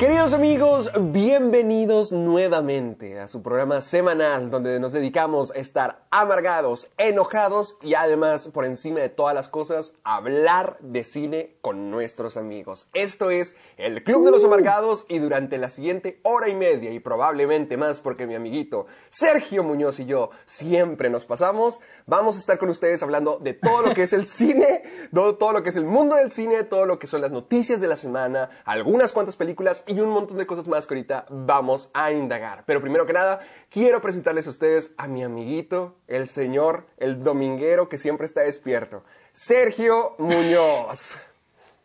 Queridos amigos, bienvenidos nuevamente a su programa semanal donde nos dedicamos a estar amargados, enojados y además, por encima de todas las cosas, hablar de cine con nuestros amigos. Esto es el Club de los Amargados y durante la siguiente hora y media y probablemente más porque mi amiguito Sergio Muñoz y yo siempre nos pasamos, vamos a estar con ustedes hablando de todo lo que es el cine, todo, todo lo que es el mundo del cine, todo lo que son las noticias de la semana, algunas cuantas películas y un montón de cosas más que ahorita vamos a indagar. Pero primero que nada, quiero presentarles a ustedes a mi amiguito, el señor, el dominguero que siempre está despierto, Sergio Muñoz.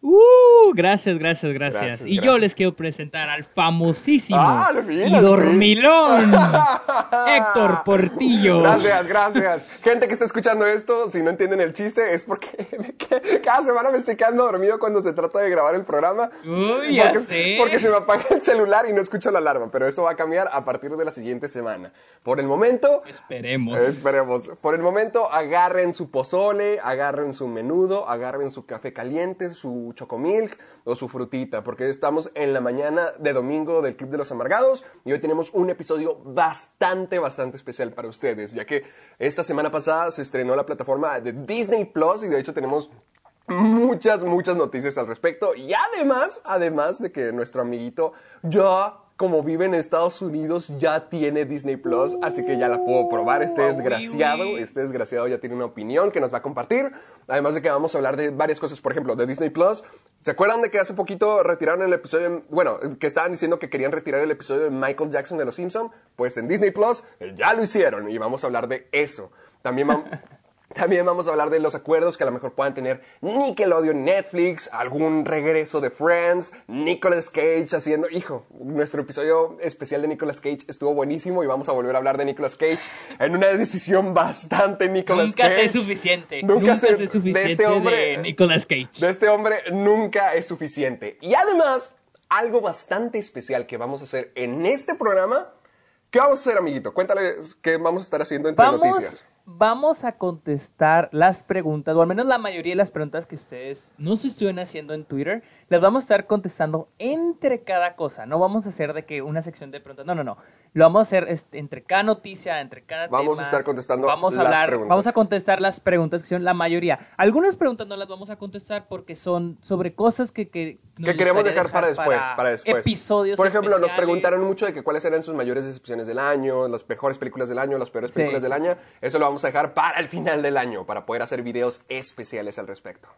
Uh, gracias, gracias, gracias. Gracias, y yo les quiero presentar al famosísimo Ah, y fin. dormilón Héctor Portillo. Gracias, gracias. Gente que está escuchando esto, si no entienden el chiste, es porque que cada semana me estoy quedando dormido cuando se trata de grabar el programa. Uy, ya porque, sé. Porque se me apaga el celular y no escucho la alarma, pero eso va a cambiar a partir de la siguiente semana. Por el momento, Esperemos. Esperemos. Por el momento, agarren su pozole, agarren su menudo, agarren su café caliente, su chocomilk o su frutita, porque estamos en la mañana de domingo del Club de los Amargados y hoy tenemos un episodio bastante, bastante especial para ustedes, ya que esta semana pasada se estrenó la plataforma de Disney Plus y de hecho tenemos muchas, muchas noticias al respecto. Y además, además de que nuestro amiguito ya, como vive en Estados Unidos, ya tiene Disney Plus, así que ya la puedo probar. Este Uh, desgraciado, este desgraciado ya tiene una opinión que nos va a compartir. Además de que vamos a hablar de varias cosas, por ejemplo, de Disney Plus. ¿Se acuerdan de que hace poquito retiraron el episodio, bueno, que estaban diciendo que querían retirar el episodio de Michael Jackson de Los Simpson? Pues en Disney Plus eh, ya lo hicieron y vamos a hablar de eso. También vamos... También vamos a hablar de los acuerdos que a lo mejor puedan tener Nickelodeon, Netflix, algún regreso de Friends, Nicolas Cage haciendo... Hijo, nuestro episodio especial de Nicolas Cage estuvo buenísimo y vamos a volver a hablar de Nicolas Cage en una decisión bastante Nicolas Nunca Cage. sé suficiente. Nunca Nunca, sé- sé suficiente de este hombre- de Nicolas Cage. De este hombre nunca es suficiente. Y además, algo bastante especial que vamos a hacer en este programa. ¿Qué vamos a hacer, amiguito? Cuéntale qué vamos a estar haciendo entre Vamos, noticias. Vamos a contestar las preguntas, o al menos la mayoría de las preguntas que ustedes no se estuvieron haciendo en Twitter, las vamos a estar contestando entre cada cosa. No vamos a hacer de que una sección de preguntas. No, no, no. Lo vamos a hacer este, entre cada noticia, entre cada Vamos a estar contestando vamos a las hablar, preguntas. Vamos a contestar las preguntas que son la mayoría. Algunas preguntas no las vamos a contestar porque son sobre cosas que, que, nos que queremos dejar para después, para, después. Episodios Por ejemplo, nos preguntaron mucho de que cuáles eran sus mayores decepciones del año, las mejores películas del año, las peores películas sí, del año. Eso lo vamos a dejar para el final del año, para poder hacer videos especiales al respecto.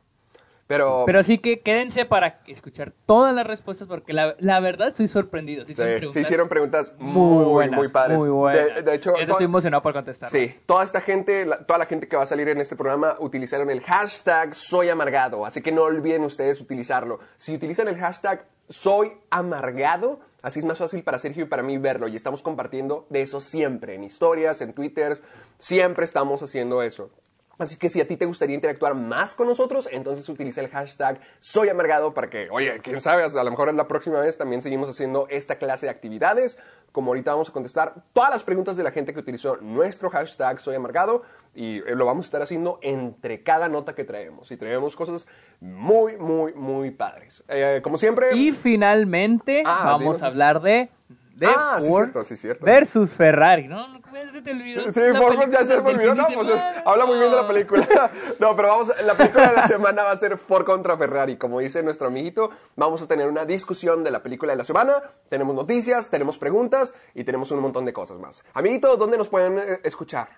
Pero, Pero sí que quédense para escuchar todas las respuestas porque la, la verdad estoy sorprendido. Sí, sí, se preguntas hicieron preguntas muy, muy muy, buenas, padres. Muy buenas. De, de hecho, Yo estoy emocionado por contestarlas. Sí, toda esta gente, la- toda la gente que va a salir en este programa utilizaron el hashtag soy amargado, así que no olviden ustedes utilizarlo. Si utilizan el hashtag soy amargado, así es más fácil para Sergio y para mí verlo y estamos compartiendo de eso siempre, en historias, en Twitter, siempre estamos haciendo eso. Así que si a ti te gustaría interactuar más con nosotros, entonces utiliza el hashtag Soy Amargado para que, oye, quién sabe, a lo mejor la próxima vez también seguimos haciendo esta clase de actividades. Como ahorita vamos a contestar todas las preguntas de la gente que utilizó nuestro hashtag Soy Amargado y eh, lo vamos a estar haciendo entre cada nota que traemos. Y traemos cosas muy, muy, muy padres. Eh, como siempre... Y finalmente Ah, vamos dinos. a hablar de, de Ah, sí, Ford cierto, sí, cierto. versus Ferrari. No, no, se te olvidó. Sí, La Ford película ya se me olvidó, ¿no? de Pues, habla muy bien de la película. No, pero vamos, la película de la semana va a ser Ford contra Ferrari. Como dice nuestro amiguito, vamos a tener una discusión de la película de la semana. Tenemos noticias, tenemos preguntas y tenemos un montón de cosas más. Amiguito, ¿dónde nos pueden eh, escuchar?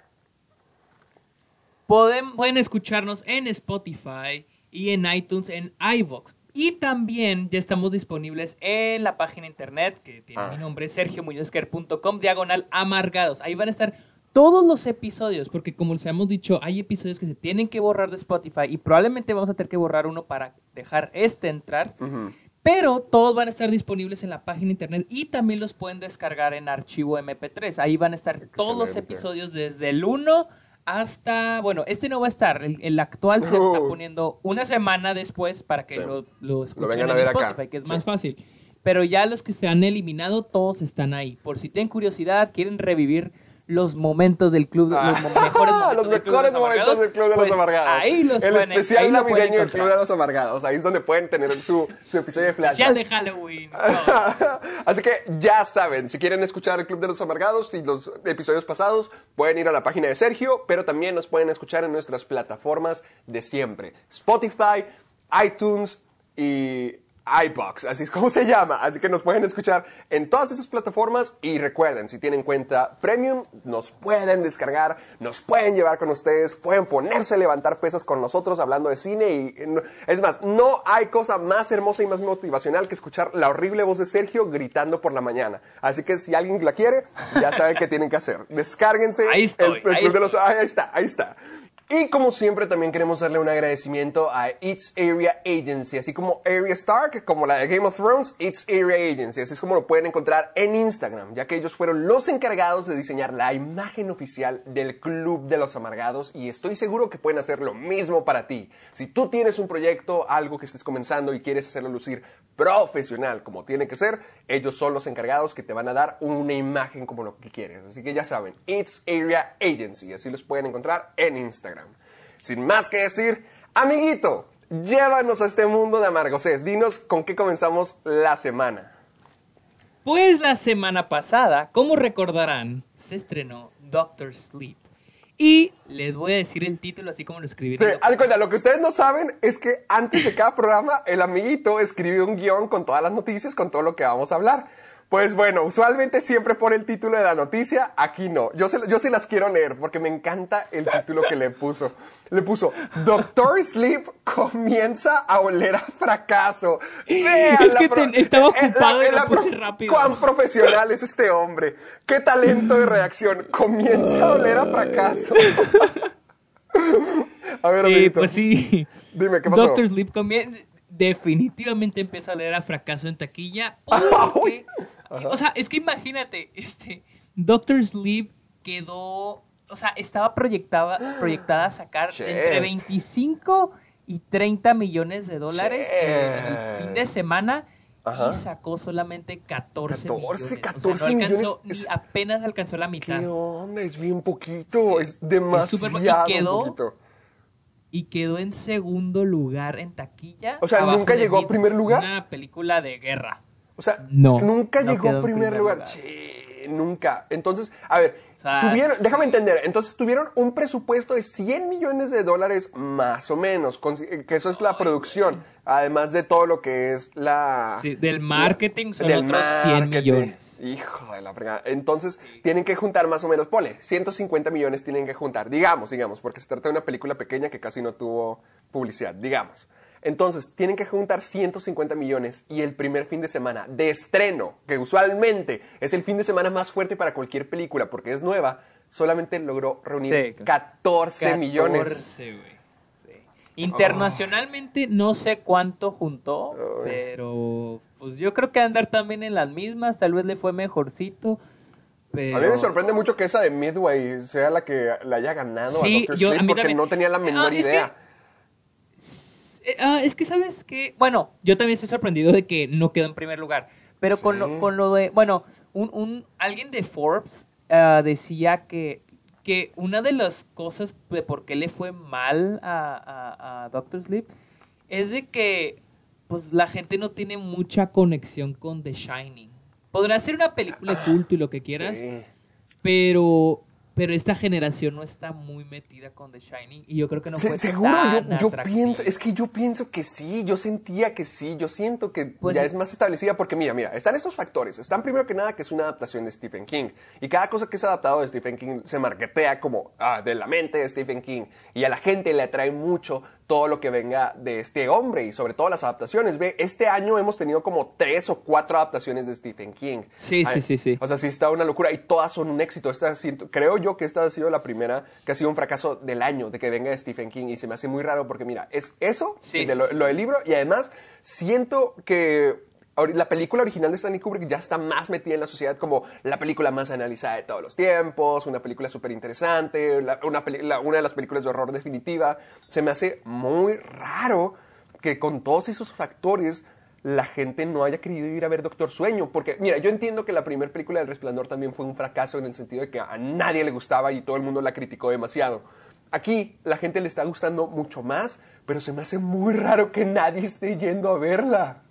Pueden, pueden escucharnos en Spotify y en iTunes, en iVoox. Y también ya estamos disponibles en la página internet que tiene Ah. mi nombre, sergiomuñozquer.com, diagonal amargados. Ahí van a estar todos los episodios, porque como les hemos dicho, hay episodios que se tienen que borrar de Spotify y probablemente vamos a tener que borrar uno para dejar este entrar. Pero todos van a estar disponibles en la página internet y también los pueden descargar en archivo MP3. Ahí van a estar todos los episodios desde el 1 hasta, bueno, este no va a estar, el, el actual se está poniendo una semana después para que Sí. lo, lo escuchen en acá. Spotify, que es Sí. más fácil. Pero ya los que se han eliminado, todos están ahí. Por si tienen curiosidad, quieren revivir los momentos del club, los mo- mejores momentos, los del Club de mejores los momentos Amargados, del Club de pues los Amargados. Ahí los El pueden, especial ahí navideño del Club de los Amargados. Ahí es donde pueden tener su, su episodio de flash. Especial de Halloween. No. Así que ya saben, si quieren escuchar el Club de los Amargados y los episodios pasados, pueden ir a la página de Sergio, pero también nos pueden escuchar en nuestras plataformas de siempre. Spotify, iTunes y iBox, así es como se llama. Así que nos pueden escuchar en todas esas plataformas y recuerden, si tienen cuenta premium, nos pueden descargar, nos pueden llevar con ustedes, pueden ponerse a levantar pesas con nosotros hablando de cine y es más, no hay cosa más hermosa y más motivacional que escuchar la horrible voz de Sergio gritando por la mañana. Así que si alguien la quiere, ya saben qué tienen que hacer. Descárguense Ahí estoy, el, el ahí Club de los- estoy. ahí está, ahí está. Y como siempre también queremos darle un agradecimiento a It's Area Agency, así como Area Stark, como la de Game of Thrones, It's Area Agency, así es como lo pueden encontrar en Instagram, ya que ellos fueron los encargados de diseñar la imagen oficial del Club de los Amargados y estoy seguro que pueden hacer lo mismo para ti. Si tú tienes un proyecto, algo que estés comenzando y quieres hacerlo lucir profesional como tiene que ser, ellos son los encargados que te van a dar una imagen como lo que quieres. Así que ya saben, It's Area Agency, así los pueden encontrar en Instagram. Sin más que decir, amiguito, llévanos a este mundo de amargosés. Dinos con qué comenzamos la semana. Pues la semana pasada, como recordarán, se estrenó Doctor Sleep. Y les voy a decir el título así como lo escribí. Sí, cuenta, lo que ustedes no saben es que antes de cada programa, el amiguito escribió un guion con todas las noticias, con todo lo que vamos a hablar. Pues bueno, usualmente siempre pone el título de la noticia, aquí no. Yo, se- yo sí las quiero leer porque me encanta el título que le puso. Le puso, Doctor Sleep comienza a oler a fracaso. Vean Es la que pro- te- estaba ocupado lo pro- rápido. Cuán profesional es este hombre. Qué talento de reacción. Comienza a oler a fracaso. a ver, Sí, amiguito. pues sí. Dime, ¿qué pasó? Doctor Sleep comienza, definitivamente empieza a leer a fracaso en taquilla. O sea, es que imagínate, este, Doctor Sleep quedó, o sea, estaba proyectada, proyectada a sacar Shit. entre 25 y 30 millones de dólares el Shit. fin de semana. Ajá. Y sacó solamente 14, 14, millones. o sea, 14 no alcanzó, millones. ni apenas alcanzó la mitad. ¿Qué onda? Es bien poquito. Es demasiado súper- y quedó- poquito. y quedó en segundo lugar en taquilla. O sea, ¿nunca llegó a primer lugar? Una película de guerra. O sea, No, nunca no llegó en primer, primer lugar. lugar. Che, nunca. Entonces, a ver, O sea, tuvieron, sí. déjame entender. Entonces, tuvieron un presupuesto de 100 millones de dólares más o menos, que eso es la producción, además de todo lo que es la... Sí, del marketing son del otros 100 marketing. millones. Hijo de la fregada. Entonces, tienen que juntar más o menos, ponle, 150 millones tienen que juntar, digamos, digamos, porque se trata de una película pequeña que casi no tuvo publicidad, digamos. Entonces, tienen que juntar 150 millones y el primer fin de semana de estreno, que usualmente es el fin de semana más fuerte para cualquier película porque es nueva, solamente logró reunir Sí. 14, millones. 14, güey. Sí. Internacionalmente no sé cuánto juntó, pero pues yo creo que andar también en las mismas, tal vez le fue mejorcito. Pero... A mí me sorprende mucho que esa de Midway sea la que la haya ganado Sí, a Doctor yo- a Sleep mí porque también. no tenía la menor Ah, es que- idea. Eh, ah, es que sabes que, bueno, yo también estoy sorprendido de que no quedó en primer lugar, pero con, lo, con lo de, bueno, un, un alguien de Forbes ah, decía que, que una de las cosas de por qué le fue mal a, a- a Doctor Sleep es de que pues la gente no tiene mucha conexión con The Shining. Podrá ser una película de culto y lo que quieras, Sí. pero pero esta generación no está muy metida con The Shining y yo creo que no Se- fue seguro, tan yo, pienso, es que yo pienso que sí, yo sentía que sí, yo siento que Pues ya sí. es más establecida porque mira, mira, están estos factores, están primero que nada que es una adaptación de Stephen King y cada cosa que es adaptado de Stephen King se marketea como ah, de la mente de Stephen King y a la gente le atrae mucho todo lo que venga de este hombre y sobre todo las adaptaciones. Ve, este año hemos tenido como tres o cuatro adaptaciones de Stephen King. Sí, sí, Ay, sí, sí. O sea, sí está una locura y todas son un éxito. Esta, creo yo que esta ha sido la primera que ha sido un fracaso del año, de que venga de Stephen King. Y se me hace muy raro porque, mira, es eso, Sí, de sí, lo, sí, lo del libro, y además siento que la película original de Stanley Kubrick ya está más metida en la sociedad como la película más analizada de todos los tiempos, una película súper interesante, una, una de las películas de horror definitiva. Se me hace muy raro que con todos esos factores la gente no haya querido ir a ver Doctor Sueño. Porque, mira, yo entiendo que la primera película del Resplandor también fue un fracaso en el sentido de que a nadie le gustaba y todo el mundo la criticó demasiado. Aquí la gente le está gustando mucho más, pero se me hace muy raro que nadie esté yendo a verla.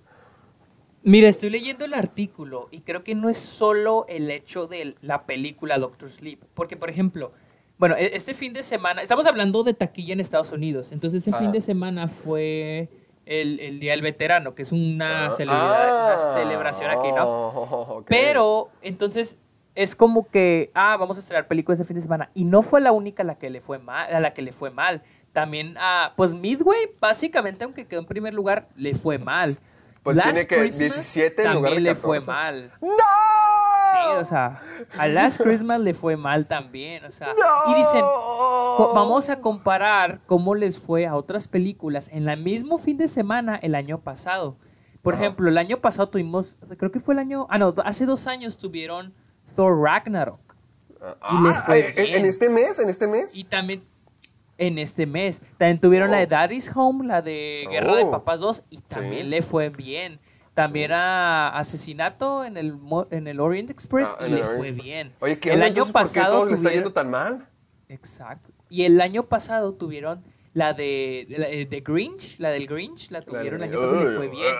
Mira, estoy leyendo el artículo y creo que no es solo el hecho de la película Doctor Sleep, porque por ejemplo, bueno, e- este fin de semana, estamos hablando de taquilla en Estados Unidos, entonces ese fin de semana fue el, el Día del Veterano, que es una, Ah, celebra- ah, una celebración aquí, ¿no? oh, ok. Pero, entonces, es como que, ah, vamos a estrenar películas este fin de semana. Y no fue la única a la que le fue mal, a la que le fue mal. También, ah, pues Midway, básicamente, aunque quedó en primer lugar, le fue mal. Pues Last tiene que Christmas 17 en lugar de le fue 14. mal. ¡No! Sí, o sea, a Last Christmas le fue mal también, o sea, y dicen, vamos a comparar cómo les fue a otras películas en el mismo fin de semana el año pasado. Por ejemplo, el año pasado tuvimos, creo que fue el año, ah no, hace dos años tuvieron Thor Ragnarok. Y le Ah, fue eh, eh, bien. ¿En este mes? ¿En este mes? Y también en este mes, también tuvieron la de Oh. Daddy's Home, la de Guerra de Oh. Papás 2, y también Sí. le fue bien. También era asesinato en el, en el Orient Express Ah, y en le fue bien. Oye, ¿qué el año entonces, ¿por qué pasado todo le está tuvieron- yendo tan mal? Exacto. Y el año pasado tuvieron la de, la de The Grinch, la del Grinch, la tuvieron el año pasado y le fue bien.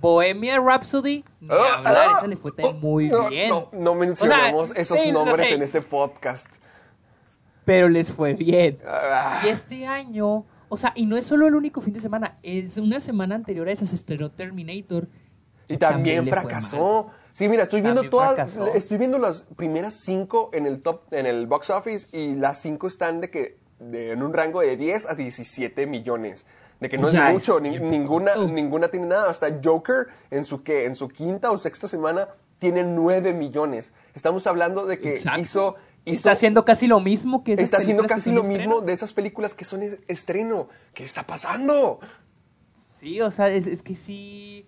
Bohemia Rhapsody, ni Ah, hablar, ah, esa le fue tan muy no, bien. No, no mencionamos O sea, esos sí, nombres sé, en este podcast. Pero les fue bien. Y este año, o sea, y no es solo el único fin de semana, es una semana anterior a esa se estrenó Terminator. y también, fracasó. Sí, mira, estoy viendo También todas, fracasó. estoy viendo las primeras cinco en el top, en el box office y las cinco están de que de- en un rango de 10 a 17 millones. De que no O es mucho, es ni- bien ninguna, ninguna tiene nada. Hasta Joker en su que en su quinta o sexta semana tiene 9 millones. Estamos hablando de que Exacto. hizo Está haciendo casi lo mismo que esas está haciendo casi lo de mismo de esas películas que son es- estreno. ¿Qué está pasando? Sí, o sea, es, es que sí.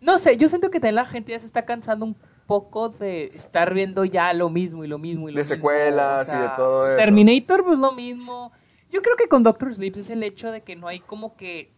No sé, yo siento que también la gente ya se está cansando un poco de estar viendo ya lo mismo y lo mismo y lo De mismo. secuelas y de todo eso. Terminator, pues lo mismo. Yo creo que con Doctor Sleep es el hecho de que no hay como que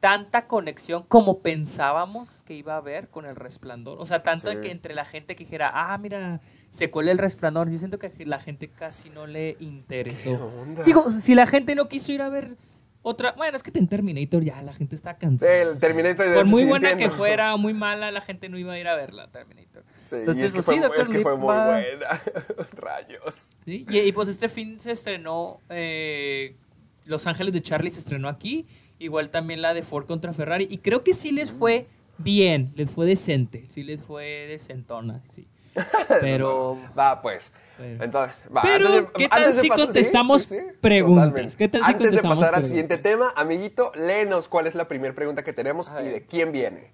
tanta conexión como pensábamos que iba a haber con el resplandor. O sea, tanto Sí. que entre la gente que dijera, ah, mira, se cuela el resplandor. Yo siento que la gente casi no le interesó. Digo, si la gente no quiso ir a ver otra. Bueno, es que en Terminator ya la gente está cansada. El Terminator Por muy buena que fuera, muy mala, la gente no iba a ir a verla, Terminator. Sí, y Entonces, es que pues fue, sí, Doctor es que fue muy va- buena. Rayos. Sí, Y, y, pues este fin se estrenó eh, Los Ángeles de Charlie se estrenó aquí, igual también la de Ford contra Ferrari y creo que sí les fue bien, les fue decente, sí les fue decentona, sí. Pero Va, pues. Pero- Entonces, va, Pero, antes de- ¿qué tal antes si pasar- contestamos preguntas? totalmente. ¿Qué tal si Antes de pasar al siguiente tema, amiguito, léenos cuál es la primera pregunta que tenemos y de quién viene.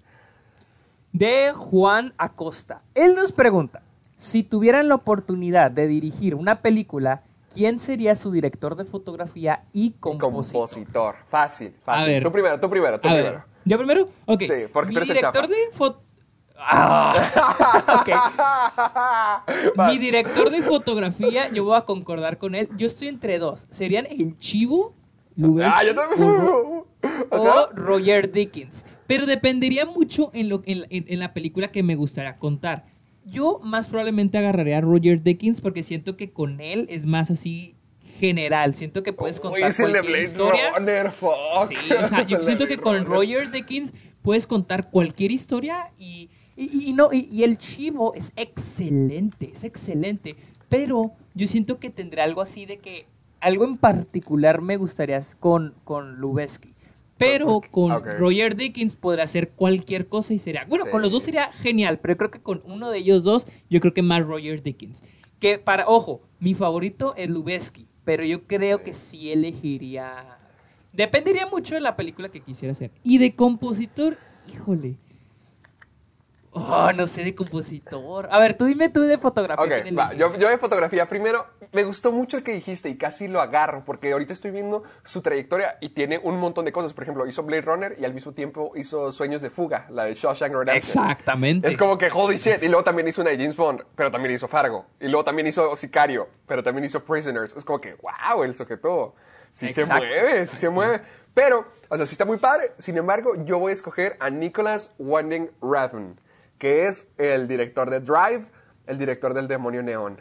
de Juan Acosta. Él nos pregunta, si tuvieran la oportunidad de dirigir una película, ¿quién sería su director de fotografía y compositor? Compositor. Fácil, fácil. A ver. Tú primero, tú primero, tú primero. ver, ¿yo primero? Ok. Sí, porque Mi tú eres el director de foto... Ah, ok. Va. Mi director de fotografía, yo voy a concordar con él. Yo estoy entre dos. Serían el Chivo Ah, yo también. o, o. Roger Dickens. Pero dependería mucho en, lo, en, en- en la película que me gustaría contar. Yo más probablemente agarraría a Roger Dickens porque siento que con él es más así general. Siento que puedes contar cualquier Blade historia. Runner, fuck. Sí, o sea, yo siento que con. Roger Dickens puedes contar cualquier historia y, y- y no, y, y el chivo es excelente, es excelente. Pero yo siento que tendré algo así de que algo en particular me gustaría con, con Lubeski. Pero con. Roger Dickens podrá hacer cualquier cosa y sería. Bueno, con los dos sería genial, pero creo que con uno de ellos dos, yo creo que más Roger Dickens. Que para, ojo, mi favorito es Lubeski, pero yo creo que sí elegiría. Dependería mucho de la película que quisiera hacer. Y de compositor, híjole. Oh, no sé de compositor. A ver, tú dime tú de fotografía. Ok, ¿quién va, yo, yo de fotografía primero, me gustó mucho el que dijiste y casi lo agarro porque ahorita estoy viendo su trayectoria y tiene un montón de cosas. Por ejemplo, hizo Blade Runner y al mismo tiempo hizo Sueños de Fuga, la de Shawshank Redemption. Exactamente. Es como que holy shit. Y luego también hizo una de James Bond, pero también hizo Fargo. Y luego también hizo Sicario, pero también hizo Prisoners. Es como que, wow, el sujeto sí se mueve, sí se mueve. Pero, o sea, sí está muy padre. Sin embargo, yo voy a escoger a Nicholas Winding Refn, que es el director de Drive, el director del Demonio Neón.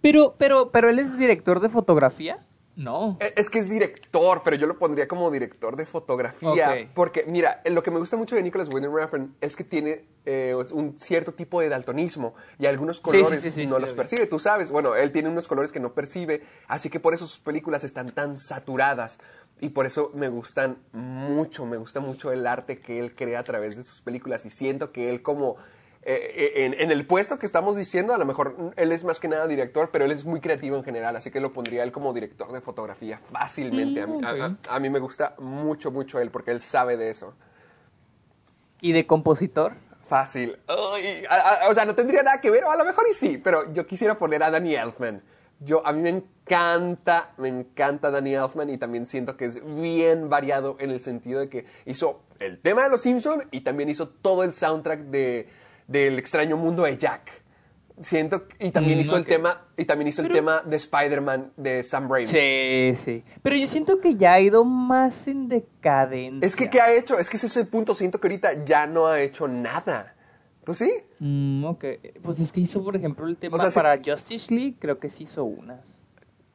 Pero, pero, pero él es director de fotografía. No. E- Es que es director, pero yo lo pondría como director de fotografía. Porque, mira, lo que me gusta mucho de Nicholas Winding Refn es que tiene eh, un cierto tipo de daltonismo y algunos colores sí, sí, sí, no sí, los percibe. Tú sabes, bueno, él tiene unos colores que no percibe, así que por eso sus películas están tan saturadas. Y por eso me gustan mucho, me gusta mucho el arte que él crea a través de sus películas. Y siento que él como... eh, en, en el puesto que estamos diciendo, a lo mejor él es más que nada director, pero él es muy creativo en general, así que lo pondría él como director de fotografía fácilmente. A, mí, a- Mm, a- a mí me gusta mucho, mucho él, porque él sabe de eso. ¿Y de compositor? Fácil. Ay, a- a- o sea, no tendría nada que ver, o a lo mejor y sí, pero yo quisiera poner a Danny Elfman. Yo, a mí me encanta, me encanta Danny Elfman y también siento que es bien variado en el sentido de que hizo el tema de Los Simpson y también hizo todo el soundtrack de, del extraño mundo de Jack. Siento, y también Mm, hizo el tema, y también hizo Pero- el tema de Spider-Man de Sam Raimi. Sí, sí. Pero yo siento que ya ha ido más en decadencia. Es que, ¿qué ha hecho? Es que ese es el punto. Siento que ahorita ya no ha hecho nada. ¿Tú sí? Mm, ok. Pues es que hizo, por ejemplo, el tema O sea, sí- para Justice League, creo que sí hizo unas.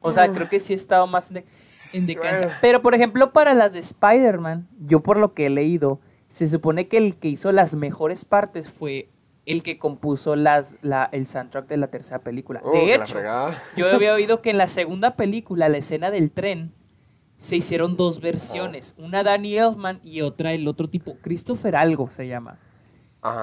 O sea, creo que sí ha estado más en, de- en decadencia. bueno. Pero, por ejemplo, para las de Spider-Man, yo por lo que he leído, se supone que el que hizo las mejores partes fue el que compuso las, la, el soundtrack de la tercera película. Oh, de hecho, yo había oído que en la segunda película, la escena del tren, se hicieron dos versiones. Una Danny Elfman y otra el otro tipo. Christopher algo se llama.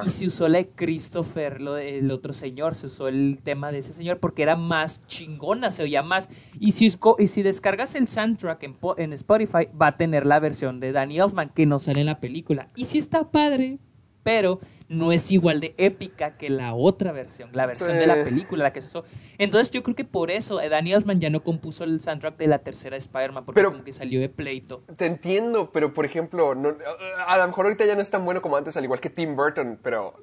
Y se usó la de Christopher, lo de- el otro señor, se usó el tema de ese señor porque era más chingona, se oía más. Y si, y si descargas el soundtrack en, en Spotify, va a tener la versión de Danny Elfman que no sale en la película. Y sí está padre, pero no es igual de épica que la otra versión, la versión de la película, la que se usó. Entonces yo creo que por eso eh, Danny Elfman ya no compuso el soundtrack de la tercera de Spider-Man porque Pero- como que salió de pleito. Te entiendo, pero por ejemplo, no- a lo mejor ahorita ya no es tan bueno como antes, al igual que Tim Burton, pero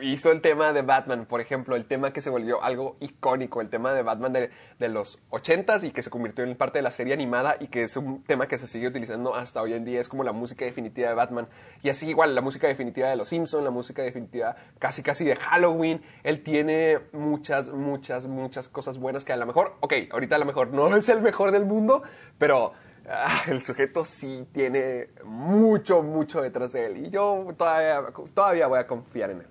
hizo el tema de Batman, por ejemplo, el tema que se volvió algo icónico, el tema de Batman de, de los 80s y que se convirtió en parte de la serie animada y que es un tema que se sigue utilizando hasta hoy en día, es como la música definitiva de Batman. Y así igual, la música definitiva de Los Simpsons, la música definitiva casi casi de Halloween, él tiene muchas, muchas, muchas cosas buenas que a lo mejor, ok, ahorita a lo mejor no es el mejor del mundo, pero... Ah, el sujeto sí tiene mucho, mucho detrás de él. Y yo todavía, todavía voy a confiar en él.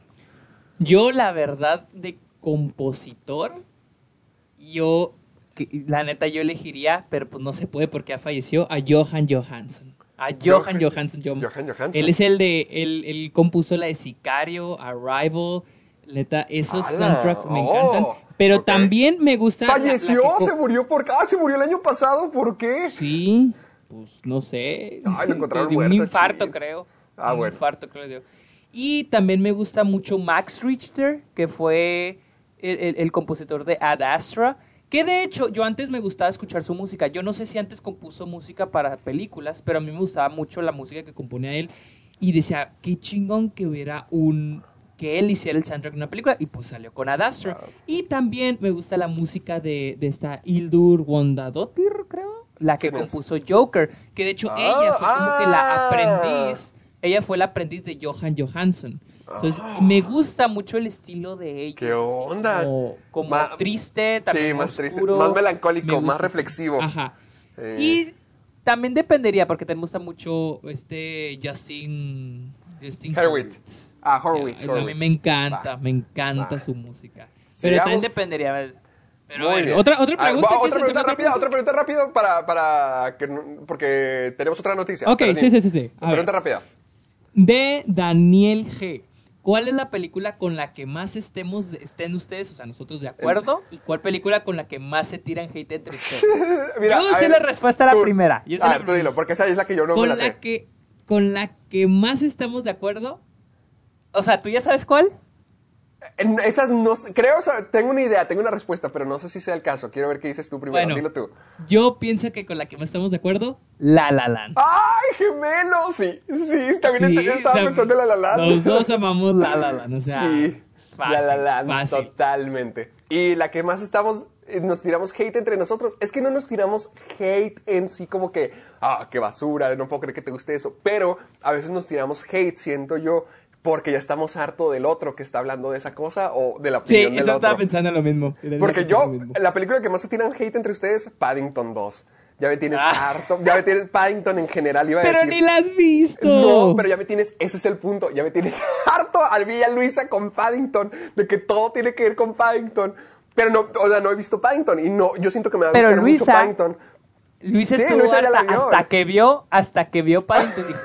Yo, la verdad, de compositor, yo, la neta, yo elegiría, pero pues no se puede porque ya falleció, a Johan Johansson. A Johan Johan- Johansson. Johan Johansson. Él es el de, él, él compuso la de Sicario, Arrival, neta, esos ¡Hala! soundtracks me Oh, encantan. Pero ok. también me gusta... la- la ¿Falleció? ¿Se murió por? Ah, se murió el año pasado. ¿Por qué? Sí, pues no sé. Ay, lo encontraron De un muerto, infarto, creo. Ah, un bueno. infarto, creo. Y también me gusta mucho Max Richter, que fue el, el- el compositor de Ad Astra. Que de hecho, yo antes me gustaba escuchar su música. Yo no sé si antes compuso música para películas, pero a mí me gustaba mucho la música que componía él. Y decía, qué chingón que hubiera un. que él hiciera el soundtrack de una película. Y pues salió con Ad Astra. Y también me gusta la música de, de esta Hildur Wondadottir, creo. La que compuso Joker. Que de hecho ella fue como que la ah. aprendiz. Ella fue la aprendiz de Johan Johansson. Entonces, me gusta mucho el estilo de ella. Ah. ¿Qué onda? Como, triste, también Sí, más triste, más melancólico, Me más reflexivo. Ajá. Eh. Y también dependería, porque te gusta mucho este Justin... Justin Hurwitz. Ah, Horowitz, A mí me encanta, me encanta su música. Pero también dependería. Pero bien. otra, otra pregunta. va, ¿quieres otra pregunta rápida, otra pregunta rápida para, para que, porque tenemos otra noticia. Ok, sí, sí, sí, sí. A Pregunta ver. rápida. De Daniel G. ¿Cuál es la película con la que más estemos, estén ustedes, o sea, nosotros de acuerdo? ¿Y cuál película con la que más se tiran hate entre ustedes? Mira, Yo sé la respuesta a la tú- primera. Yo a la ver, tú dilo, porque esa es la que yo no me con la la sé. que con la que más estamos de acuerdo. O sea, ¿tú ya sabes cuál? Esas no creo, o sea, tengo una idea, tengo una respuesta, pero no sé si sea el caso. Quiero ver qué dices tú primero, Bueno. dilo tú. Yo pienso que con la que más estamos de acuerdo, La La Land. ¡Ay, gemelo! Sí, sí, también Sí, estaba o sea, pensando en la la Land. Los dos amamos La La Land, o sea, sí, fácil, la la Land, fácil. totalmente. Y la que más estamos, eh, nos tiramos hate entre nosotros, es que no nos tiramos hate en sí como que, ah, qué basura, no puedo creer que te guste eso, pero a veces nos tiramos hate, siento yo, porque ya estamos harto del otro que está hablando de esa cosa o de la Sí, opinión del eso estaba otro. pensando lo mismo. Porque yo, mismo. la película que más se tiran hate entre ustedes, Paddington 2. Ya me tienes Ah. harto, ya me tienes Paddington en general, iba a Pero decir. ni la has visto. No, pero ya me tienes, ese es el punto, ya me tienes harto al Villa Luisa con Paddington, de que todo tiene que ver con Paddington. Pero no, o sea, no he visto Paddington y no, yo siento que me va a gustar mucho Paddington. Luis Sí, estuvo Luisa harta hasta que vio, hasta que vio Paddington dijo,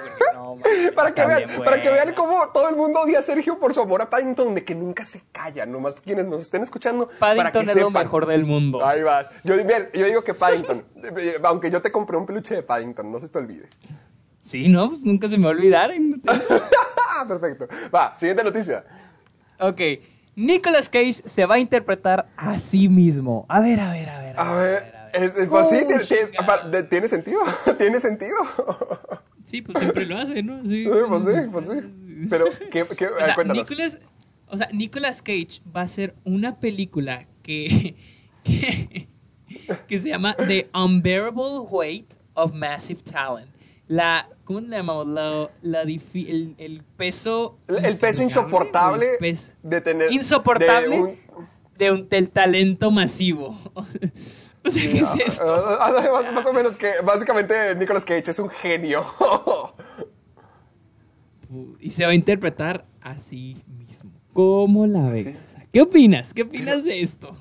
Para que, vean, para que buena". vean cómo todo el mundo odia a Sergio por su amor a Paddington, de que nunca se calla, nomás quienes nos estén escuchando. para Paddington que es lo sepan. mejor del mundo. Ahí vas. Yo, digo que Paddington, eh, aunque yo te compré un peluche de Paddington, no se te olvide. Sí, no, pues nunca se me va a olvidar. Perfecto. Va, siguiente noticia. ok. Nicolas Cage se va a interpretar a sí mismo. A ver, a ver, a ver. A ver, es, es- pues sí, tiene sentido, tiene sentido. Sí, pues siempre lo hace, ¿no? Sí. Pues sí, pues sí. Pero, ¿qué, qué, O sea. Nicolas, o sea, Nicolas Cage va a hacer una película que, que, que se llama The Unbearable Weight of Massive Talent. La, ¿cómo le llamamos? La, la difi- el, el peso... El, el peso insoportable el peso- de tener... insoportable de un- de un, del talento masivo. o sea, ¿qué es esto? Ah, ah, más, más o menos que, básicamente, Nicolas Cage es un genio. Y se va a interpretar a sí mismo. ¿Cómo la ves? O sea, ¿Qué opinas? ¿Qué opinas de esto?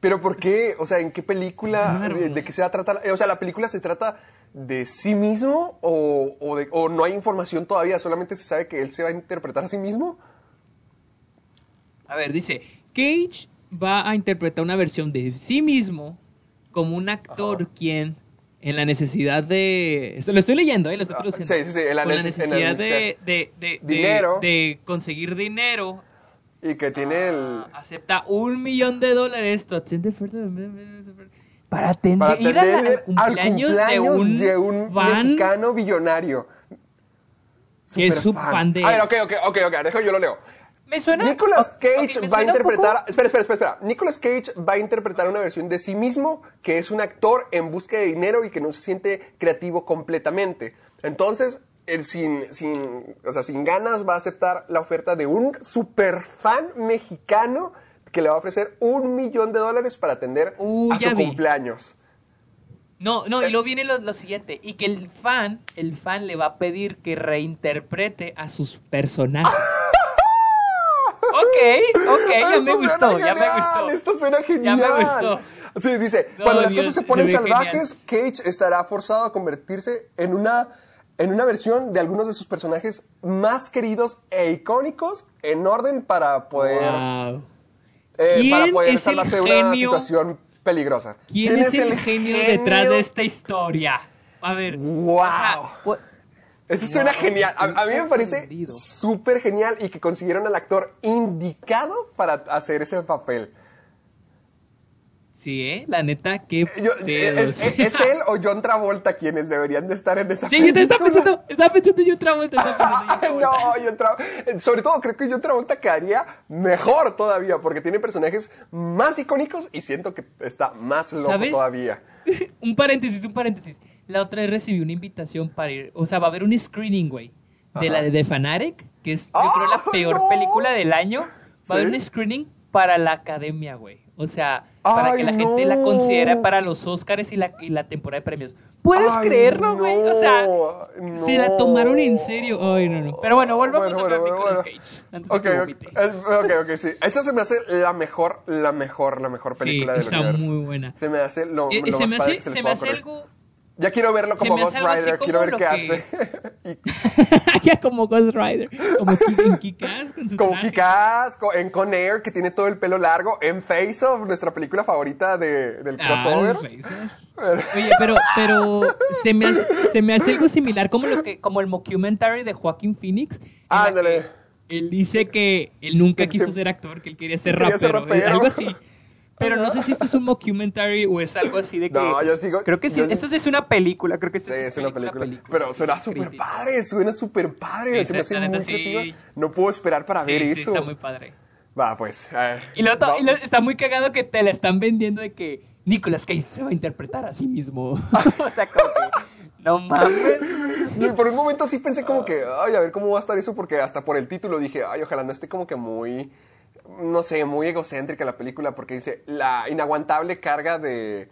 Pero ¿por qué? O sea, ¿en qué película? Claro, de, qué se va a tratar? O sea, ¿la película se trata de sí mismo o, o de- o no hay información todavía? ¿Solamente se sabe que él se va a interpretar a sí mismo? A ver, dice, Cage va a interpretar una versión de sí mismo como un actor quien en la necesidad de... Esto lo estoy leyendo, ¿eh? Lo estoy Ah, traduciendo. sí, sí, sí, en la Con la neces- en la necesidad de, necesidad- de, de, de- Dinero. de conseguir dinero. Y que tiene el... Acepta un millón de dólares first- para atender, Para ir a la- atender al cumpleaños, de un, de un fan mexicano billonario. que es su fan de... A ver, ok, ok, ok, ok, dejo yo lo leo. ¿Me suena? Nicolas Cage va a poco- interpretar. Espera, espera, espera, espera. Nicolas Cage va a interpretar una versión de sí mismo que es un actor en busca de dinero y que no se siente creativo completamente. Entonces, él sin, sin, o sea, sin ganas va a aceptar la oferta de un superfan mexicano que le va a ofrecer un millón de dólares para atender Uh, a su vi. cumpleaños. No, no, Eh. y luego viene lo, lo siguiente, y que el fan, el fan le va a pedir que reinterprete a sus personajes. Ok, ok, ya Esto me gustó, ya me gustó. Esto suena Ya genial. me gustó. Sí, dice, No, cuando las Dios, cosas se ponen salvajes, Cage estará forzado a convertirse en una, en una versión de algunos de sus personajes más queridos e icónicos en orden para poder, Wow. eh, ¿Quién para poder salvarse de una situación peligrosa. ¿Quién, es, el genio, detrás de esta historia? A ver. Wow. o sea, Eso suena genial. A, mí me parece súper genial y que consiguieron al actor indicado para hacer ese papel. sí, ¿eh? La neta, qué Yo- pedos. es, es- es él o John Travolta quienes deberían de estar en esa Sí, yo te estaba película. pensando, estaba pensando yo vuelta. estaba pensando yo otra vuelta. no, John Tra- sobre todo creo que John Travolta quedaría mejor todavía porque tiene personajes más icónicos y siento que está más loco ¿Sabes? todavía. un paréntesis, un paréntesis. La otra vez recibí una invitación para ir, o sea, va a haber un screening, güey, de la de The Fanatic, que es yo creo la ¡Ah, peor no! película del año. Va a haber ¿Sí? un screening para la academia, güey. O sea, para Ay, que la gente la considere para los Oscars y la, y la temporada de premios. ¿Puedes Ay, creerlo, güey? O sea, no, se la tomaron en serio. Ay, no, no. Pero bueno, volvamos Bueno, a ver bueno, bueno. Cage. Antes de Ok, que ok, vomite. es- ok, ok, sí. Esa se me hace la mejor, la mejor, la mejor película del está universo. muy buena. Se me hace lo, Eh, lo se más me padre hace, que se, se me hace algo Ya quiero verlo como Ghost Rider, como quiero ver qué que- hace. Y ya como Ghost Rider, como en Kick-Ass con su como traje. Kikas, en Con Air, que tiene todo el pelo largo, en Face Off, nuestra película favorita de, del Ah, crossover. Oye, pero, pero se, me hace, se me hace algo similar como lo que, como el mockumentary de Joaquin Phoenix. Ándale. Él dice que él nunca quiso se- ser actor, que él quería ser quería ser rapero, rapero. algo así. Pero no sé si esto es un mockumentary o es algo así de que... No, yo sigo- creo que sí, yo- eso sí es una película, creo que esto Sí, sí es una película. Pero suena súper padre, suena súper padre. Sí, se me muy sí. creativa. No puedo esperar para ver sí, eso. está muy padre. Va, pues. ver. Y to- Va- y luego está muy cagado que te la están vendiendo de que Nicolas Cage se va a interpretar a sí mismo. o sea, como que, no mames. Y por un momento sí pensé como que, ay, a ver cómo va a estar eso, porque hasta por el título dije, ay, ojalá no esté como que muy, no sé, muy egocéntrica la película, porque dice, la inaguantable carga de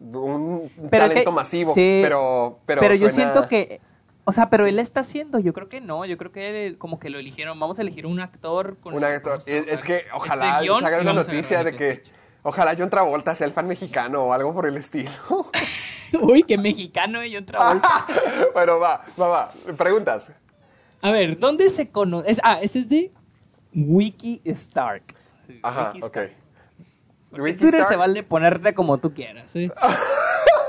un Pero es talento que- masivo, sí, pero, pero, yo suena- siento que, o sea, pero él está haciendo, yo creo que no, yo creo que él, como que lo eligieron, vamos a elegir un actor con Un actor- es, que ojalá este guion hagan y una vamos a noticia de que ojalá John Travolta sea el fan mexicano o algo por el estilo. Uy, qué mexicano y otra vuelta. bueno, va, va, va. Preguntas. A ver, ¿dónde se conoce? ah, ese es de Wiki Stark. Sí, Ajá, Wiki ok. Stark. En Wiki Twitter se vale ponerte como tú quieras. ¿eh?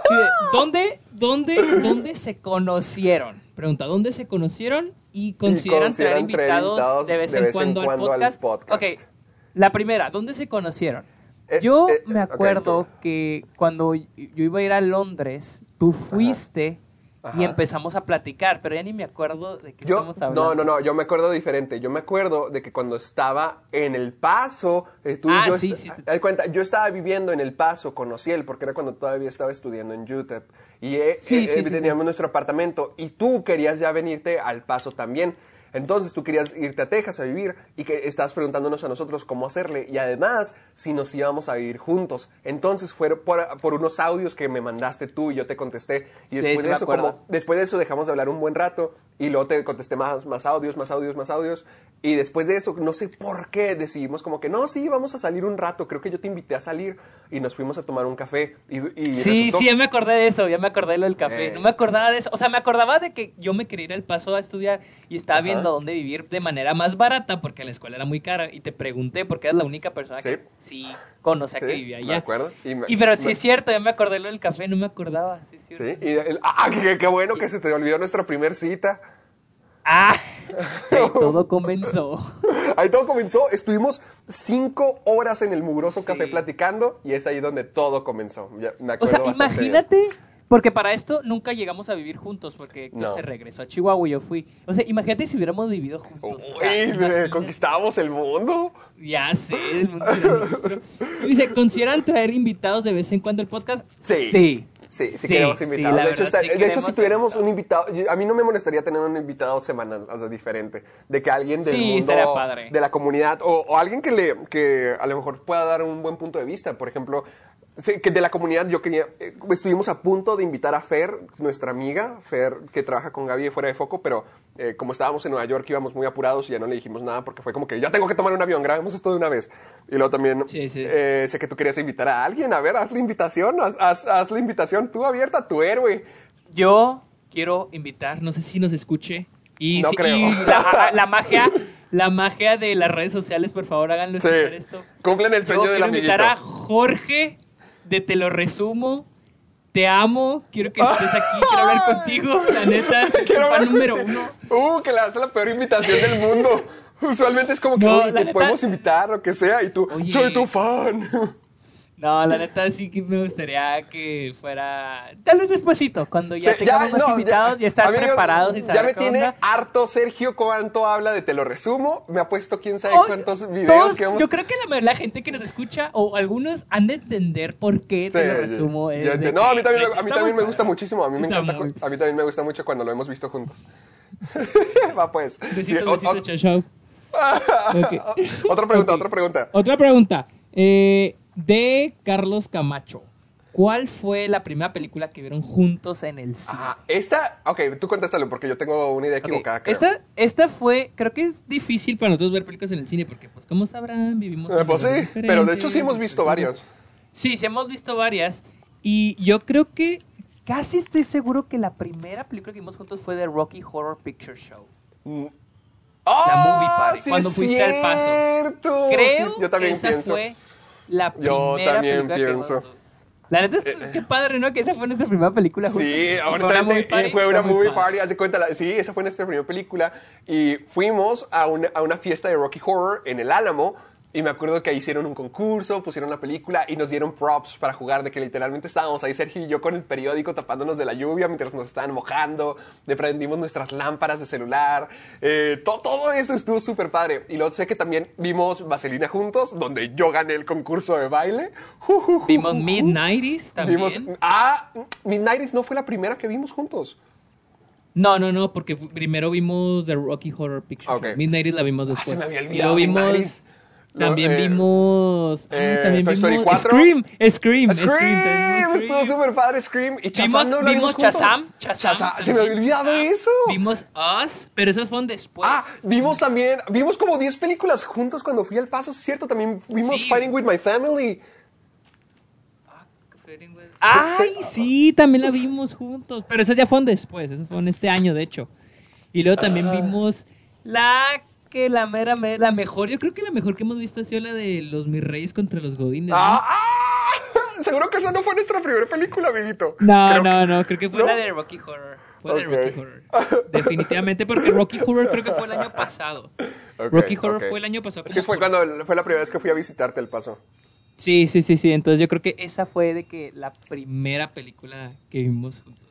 Sí, de, ¿Dónde, dónde, ¿Dónde se conocieron? Pregunta, ¿dónde se conocieron y consideran, traer consideran traer invitados, invitados de vez, en, cuando al, podcast? podcast. Ok, la primera, ¿dónde se conocieron? Eh, Yo eh, me acuerdo que cuando yo iba a ir a Londres, tú fuiste Ajá. Y empezamos a platicar, pero ya ni me acuerdo de qué Yo, estamos hablando. no, no, no, yo me acuerdo diferente. Yo me acuerdo de que cuando estaba en El Paso, eh, tú y Ah, yo, sí, sí, te- cuenta, yo estaba viviendo en El Paso, conocí él, porque era cuando todavía estaba estudiando en UTEP. Y eh, Sí, eh, sí, eh, teníamos nuestro apartamento y tú querías ya venirte al Paso también. Entonces tú querías irte a Texas a vivir y que estabas preguntándonos a nosotros cómo hacerle y además si nos íbamos a vivir juntos. Entonces fue por, por unos audios que me mandaste tú y yo te contesté y después sí de eso como después de eso dejamos de hablar un buen rato y luego te contesté más, más audios, más audios, más audios. Y después de eso, no sé por qué, decidimos como que no, sí, vamos a salir un rato. Creo que yo te invité a salir y nos fuimos a tomar un café. Y, y Sí, resultó- sí, ya me acordé de eso, ya me acordé de lo del café. Eh. No me acordaba de eso. O sea, me acordaba de que yo me quería ir al paso a estudiar y estaba viendo dónde vivir de manera más barata porque la escuela era muy cara. Y te pregunté porque eras la única persona que sí conocía Sí, que vivía me allá. acuerdo. Y me- Y pero sí me- es cierto, ya me acordé lo del café, no me acordaba. Sí, es cierto. Sí, y el- ah, qué, qué bueno que se te olvidó nuestra primer cita. Ah, ahí todo comenzó. Ahí todo comenzó. Estuvimos cinco horas en el mugroso Sí. café platicando y es ahí donde todo comenzó. Ya me O sea, bien. Porque para esto nunca llegamos a vivir juntos, porque Héctor No. se regresó a Chihuahua y yo fui. O sea, imagínate si hubiéramos vivido juntos. o sea, Uy, conquistábamos el mundo. Ya sé, el mundo nuestro. Dice, ¿consideran traer invitados de vez en cuando al podcast? Sí. Sí. Sí, sí, queremos invitados. de hecho, verdad, está- sí de hecho, si tuviéramos un invitado, yo- a mí no me molestaría tener un invitado semanal, o sea, diferente, de que alguien del Sí, mundo, estaría padre. de la comunidad, o, o alguien que le, que a lo mejor pueda dar un buen punto de vista. Por ejemplo, sí, que de la comunidad yo quería, eh, estuvimos a punto de invitar a Fer, nuestra amiga, Fer, que trabaja con Gaby de fuera de foco, pero eh, como estábamos en Nueva York íbamos muy apurados y ya no le dijimos nada porque fue como que ya tengo que tomar un avión, grabemos esto de una vez. Y luego también Sí, sí. eh, sé que tú querías invitar a alguien, a ver, haz la invitación, haz, haz- haz la invitación tú abierta, tu héroe. Yo quiero invitar, no sé si nos escuche. Y, No si- creo. y la, la magia, la magia de las redes sociales, por favor, háganlo Sí. escuchar esto. Cumplen el sueño quiero amiguito. invitar a Jorge de Te lo resumo. Te amo, quiero que estés aquí, quiero hablar contigo, la neta, soy tu fan número uno. Uh, que le hace la peor invitación del mundo. Usualmente es como que, No, oye, te neta- podemos invitar, lo que sea, y tú, Oye. soy tu fan. No, la neta sí que me gustaría que fuera. Tal vez despuesito, cuando ya Sí, tengamos más no, invitados, ya, estar amigos, preparados y saber Ya me qué tiene onda. harto Sergio cuánto habla de Te lo resumo. Me ha puesto quién sabe cuántos videos todos- que vamos... Yo creo que la, la gente que nos escucha, o algunos han de entender por qué te lo resumo. es de no, a mí también, a mí también me gusta muchísimo. A mí me encanta. muy- A mí también me gusta mucho cuando lo hemos visto juntos. Va pues. Besitos, Sí, besitos, chao, chao. Otra pregunta, otra pregunta. Otra pregunta. Eh, de Carlos Camacho. ¿Cuál fue la primera película que vieron juntos en el cine? Ah, esta, ok, tú contéstalo porque yo tengo una idea equivocada. Esta, esta fue, creo que es difícil para nosotros ver películas en el cine porque, pues, como sabrán, vivimos. Eh, en pues sí, pero de hecho sí hemos visto varios. Sí, sí hemos visto varias. Y yo creo que casi estoy seguro que la primera película que vimos juntos fue de Rocky Horror Picture Show. ¡Ah! movie party, sí cuando fuiste al Paso. Creo Sí, yo también que esa pienso. fue la primera Yo también que pienso. La neta es qué padre, ¿no? Que esa fue nuestra primera película juntos. Sí, Y fue una movie party, de cuenta, la- sí, esa fue nuestra primera película y fuimos a una, a una fiesta de Rocky Horror en el Álamo y me acuerdo que hicieron un concurso, pusieron la película y nos dieron props para jugar, de que literalmente estábamos ahí Sergio y yo con el periódico tapándonos de la lluvia mientras nos estaban mojando, le prendimos nuestras lámparas de celular, eh, to- todo eso estuvo súper padre. Y luego sé que también vimos Vaselina juntos, donde yo gané el concurso de baile. Vimos ju, ju. Mid-90s también. Vimos, ah, Midnight no fue la primera que vimos juntos. No, no, no, porque primero vimos The Rocky Horror Picture Ok. Show. Midnight la vimos Ah, después. se me había Y olvidado luego vimos. También eh, vimos. ah, eh, también Toy Story vimos 4. Scream. Scream. Scream, vimos estuvo Scream. súper padre Scream. Y Shazam Vimos, no vimos Se me había olvidado eso. Vimos Us, pero esas fueron después. Ah, vimos también, vimos como 10 películas juntos cuando fui al paso, ¿es cierto? También vimos Sí. Fighting with My Family. Ay, sí, también la vimos juntos. Pero esas ya fueron después, esas fueron este año, de hecho. Y luego también vimos la que la mera, me- la mejor, yo creo que la mejor que hemos visto ha sido la de los mis reyes contra los godines. ¿no? Ah, ah, seguro que esa no fue nuestra primera película, amiguito. No, Creo no, que- no, creo que fue ¿No? la de Rocky Horror. Fue la de Rocky Horror. Definitivamente, porque Rocky Horror creo que fue el año pasado. Rocky Horror fue el año pasado. Es que fue cuando fue la primera vez que fui a visitarte el paso. Sí, sí, sí, sí. Entonces yo creo que esa fue de que la primera película que vimos juntos.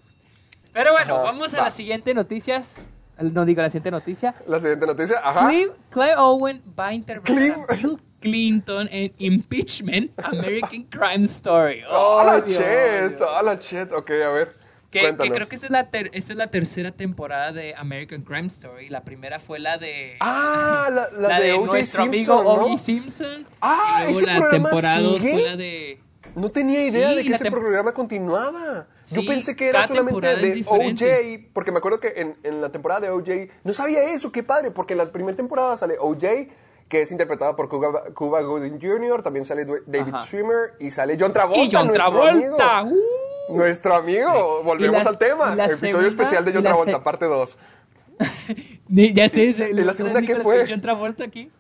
Pero bueno, Ajá, vamos a va. la siguiente noticias. No digo la siguiente noticia. La siguiente noticia, ajá. Clive, Clive Owen va a interpretar a. Bill Clinton en Impeachment American Crime Story. Oh, la Dios, shit, Dios. oh, la shit. Ok, a ver. Que, que creo que esta es, la ter- esta es la tercera temporada de American Crime Story. La primera fue la de. Ah, la, la de, O.J. nuestro Simpson, amigo ¿no? Simpson. Ah, y luego ¿ese la temporada sigue? fue la de. No tenía idea Sí, de que ese programa continuaba. Yo pensé que era solamente de. OJ, porque me acuerdo que en, en la temporada de OJ, no sabía eso, qué padre, porque en la primera temporada sale OJ, que es interpretada por Cuba, Cuba Gooding Jr., también sale David Ajá. Schwimmer y sale John Travolta. Y John nuestro Travolta. amigo. ¡uh! Nuestro amigo, volvemos la- al tema. y Episodio segunda- especial de y John Travolta, parte 2. Ni- Ya sé, es ¿Y la segunda qué Nicolas fue? John Travolta aquí.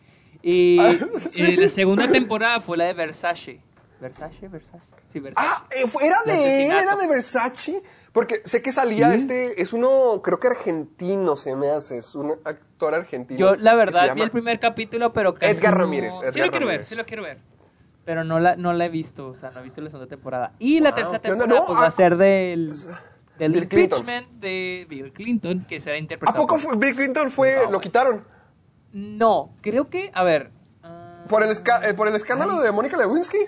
Y Ah, sí. eh, la segunda temporada fue la de Versace. ¿Versace? ¿Versace? Sí, Versace. Ah, eh, era De él, era de Versace. Porque sé que salía Sí. este, es uno, creo que argentino se me hace, es un actor argentino. Yo, la verdad, vi el primer capítulo, pero casi Edgar no- Ramírez, sí lo quiero ver, sí lo quiero ver. Pero no la, no la he visto, o sea, no he visto la segunda temporada. Y la tercera temporada No, pues, va ah, a ser del, del Bill Clinton. impeachment de Bill Clinton, que será ¿A interpretado poco por- fue, Bill Clinton fue, No, lo quitaron? No, creo que, a ver... ah, ¿Por el, esca- eh, por el escándalo de Mónica Lewinsky?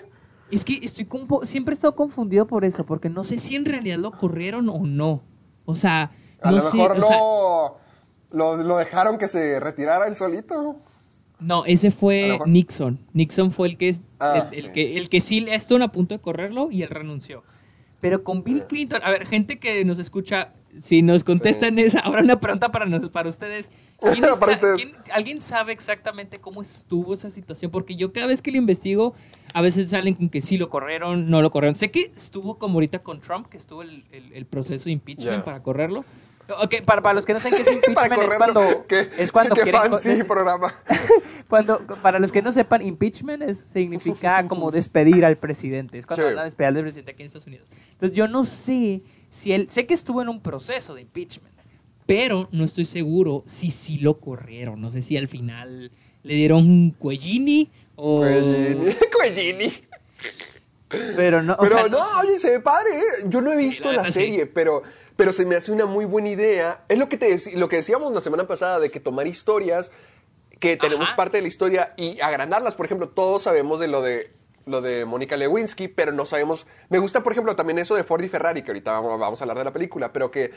Es que estoy siempre he estado confundido por eso, porque no sé si en realidad lo corrieron o no. O sea, A no lo sé, mejor o sea, lo, lo, dejaron que se retirara él solito. no, ese fue Nixon. Nixon fue el que Ah, el, el sí. que el que sí estuvo a punto de correrlo y él renunció. Pero con Bill Clinton, a ver, gente que nos escucha, si nos contestan esa, ahora una pregunta para nos- para ustedes. ¿Quién Para está- ustedes. quién- ¿Alguien sabe exactamente cómo estuvo esa situación? Porque yo cada vez que lo investigo, a veces salen con que sí lo corrieron, no lo corrieron. Sé que estuvo como ahorita con Trump, que estuvo el, el- el proceso de impeachment Ya. para correrlo. Ok, para, para los que no saben qué es impeachment, es cuando, es cuando quieren... fancy programa. cuando, para los que no sepan, impeachment es- significa como despedir al presidente. Es cuando Sí. van a despedir al presidente aquí en Estados Unidos. Entonces yo no sé si él, sé que estuvo en un proceso de impeachment, pero no estoy seguro si sí lo corrieron. No sé si al final le dieron un cuellini o... Cuellini. Cuellini. Pero no, o Pero sea, no, oye, se ve padre. ¿eh? Yo no he Sí, visto la la, neta, sí. serie, pero, pero se me hace una muy buena idea. Es lo que, te, lo que decíamos la semana pasada de que tomar historias que tenemos Ajá. parte de la historia y agrandarlas. Por ejemplo, todos sabemos de lo de lo de Mónica Lewinsky, pero no sabemos. Me gusta, por ejemplo, también eso de Ford y Ferrari, que ahorita vamos, vamos a hablar de la película, pero que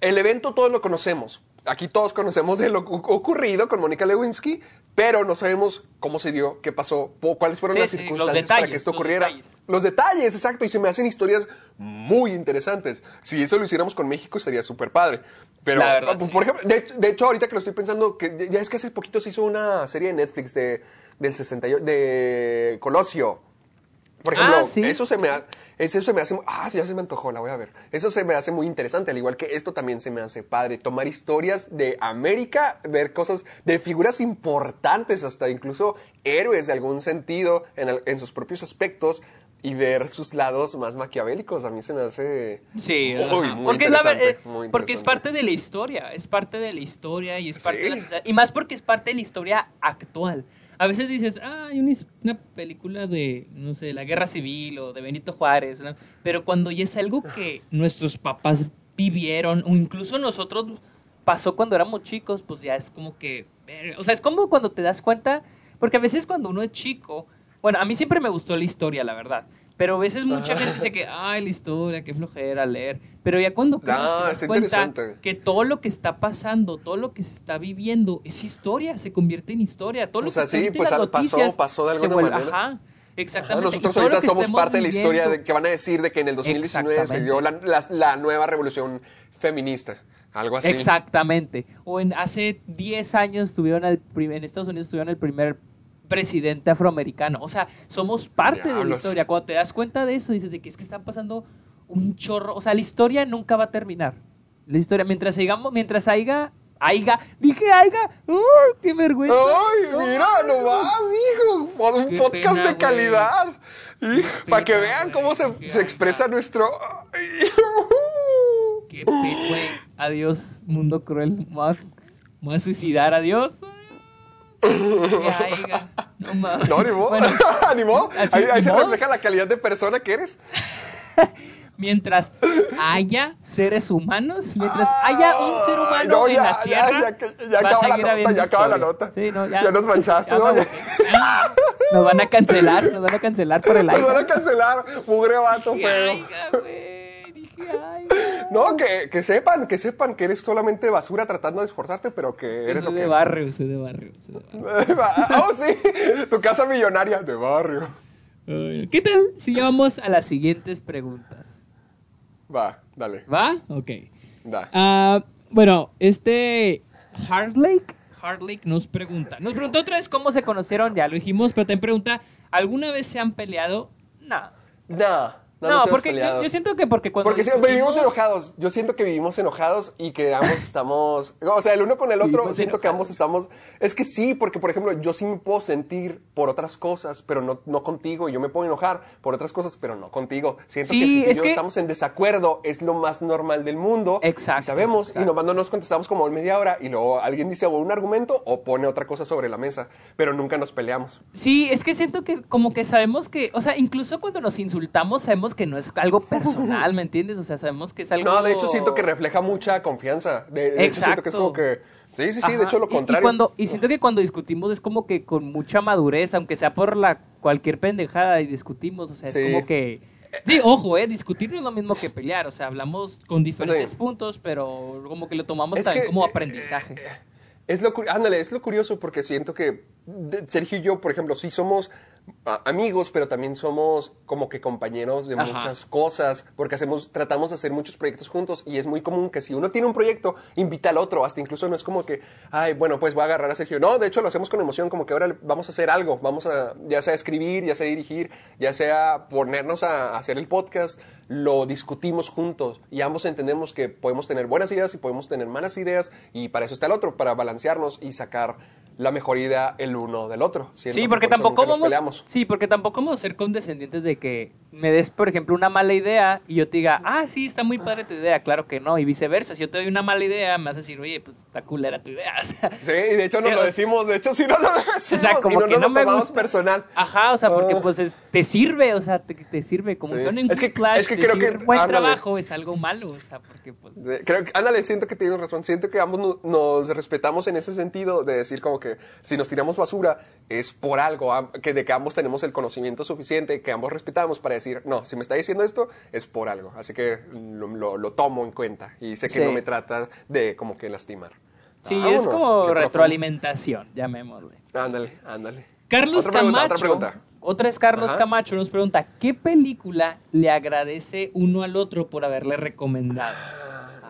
el evento todos lo conocemos. Aquí todos conocemos de lo cu- ocurrido con Mónica Lewinsky, pero no sabemos cómo se dio, qué pasó, cuáles fueron Sí, las sí, circunstancias para que esto los ocurriera. detalles. Los detalles, exacto, y se me hacen historias muy interesantes. Si eso lo hiciéramos con México sería súper padre. Pero, La verdad, por sí. ejemplo, de, de hecho, ahorita que lo estoy pensando, que ya es que hace poquito se hizo una serie de Netflix de, del 68, de Colosio. Por ejemplo, Ah, sí. eso se me ha- eso se me hace, ah, ya se me antojó, la voy a ver. Eso se me hace muy interesante, al igual que esto también se me hace padre. Tomar historias de América, ver cosas de figuras importantes, hasta incluso héroes de algún sentido en, el- en sus propios aspectos y ver sus lados más maquiavélicos. A mí se me hace Sí, Uy, muy porque, la interesante, eh, muy porque es interesante. parte de la historia, es parte de la historia y es parte de la sociedad. Y más porque es parte de la historia actual. A veces dices, ah, hay una, película de, no sé, la guerra civil o de Benito Juárez, ¿no? pero cuando ya es algo que nuestros papás vivieron o incluso nosotros pasó cuando éramos chicos, pues ya es como que, o sea, es como cuando te das cuenta, porque a veces cuando uno es chico, bueno, a mí siempre me gustó la historia, la verdad. Pero a veces mucha gente dice que, ay, la historia, qué flojera leer. Pero ya cuando creces te das cuenta que todo lo que está pasando, todo lo que se está viviendo, es historia, se convierte en historia. Todo lo O sea, que sí, pues, las pasó- noticias pasó de alguna vuelve- manera. Ajá, Ajá, exactamente. nosotros lo ahorita somos parte de la historia de que van a decir de que en el 2019 se dio la, la- la nueva revolución feminista. Algo así. Exactamente. O en hace 10 años tuvieron prim- en Estados Unidos tuvieron el primer presidente afroamericano. O sea, somos parte de la historia. Cuando te das cuenta de eso, dices de que es que están pasando un chorro. O sea, la historia nunca va a terminar. La historia, mientras sigamos, mientras haya, haiga, dije ¡uh, qué vergüenza! ¡Ay, No, mira, nomás, hijo! Por un Qué podcast pena, de calidad. Para que pena, vean cómo se, se expresa nuestro... Qué pe- güey. Adiós, mundo cruel. Me voy a, suicidar, adiós. Que haiga. No mames. No, ni modo. Bueno, Ni modo. así, Ahí, se refleja la calidad de persona que eres. mientras haya seres humanos, mientras haya un ser humano no, en ya, la ya, Tierra, ya, que- ya va a acaba la seguir nota, ya acaba la nota. Sí, no, ya, Ya nos manchaste, ya ¿no? Ya. Nos van a cancelar, nos van a cancelar por el Nos van a aire. cancelar. Mugre vato feo. No, que, que sepan, que sepan que eres solamente basura tratando de esforzarte, pero que Es que eres soy lo de que... barrio, soy de barrio, soy de barrio. oh, sí. Tu casa millonaria de barrio. ¿Qué tal si ya vamos a las siguientes preguntas? Va, dale. ¿Va? Ok. Da. Ah, bueno, este Hardlake, Hardlake nos pregunta. Nos preguntó otra vez cómo se conocieron, ya lo dijimos, pero también pregunta, ¿alguna vez se han peleado? No. No. No, nos hemos porque yo, siento que porque cuando Porque discutimos- vivimos enojados. Yo siento que vivimos enojados y que ambos estamos. O sea, el uno con el otro, Vivimos siento que ambos estamos. Es que sí, porque por ejemplo, yo sí me puedo sentir por otras cosas, pero no, no contigo. Y yo me puedo enojar por otras cosas, pero no contigo. Siento Sí, que si tú y es yo que- estamos en desacuerdo, es lo más normal del mundo. Exacto, Y sabemos, exacto. y nomás no nos contestamos como en media hora, y luego alguien dice un argumento o pone otra cosa sobre la mesa, pero nunca nos peleamos. Sí, es que siento que como que sabemos que, o sea, incluso cuando nos insultamos sabemos que no es algo personal, ¿me entiendes? O sea, sabemos que es algo... No, de hecho siento que refleja mucha confianza. De, de hecho siento que es como que... Sí, sí, sí, de hecho lo y- y contrario. cuando, y siento que cuando discutimos es como que con mucha madurez, aunque sea por la cualquier pendejada y discutimos, o sea, es como que... Sí, ojo, eh, discutir no es lo mismo que pelear, o sea, hablamos con diferentes Sí. puntos, pero como que lo tomamos Es también que, como eh, aprendizaje. Es lo, ándale, es lo curioso porque siento que Sergio y yo, por ejemplo, sí somos amigos, pero también somos como que compañeros de Ajá. muchas cosas, porque hacemos, tratamos de hacer muchos proyectos juntos y es muy común que si uno tiene un proyecto, invita al otro, hasta incluso no es como que, ay, bueno, pues voy a agarrar a Sergio. No, de hecho lo hacemos con emoción, como que ahora vamos a hacer algo, vamos a, ya sea escribir, ya sea dirigir, ya sea ponernos a, a hacer el podcast, lo discutimos juntos y ambos entendemos que podemos tener buenas ideas y podemos tener malas ideas y para eso está el otro, para balancearnos y sacar la mejor idea el uno del otro. Sí, que porque tampoco nos vamos, peleamos. sí, porque tampoco vamos a ser condescendientes de que me des, por ejemplo, una mala idea y yo te diga, ah, sí, está muy padre tu idea, claro que no, y viceversa, si yo te doy una mala idea, me vas a decir, oye, pues está culera tu idea. O sea, Sí, y de hecho nos Sí, lo o- decimos, de hecho sí no lo decimos O sea, como y no que nos no lo me gusta. personal. Ajá, o sea, porque Ah. pues es- te sirve, o sea, te, te sirve como Sí. que en Es que- Clash es que creo que- buen ándale. trabajo es algo malo, o sea, porque pues... Creo que, ándale, siento que tienes razón. Siento que ambos no- nos respetamos en ese sentido de decir como que si nos tiramos basura es por algo, que de que ambos tenemos el conocimiento suficiente, que ambos respetamos para decir, no, si me está diciendo esto es por algo. Así que lo, lo- lo tomo en cuenta y sé que Sí. no me trata de como que lastimar. Sí, Vámonos, es como retroalimentación, llamémosle. Ándale, ándale. Carlos Otra pregunta, Camacho. otra pregunta. Otra es Carlos Ajá. Camacho, nos pregunta, ¿qué película le agradece uno al otro por haberle recomendado?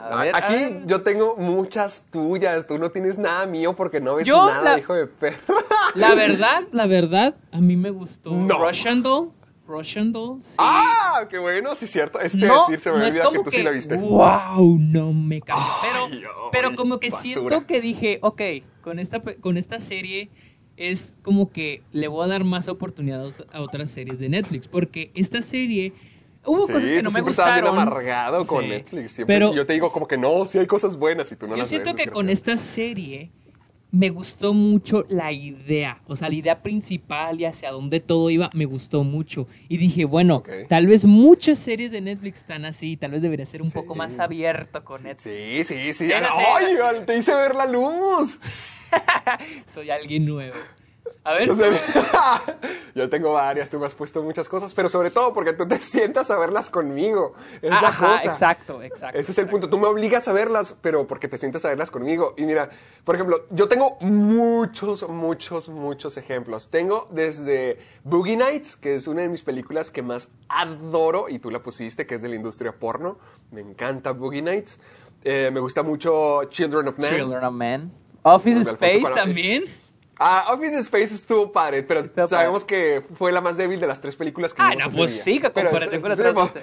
A ver, Aquí a ver. yo tengo muchas tuyas. Tú no tienes nada mío porque no ves Yo nada, la- hijo de perra. La verdad, la verdad, a mí me gustó No. Russian Doll. Russian Doll, sí. ¡Ah! ¡Qué bueno! Sí, cierto. Es no, decir, se me no olvida es que tú que, sí la viste. wow, no me cambió. Pero, pero como que basura. siento que dije, ok, con esta, con esta serie es como que le voy a dar más oportunidades a otras series de Netflix. Porque esta serie, hubo Sí, cosas que no tú me estabas bien gustaron. amargado con Sí, Netflix. Siempre pero yo te digo como que no, sí hay cosas buenas y tú no yo las siento ves, que con esta serie me gustó mucho la idea, o sea, la idea principal y hacia dónde todo iba, me gustó mucho. Y dije, bueno, tal vez muchas series de Netflix están así, tal vez debería ser un poco más abierto con Netflix. Sí, sí, sí. ¡Ay! Te hice ver la luz. Soy alguien nuevo. A ver, yo tengo varias, tú me has puesto muchas cosas, pero sobre todo porque tú te sientas a verlas conmigo. Es la ajá, cosa. exacto, exacto. Ese es el punto. Tú me obligas a verlas, pero porque te sientas a verlas conmigo. Y mira, por ejemplo, yo tengo muchos, muchos, muchos ejemplos. Tengo desde Boogie Nights, que es una de mis películas que más adoro, y tú la pusiste, que es de la industria porno. Me encanta Boogie Nights. Eh, me gusta mucho Children of Men. Children of Men. Office Space también. Ah, Office Space estuvo padre, pero sabemos que fue la más débil de las tres películas que Ah, vimos no, ese pues día. sí, que Pero comparación con las otras, pues, sí,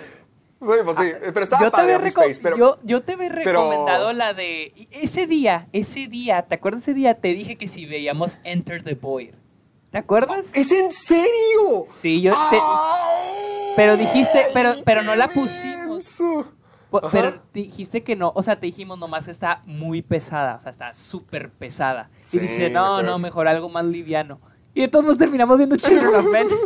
pues sí, pero estaba yo, te padre Office Space, pero... yo, yo te había pero- recomendado la de... Ese día, ese día, ¿te acuerdas ese día? Te dije que si veíamos Enter the Void. ¿Te acuerdas? ¿Es en serio? Sí, yo te- pero dijiste- pero- pero no la pusimos. Ajá. Pero dijiste que no, o sea, te dijimos nomás que está muy pesada, o sea, está súper pesada. Sí, y me no, no, mejor algo más liviano. Y de todos nos terminamos viendo Children of Men.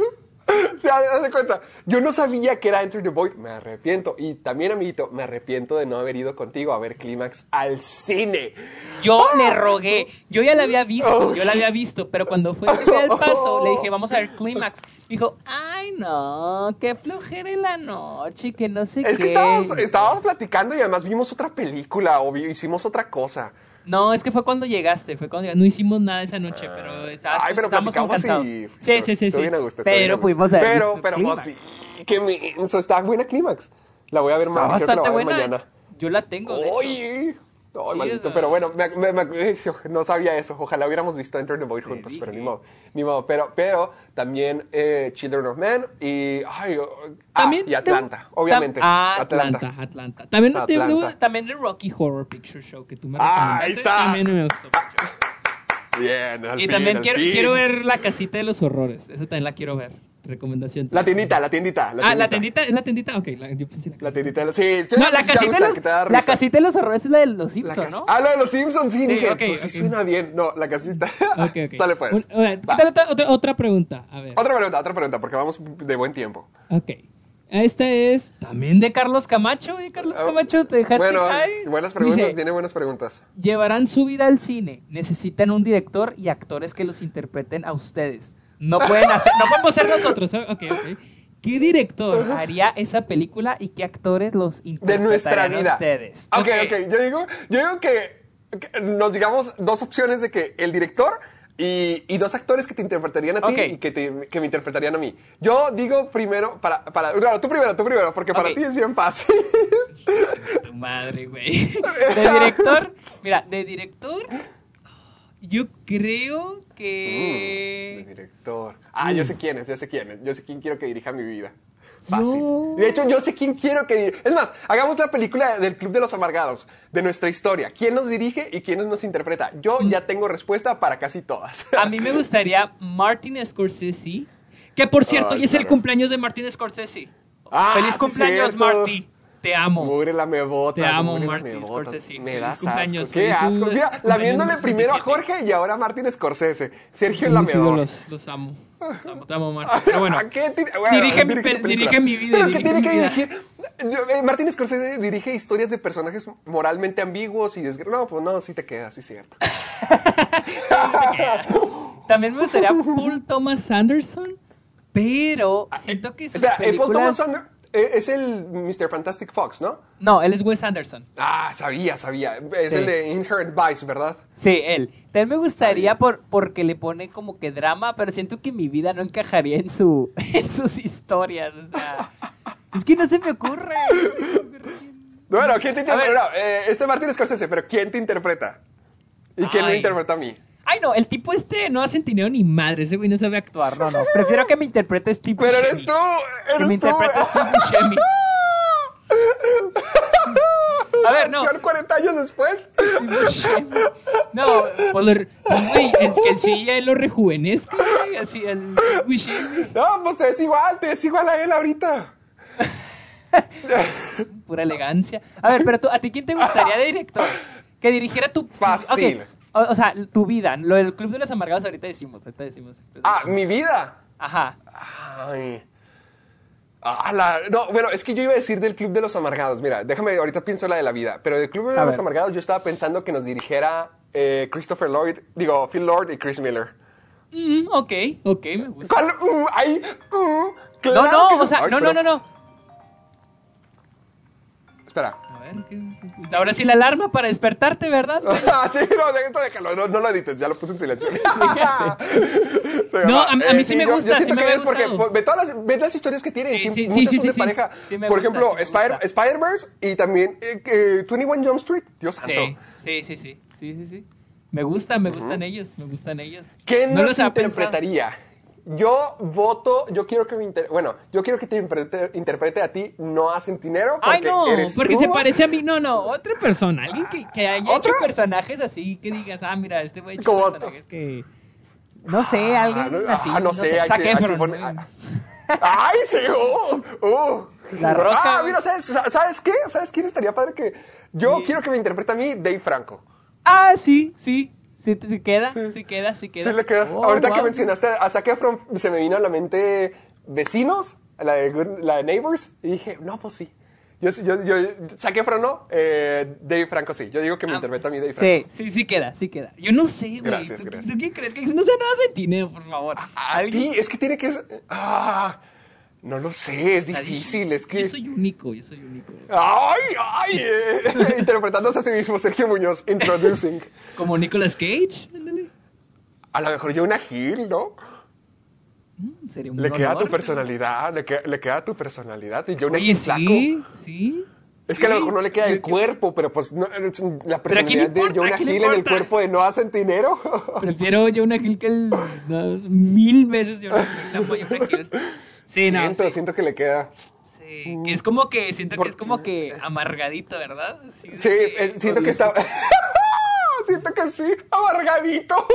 Haz de cuenta, yo no sabía que era Enter the Void, me arrepiento. Y también, amiguito, me arrepiento de no haber ido contigo a ver Clímax al cine. Yo le rogué, yo ya la había visto, yo la había visto, pero cuando fue del paso, le dije, vamos a ver Clímax. Dijo, ay no, qué flojera en la noche, que no sé Es qué. que estábamos, estábamos platicando y además vimos otra película o hicimos otra cosa. No, es que fue cuando llegaste, fue cuando llegaste. No hicimos nada esa noche, pero estabas- Ay, pero estábamos como cansados. y- Sí, sí, sí, sí. bien a gusto, Pero pudimos haber Pero, visto pero, Clímax. pues sí, menso, está buena Clímax. La voy a ver Está que la bastante buena. mañana. Yo la tengo, de hecho. Oye. Sí, maldito, pero bueno, me- me- me- no sabía eso. Ojalá hubiéramos visto Enter the Void Te juntos, pero ni modo. Ni modo. Pero, pero también eh, Children of Men y, ay, oh, ah, También y te- Atlanta, tam- obviamente. ah, Atlanta, Atlanta. También, te- Atlanta. también el Rocky Horror Picture Show que tú me Ah, ahí está. También me gustó mucho. Bien, al Y fin, también al quiero, fin. quiero ver La Casita de los Horrores. Esa también la quiero ver. Recomendación. La tiendita, la tiendita. ah, la tendita, ¿es la tendita? Ok, la, yo pensé la La casita. tiendita, sí. sí, No, la casita, de gusta, los, la casita de los horrores es la de los La Simpsons, ¿no? Ah, lo de los Simpsons, sí, Sí, dije, ok, pues sí ok. suena bien. No, la casita. Ok, ok. Sale pues. Un- a ver, Va. ¿qué tal otra, otra, otra pregunta? A ver. Otra pregunta, otra pregunta, porque vamos de buen tiempo. Ok. Esta es también de Carlos Camacho. ¿Y Carlos Camacho te dejaste Ah, bueno, caer? buenas preguntas, Dice, tiene buenas preguntas. Llevarán su vida al cine. Necesitan un director y actores que los interpreten a ustedes. No pueden hacer, no podemos ser nosotros. ¿eh? Ok, ok. ¿Qué director haría esa película y qué actores los de interpretarían nuestra a vida. ustedes? Ok, ok. Yo digo, yo digo que, que nos digamos dos opciones de que el director y, y dos actores que te interpretarían a ti y que, te- que me interpretarían a mí. Yo digo primero, para, para, claro, tú primero, tú primero, porque para ti es bien fácil. Tu madre, güey. De director, mira, de director, yo creo El que. director. Ah, yo sé quién es, yo sé quién es. Yo sé quién quiero que dirija mi vida. Fácil. Yo- De hecho, yo sé quién quiero que dirija. Es más, hagamos la película del Club de los Amargados, de nuestra historia. ¿Quién nos dirige y quién nos interpreta? Yo ya tengo respuesta para casi todas. A mí me gustaría Martin Scorsese. Que por cierto, hoy es el cumpleaños de Martin Scorsese. Ah, Feliz cumpleaños. Marty. Te amo. Mugre la mebotas. Te amo, Martin. Scorsese. Me das cumpleaños, asco. Qué asco. Mira, la cumpleaños viéndole primero a 67. Jorge y ahora a Martin Scorsese. Sergio Lamedor. ídolos, los amo. Los amo, te amo, Martin. Pero bueno, ¿A qué bueno, dirige, mi, dirige dirige vida. Dirige tiene mi que vida. dirigir. Eh, Martin Scorsese dirige historias de personajes moralmente ambiguos y desgra- No, pues no, sí te queda, sí es cierto. También me gustaría Paul Thomas Anderson, pero siento que sus Espera, eh, Paul, películas... Thomas Ander- eh, es el Mr. Fantastic Fox, ¿no? No, él es Wes Anderson. Ah, sabía, sabía. Es Sí. el de Inherent Vice, ¿verdad? Sí, él. También me gustaría por, porque le pone como que drama, pero siento que mi vida no encajaría en, su, en sus historias. O sea, es que no se me ocurre. no se me ocurre quién. Bueno, ¿quién te interpreta? No, eh, este es Martin Scorsese, pero ¿quién te interpreta? ¿Y quién me Ay. interpreta a mí? Ay, no, el tipo este no ha sentido ni madre. Ese güey no sabe actuar. No, no. Prefiero que me interprete Steve Pero Buscemi. eres tú, Que eres me tú. interprete Steve Buscemi. A ver, no. Versión 40 años después. No, pues, lo- pues, güey, el que el sí ya lo rejuvenezca, güey. Así, el. No, pues te ves igual, te ves igual a él ahorita. Pura elegancia. A ver, pero tú, ¿a ti quién te gustaría de director? Que dirigiera tu... Fácil. O, o sea, tu vida. Lo del Club de los Amargados ahorita decimos, ahorita decimos. Ah, mi vida. Ajá. Ay. Ah, la- No, bueno, es que yo iba a decir del Club de los Amargados. Mira, déjame, ahorita pienso la de la vida. Pero del Club de A los ver. Amargados yo estaba pensando que nos dirigiera eh, Christopher Lloyd, digo, Phil Lord y Chris Miller. Mm, ok, ok, me gusta. ¿Cuál? Mm, ay, mm, No, claro no, sí. o sea, no, no, no, no. Espera. A ver, ¿qué- ahora sí la alarma para despertarte, ¿verdad? Sí, no, esto déjalo, no, no lo edites, ya lo puse en silencio. ya Sí, No, a- a mí sí me yo- gusta, yo sí me es porque pues, ve todas las, ve las historias que tienen, Sí, sí, sí, muchas sí, son sí, de sí. pareja. Sí Por gusta, ejemplo, sí Spider- gusta. Spider-Verse y también eh, eh, 21 Jump Street, Dios santo. Sí, sí, sí, sí, sí, sí, sí. Me gusta, me gustan ellos, me gustan ellos. ¿Quién no nos los interpretaría? Yo voto, yo quiero que me inter- bueno, yo quiero que te interprete, interprete a ti, no a Centinero, porque Ay, no, eres porque tú. se parece a mí. No, no, otra persona. Alguien que, que haya ¿Otra? hecho personajes así, que digas, ah, mira, este güey ha hecho personajes que. No sé, alguien no, así. ah, no sé, hay Zac que- Efron, poner- ¿no? ¡Ay, sí! ¡Uh! ¡Uh! La Roca, Ah, mira, ¿sabes, ¿sabes qué? ¿Sabes quién estaría padre que... Yo quiero que me interprete a mí Dave Franco. Ah, sí, sí. Sí, sí queda, sí queda, sí queda. Sí le queda. Oh, Ahorita que wow. mencionaste a Zac Efron, se me vino a la mente Vecinos, la de, Good- la de Neighbors, y dije, no, pues sí. Yo, yo, yo, Zac Efron no, eh, Dave Franco sí. Yo digo que me Ah, interpreta a mí Dave Franco. Sí, sí, sí queda, sí queda. Yo no sé, güey. Gracias, ¿Tú, gracias. ¿Tú qué crees? Que no sea nada centineo, por favor. A ti, es que tiene que... Ah, no lo sé, es Está difícil, es que... Yo soy único, yo soy único. ¡Ay, ay! eh, interpretándose a sí mismo, Sergio Muñoz, introducing. Como Nicolas Cage, ándale. A lo mejor yo una Gil, ¿no? Mm, Sería un Le queda tu personalidad, le queda, le queda tu personalidad. Y yo una Oye, sí, sí. Es que a lo mejor no le queda el cuerpo, pero pues no, la Pero ¿a quién le personalidad de? Jonah ¿A quién le Hill en el cuerpo de Noah Centinero. Prefiero Jonah Hill que el. no, mil veces Jonah Hill. Sí, no. siento, sí, siento que le queda. sí, que es como que. Siento que es como que amargadito, ¿verdad? Sí, Sí, es- siento que está. siento que sí, amargadito.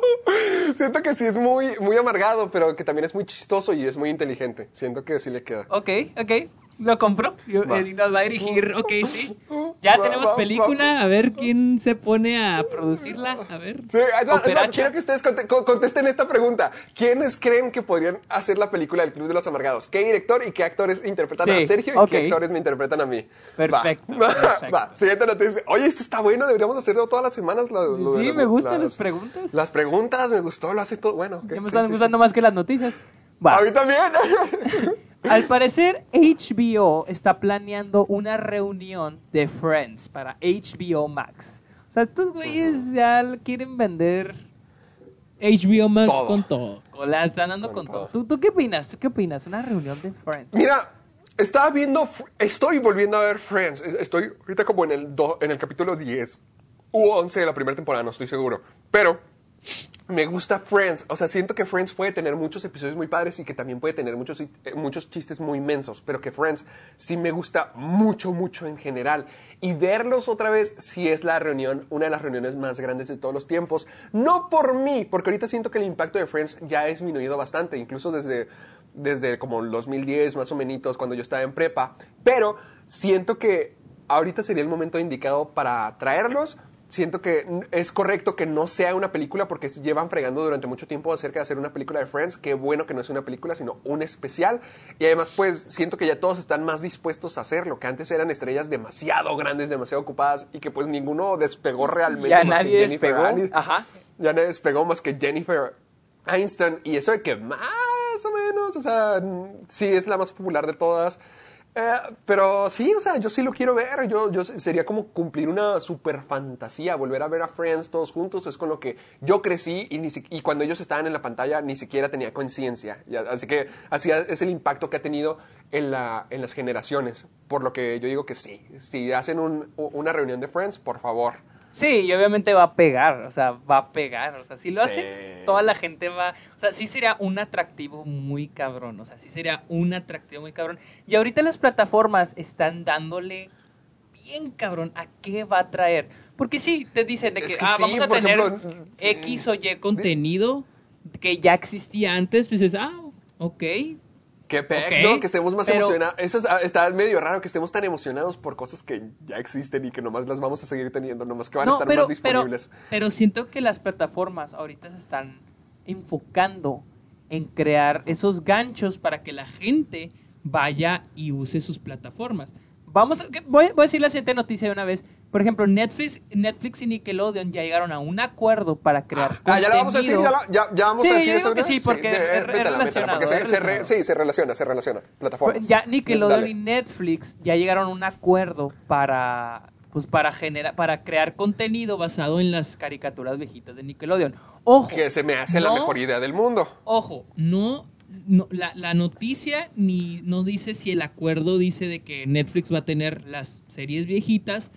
siento que sí es muy, muy amargado, pero que también es muy chistoso y es muy inteligente. Siento que sí le queda. Ok, ok. Lo Va. eh, nos va a dirigir. Ok, sí. Ya tenemos película. A ver quién se pone a producirla. A ver. Sí, Operacha. quiero que ustedes conte- co- contesten esta pregunta. ¿Quiénes creen que podrían hacer la película del Club de los Amargados? ¿Qué director y qué actores interpretan Sí, a Sergio y qué actores me interpretan a mí? Perfecto, Va, perfecto. va. Siguiente noticia. Oye, esto está bueno, deberíamos hacerlo todas las semanas. lo- lo de Sí, me gustan las- las preguntas. Las preguntas, me gustó, lo hace todo. Bueno, ok, Ya me están sí, gustando más que las noticias. Va. A mí también. Al parecer, HBO está planeando una reunión de Friends para HBO Max. O sea, estos güeyes ya quieren vender HBO Max Todo. con todo. Con La están dando Con con, todo. todo. ¿Tú, ¿Tú qué opinas? ¿Tú qué opinas? Una reunión de Friends. Mira, estaba viendo, estoy volviendo a ver Friends. Estoy ahorita como en el, do- en el capítulo 10 u 11 de la primera temporada, no estoy seguro. Pero me gusta Friends. O sea, siento que Friends puede tener muchos episodios muy padres y que también puede tener muchos, eh, muchos chistes muy inmensos. Pero que Friends sí me gusta mucho, mucho en general. Y verlos otra vez sí es la reunión, una de las reuniones más grandes de todos los tiempos. No por mí, porque ahorita siento que el impacto de Friends ya ha disminuido bastante. Incluso desde desde como el 2010 más o menos cuando yo estaba en prepa, pero siento que ahorita sería el momento indicado para traerlos. Siento que es correcto que no sea una película porque llevan fregando durante mucho tiempo acerca de hacer una película de Friends. Qué bueno que no es una película, sino un especial. Y además, pues siento que ya todos están más dispuestos a hacerlo, que antes eran estrellas demasiado grandes, demasiado ocupadas y que pues ninguno despegó realmente. Ya más nadie despegó. Aniston. Ajá. Ya nadie despegó más que Jennifer Einstein. Y eso de que más o menos, o sea, sí es la más popular de todas. Eh, pero sí, o sea, yo sí lo quiero ver. Yo, yo sería como cumplir una super fantasía, volver a ver a Friends todos juntos. Es con lo que yo crecí y, ni y cuando ellos estaban en la pantalla ni siquiera tenía conciencia. Así que así es el impacto que ha tenido en, la, en las generaciones. Por lo que yo digo que sí. Si hacen un- una reunión de Friends, por favor. Sí, y obviamente va a pegar, o sea, va a pegar, o sea, si lo Sí. hacen, toda la gente va, o sea, sí sería un atractivo muy cabrón, o sea, sí sería un atractivo muy cabrón. Y ahorita las plataformas están dándole bien cabrón a qué va a traer, porque sí, te dicen de Es que, ah, sí, vamos a tener ejemplo. X o Y contenido que ya existía antes, pues dices, ah, ok, Qué pex, Ok, ¿no? Que estemos más pero- emocionados. Eso es- ah, está medio raro que estemos tan emocionados por cosas que ya existen y que nomás las vamos a seguir teniendo, nomás que van a estar más disponibles. Pero, pero siento que las plataformas ahorita se están enfocando en crear esos ganchos para que la gente vaya y use sus plataformas. Vamos a, voy, voy a decir la siguiente noticia de una vez. Por ejemplo, Netflix, Netflix y Nickelodeon ya llegaron a un acuerdo para crear Ah, ya la vamos a decir, ya, contenido. la- ya, ya vamos Sí, a decir yo eso. sí, porque es- relacionado, porque se- es se re- relacionado. sí, se relaciona, se relaciona. Plataformas. Ya Nickelodeon Dale. y Netflix ya llegaron a un acuerdo para pues para generar para crear contenido basado en las caricaturas viejitas de Nickelodeon. Ojo, Que se me hace la mejor idea del mundo. Ojo, no, no la, la noticia ni no dice si el acuerdo dice de que Netflix va a tener las series viejitas,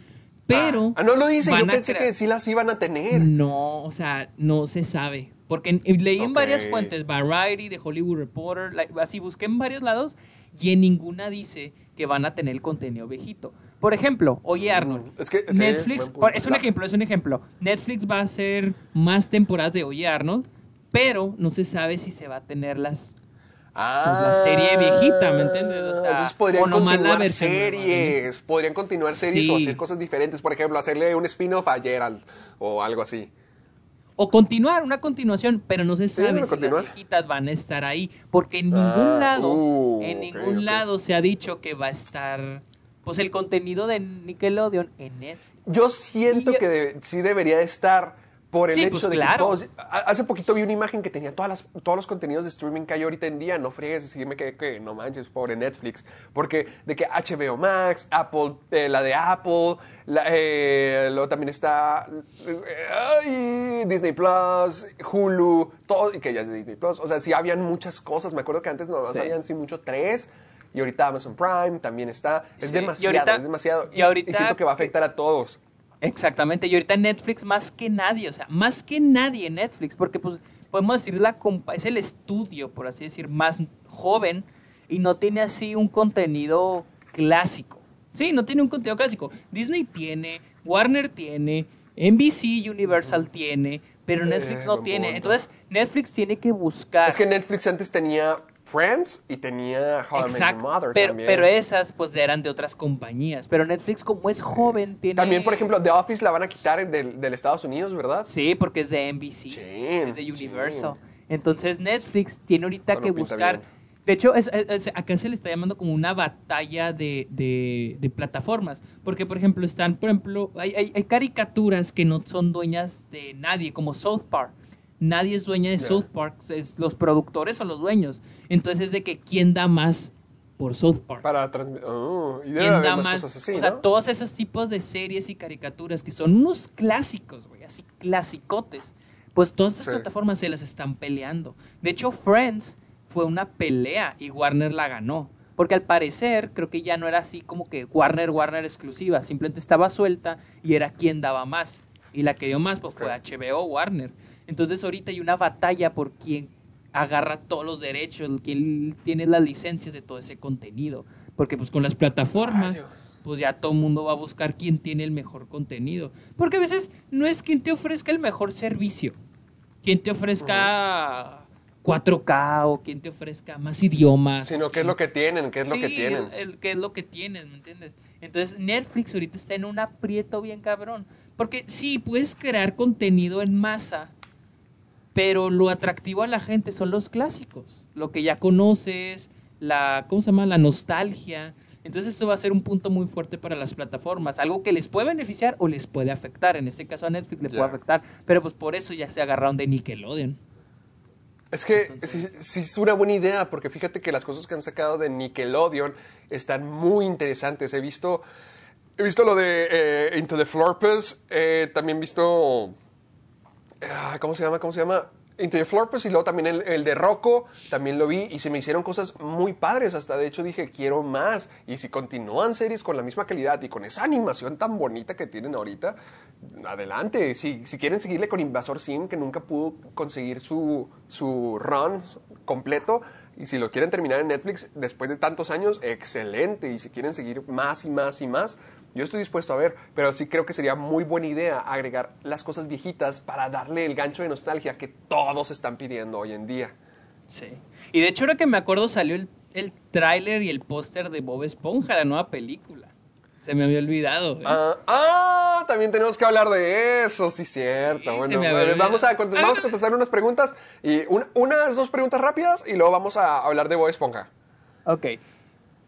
pero Ah, no lo dice, yo pensé que sí las iban a tener. no, o sea, no se sabe. Porque en- leí en varias fuentes, Variety, The Hollywood Reporter, así busqué en varios lados y en ninguna dice que van a tener el contenido viejito. Por ejemplo, oye Arnold, Mm, es que- Netflix, es un ejemplo, es un ejemplo. Netflix va a hacer más temporadas de Oye Arnold, pero no se sabe si se va a tener las Ah, la serie viejita, ¿me entiendes? O sea, entonces podrían continuar versión series, podrían continuar series o hacer cosas diferentes. Por ejemplo, hacerle un spin-off a Gerald o algo así. O continuar, una continuación, pero no se sabe si continuar. las viejitas van a estar ahí. Porque en ningún Ah, lado, uh, en ningún lado se ha dicho que va a estar pues el contenido de Nickelodeon en Netflix. Yo siento que de- sí debería estar por el Sí, hecho pues, de claro. que todos... Hace poquito vi una imagen que tenía todas las, todos los contenidos de streaming que hay ahorita en día. No friegues, así me quedé que no manches, pobre Netflix. Porque de que HBO Max, Apple, eh, la de Apple, la, eh, luego también está eh, Disney Plus, Hulu, todo, y que ya es de Disney Plus. O sea, sí habían muchas cosas. Me acuerdo que antes nomás Sí. habían sí mucho tres. Y ahorita Amazon Prime también está. Es Sí, y demasiado, ahorita- es demasiado. y ahorita- siento que va a afectar a todos. Exactamente, y ahorita Netflix más que nadie, o sea, más que nadie Netflix, porque pues podemos decir la compa es el estudio, por así decir, más joven y no tiene así un contenido clásico. Sí, no tiene un contenido clásico. Disney tiene, Warner tiene, NBC Universal tiene, pero Netflix Eh, no buen tiene. Entonces, Netflix tiene que buscar Es que Netflix antes tenía Friends y tenía How I Met Your Exacto, Mother pero, también. pero esas pues eran de otras compañías, pero Netflix como es joven tiene También, por ejemplo, The Office la van a quitar del, del Estados Unidos, ¿verdad? Sí, porque es de NBC, Chin, es de Universal. chin. Entonces Netflix tiene ahorita Bueno, que buscar. bien. De hecho, es- es- es- acá se le está llamando como una batalla de, de- de plataformas. Porque, por ejemplo, están, por ejemplo, hay, hay- hay caricaturas que no son dueñas de nadie, como South Park. Nadie es dueña de. South Park, es, los productores son los dueños. Entonces es de que quién da más por South Park. Para transmitir. Oh, y ¿Quién da más más? cosas así, o sea, ¿no? todos esos tipos de series y caricaturas que son unos clásicos, güey, así clasicotes. Pues todas estas Sí. plataformas se las están peleando. De hecho, Friends fue una pelea y Warner la ganó. Porque al parecer, creo que ya no era así como que Warner, Warner exclusiva. Simplemente estaba suelta y era quien daba más. Y la que dio más, pues fue. HBO Warner. Entonces ahorita hay una batalla por quién agarra todos los derechos, quién tiene las licencias de todo ese contenido. Porque pues con las plataformas, pues ya todo el mundo va a buscar quién tiene el mejor contenido. Porque a veces no es quien te ofrezca el mejor servicio, quien te ofrezca 4K o quien te ofrezca más idiomas. Sino qué es lo que tienen, qué es lo que tienen. El, el qué es lo que tienen, ¿me entiendes? Entonces Netflix ahorita está en un aprieto bien cabrón. Porque sí, puedes crear contenido en masa, pero lo atractivo a la gente son los clásicos, lo que ya conoces, la, ¿cómo se llama? La nostalgia. Entonces eso va a ser un punto muy fuerte para las plataformas, algo que les puede beneficiar o les puede afectar. En este caso a Netflix le puede afectar, pero pues por eso ya se agarraron de Nickelodeon. Es que sí, sí es una buena idea, porque fíjate que las cosas que han sacado de Nickelodeon están muy interesantes. He visto, he visto lo de eh, Into the Florpus, eh, también he visto, ¿cómo se llama? ¿Cómo se llama? Into the Florpus y luego también el, el de Rocco, también lo vi y se me hicieron cosas muy padres. Hasta de hecho dije, quiero más. Y si continúan series con la misma calidad y con esa animación tan bonita que tienen ahorita, adelante. Si, si quieren seguirle con Invasor Sim, que nunca pudo conseguir su, su run completo, y si lo quieren terminar en Netflix después de tantos años, excelente. Y si quieren seguir más y más y más, yo estoy dispuesto a ver. Pero sí creo que sería muy buena idea agregar las cosas viejitas para darle el gancho de nostalgia que todos están pidiendo hoy en día. Sí. Y de hecho, ahora que me acuerdo, salió el, el tráiler y el póster de Bob Esponja, la nueva película. Se me había olvidado. ¿eh? Ah, ah, también tenemos que hablar de eso, sí, cierto. Sí, bueno, vamos, a olvidado. contestar, vamos a contestar unas preguntas y un- unas dos preguntas rápidas y luego vamos a hablar de Bob Esponja. Ok.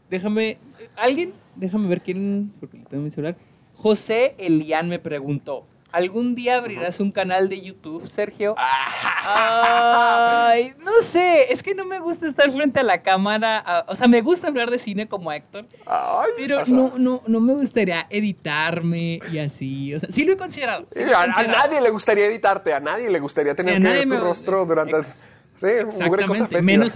Déjame. ¿Alguien? Déjame ver quién. Porque lo tengo en mi celular. José Elian me preguntó: ¿Algún día abrirás un canal de YouTube, Sergio? Ay, no sé. Es que no me gusta estar frente a la cámara. ah, O sea, me gusta hablar de cine como Héctor. Ay, Pero no, no, no me gustaría editarme y así. O sea, sí lo he considerado. sí Sí, lo he a, nadie le gustaría editarte, a nadie le gustaría tener a que nadie ver tu me- rostro durante... Ex- Sí, Exactamente. Menos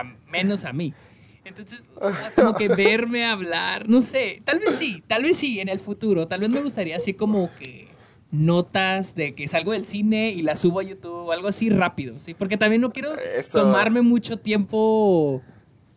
A- menos a mí. Entonces, como que verme hablar, no sé, tal vez sí, tal vez sí en el futuro, tal vez me gustaría así como que notas de que salgo del cine y las subo a YouTube o algo así rápido, ¿sí? Porque también no quiero Eso. tomarme mucho tiempo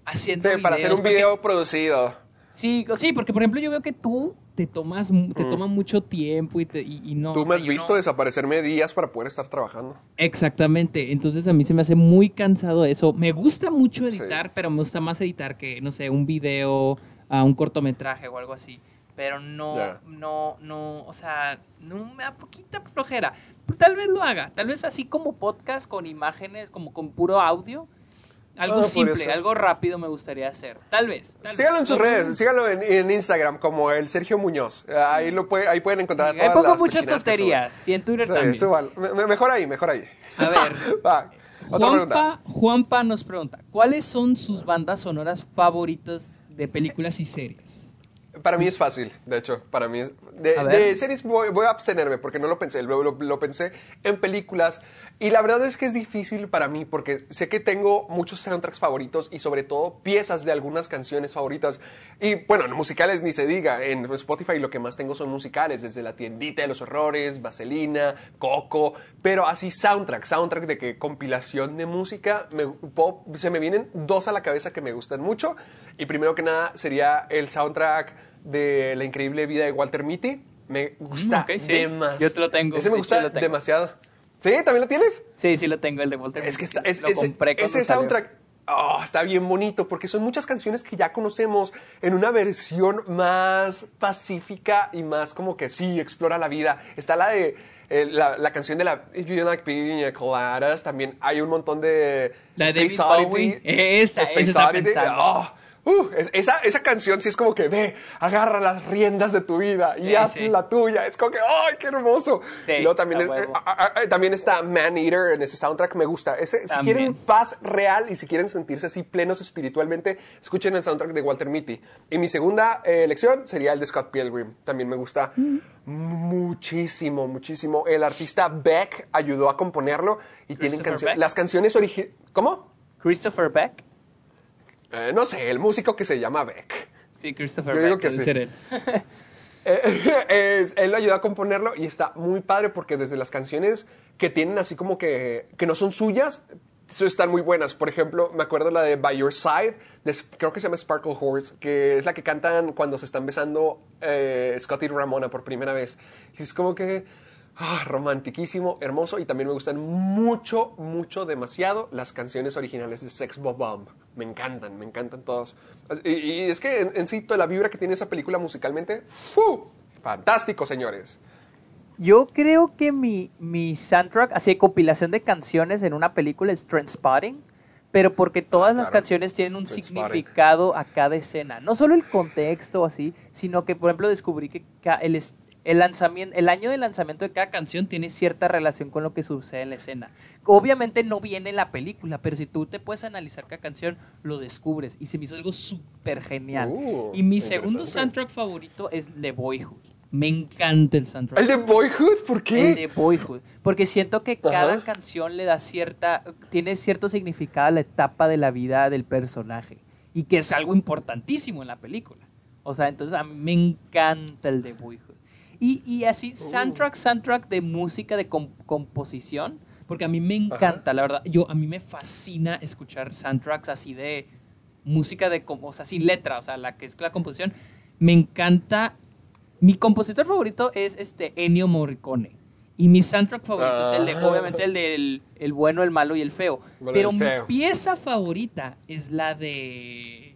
haciendo Sí, para hacer un porque- video producido. Sí, sí, porque por ejemplo yo veo que tú te tomas, te toma mucho tiempo y, te- y- y no. Mm. Tú me has visto no- desaparecerme días para poder estar trabajando. Exactamente, entonces a mí se me hace muy cansado eso. Me gusta mucho editar, pero me gusta más editar que, no sé, un video, a un cortometraje o algo así. Pero no, no, no, o sea, no me da poquita flojera. Tal vez lo haga, tal vez así como podcast con imágenes, como con puro audio. Algo simple, algo rápido me gustaría hacer. Tal vez. tal Síganlo en sus No- redes, síganlo en, en Instagram como el Sergio Muñoz. Ahí, lo puede, ahí pueden encontrar Ahí pongo las muchas tonterías y en Twitter. Sí, también. Me- mejor ahí, mejor ahí. A ver, Va. Juanpa, Juanpa nos pregunta, ¿cuáles son sus bandas sonoras favoritas de películas y series? Para mí es fácil, de hecho, para mí es... De, series voy, voy a abstenerme porque no lo pensé, lo, lo- lo pensé en películas y la verdad es que es difícil para mí porque sé que tengo muchos soundtracks favoritos y sobre todo piezas de algunas canciones favoritas y bueno, en musicales ni se diga, en Spotify lo que más tengo son musicales, desde La Tiendita de los Horrores, Vaselina, Coco, pero así soundtrack, soundtrack de que compilación de música, me- se me vienen dos a la cabeza que me gustan mucho y primero que nada sería el soundtrack de La increíble vida de Walter Mitty. Me gusta Mm, ok, sí. demasiado. Yo te lo tengo, Ese me gusta demasiado. ¿Sí? ¿También lo tienes? Sí, sí lo tengo, el de Walter Es que está, es- lo ese, compré ese soundtrack oh, está bien bonito porque son muchas canciones que ya conocemos en una versión más pacífica y más como que sí, explora la vida. Está la de eh, la, la canción de la If You Like Piña Coladas, también hay un montón de La de David Oddity. Bowie. Esa, Space esa Oddity. Oh, uh, es- esa, esa canción sí es como que ve, agarra las riendas de tu vida Sí, y haz sí. la tuya. Es como que, ¡ay, qué hermoso! Sí, y luego también, a es- eh, ah, ah, también está Man Eater en ese soundtrack, me gusta. Ese, si quieren paz real y si quieren sentirse así plenos espiritualmente, escuchen el soundtrack de Walter Mitty. Y mi segunda eh, elección sería el de Scott Pilgrim. También me gusta muchísimo, muchísimo. El artista Beck ayudó a componerlo y tienen canciones. Las canciones originales. ¿Cómo? Christopher Beck. Eh, no sé, el músico que se llama Beck. Sí, Christopher Yo digo Beck, que sí. ser él. Eh, es- él lo ayudó a componerlo y está muy padre porque desde las canciones que tienen así como que, que no son suyas, están muy buenas. Por ejemplo, me acuerdo la de By Your Side, de- creo que se llama Sparkle Horse, que es la que cantan cuando se están besando eh, Scott y Ramona por primera vez. Y es como que, Ah, romantiquísimo, hermoso y también me gustan mucho, mucho, demasiado las canciones originales de Sex Bob Bomb. Me encantan, me encantan todas. Y, y es que en, en sí toda la vibra que tiene esa película musicalmente, ¡fu! Fantástico, señores. Yo creo que mi, mi soundtrack, así de compilación de canciones en una película es Trendspotting, pero porque todas las claro. canciones tienen un significado a cada escena. No solo el contexto así, sino que, por ejemplo, descubrí que el, el, lanzamiento, el año de lanzamiento de cada canción tiene cierta relación con lo que sucede en la escena. Obviamente no viene en la película, pero si tú te puedes analizar cada canción, lo descubres. Y se me hizo algo súper genial. Uh, y mi segundo soundtrack favorito es The Boyhood. Me encanta el soundtrack. ¿El de Boyhood? ¿Por qué? El de Boyhood. Porque siento que cada canción le da cierta. Tiene cierto significado a la etapa de la vida del personaje. Y que es algo importantísimo en la película. O sea, entonces a mí me encanta el de Boyhood. Y, y así, soundtrack, soundtrack de música, de com- composición. Porque a mí me encanta, la verdad. Yo, a mí me fascina escuchar soundtracks así de música de. O sea, sin letra, o sea, la que es la composición. Me encanta mi compositor favorito es este Ennio Morricone. Y mi soundtrack favorito es el de, Ah. obviamente, el del el bueno, el malo y el feo. Y Pero el mi feo. pieza favorita es la de.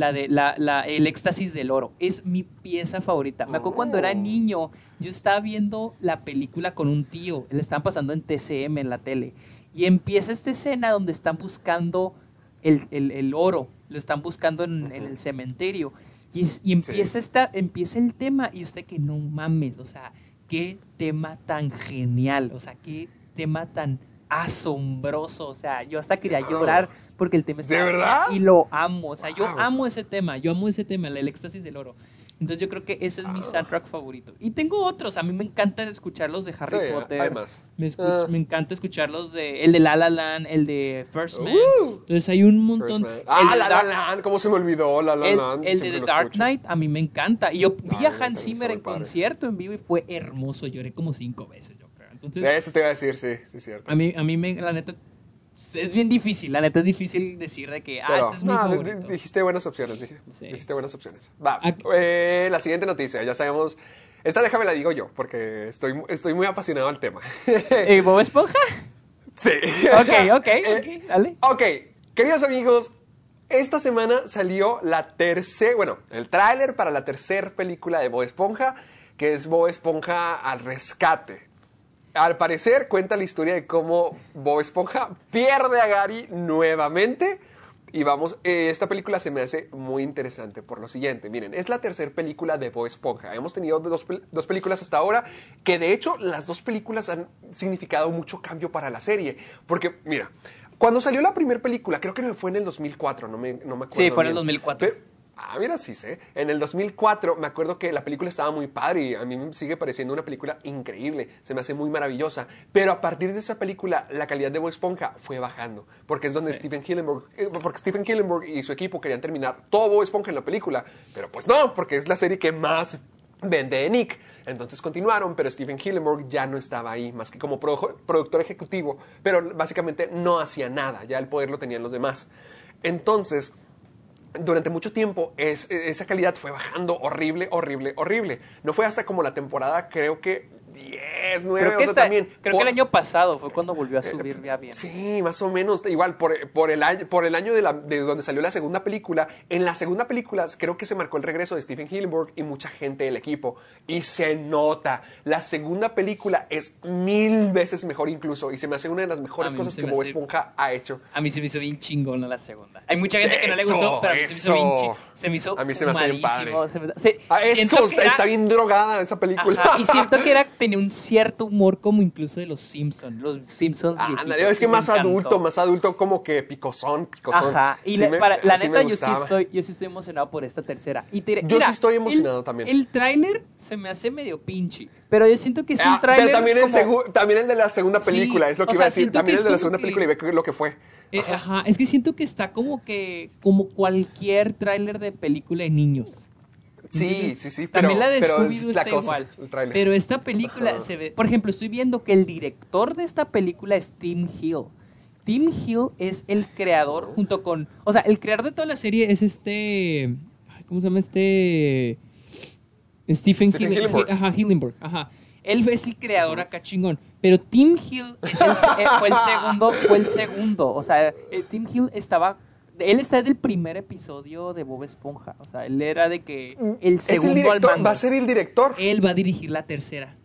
La de la, la- el éxtasis del oro. Es mi pieza favorita. Me acuerdo cuando era Oh. niño, yo estaba viendo la película con un tío. Le estaban pasando en TCM en la tele. Y empieza esta escena donde están buscando el, el- el oro. Lo están buscando en, en el cementerio. Y, y empieza, esta, empieza el tema y usted que no mames, o sea, qué tema tan genial, o sea, qué tema tan asombroso, o sea, yo hasta quería llorar porque el tema está ¿De verdad? y lo amo, o sea, yo amo ese tema, yo amo ese tema, el éxtasis del oro. Entonces yo creo que ese es mi soundtrack favorito. Y tengo otros, a mí me encanta escucharlos de Harry Sí, Potter. hay más. Me, escuch- Ah. me encanta escucharlos de el de La La Land, el de First Man. Uh. Entonces hay un montón. El Ah, de La La Land, ¿cómo se me olvidó? La La el, Land. el de The Dark escucho. Knight a mí me encanta. Y yo vi a Knight Hans Zimmer en padre. concierto en vivo y fue hermoso. Lloré como cinco veces. Entonces, Eso te iba a decir, sí, sí, es cierto. a mí, a mí me, la neta, es bien difícil. La neta es difícil decir de que, ah, Pero, este es mi no, favorito. di- dijiste buenas opciones, dije- Sí. dijiste buenas opciones. Va, eh, la siguiente noticia, ya sabemos. Esta déjame la digo yo, porque estoy, estoy muy apasionado al tema. Eh, ¿Bob Esponja? sí. Ok, ok, Eh, ok, dale. Ok, queridos amigos, esta semana salió la tercera, bueno, el tráiler para la tercera película de Bob Esponja, que es Bob Esponja al rescate. Al parecer cuenta la historia de cómo Bob Esponja pierde a Gary nuevamente. Y vamos, eh, esta película se me hace muy interesante por lo siguiente. Miren, es la tercera película de Bob Esponja. Hemos tenido dos, dos películas hasta ahora, que de hecho las dos películas han significado mucho cambio para la serie. Porque, mira, cuando salió la primera película, creo que fue en el 2004, no me, no me acuerdo. Sí, fue en el bien. 2004. Pe- Ah, mira, sí sé. En el 2004 me acuerdo que la película estaba muy padre y a mí me sigue pareciendo una película increíble. Se me hace muy maravillosa. Pero a partir de esa película, la calidad de Bob Esponja fue bajando. Porque es donde Steven Hillenburg, eh, porque Steven Hillenburg y su equipo querían terminar todo Bob Esponja en la película. Pero pues no, porque es la serie que más vende de Nick. Entonces continuaron, pero Steven Hillenburg ya no estaba ahí, más que como produ- productor ejecutivo. Pero básicamente no hacía nada. Ya el poder lo tenían los demás. Entonces durante mucho tiempo es, esa calidad fue bajando horrible, horrible, horrible. No fue hasta como la temporada, creo que 10, 9, Creo, que, o sea, esta- también. creo por- que el año pasado fue cuando volvió a subir ya bien. Sí, más o menos. Igual, por, por el año, por el año de, la- de donde salió la segunda película, en la segunda película creo que se marcó el regreso de Stephen Hillenburg y mucha gente del equipo. Y se nota. La segunda película es mil veces mejor incluso. Y se me hace una de las mejores cosas que Bob Esponja ha hecho. A mí se me hizo bien chingona la segunda. Hay mucha gente que no le Eso, gustó, pero a mí se me hizo bien eso. chi- Se me hizo A mí se me hace bien padre. se me- se- Ah, eso, está, era- bien drogada esa película. Ajá, y siento que era, tenía un cierto humor como incluso de los Simpsons. Los Simpsons Ah, es que más encantó. adulto, más adulto, como que picosón, picosón. Ajá, y Sí la, me- para- la sí me neta yo sí, estoy, yo sí estoy emocionado por esta tercera. Y te Yo sí estoy emocionado el- también. El tráiler se me hace medio pinche, pero yo siento que es Ah, un tráiler pero también, el como- segu- también el de la segunda Sí, película, es lo que iba sea, a decir. También el de la segunda que- película y ve lo que fue. Eh, ajá, es que siento que está como que como cualquier tráiler de película de niños. Sí, sí, sí, pero, También la de Scooby-Doo está cosa, igual. Pero esta película Ajá. se ve. Por ejemplo, estoy viendo que el director de esta película es Tim Hill. Tim Hill es el creador junto con. O sea, el creador de toda la serie es este. ¿Cómo se llama este? Stephen, Stephen Hill- Hillenburg. Ajá, Hillenburg. Ajá. Él es el creador acá chingón. Pero Tim Hill es el se- eh, fue el segundo, fue el segundo. O sea, eh, Tim Hill estaba. Él está desde el primer episodio de Bob Esponja. O sea, él era de que el Es el segundo al mando. va a ser el director. Él va a dirigir la tercera.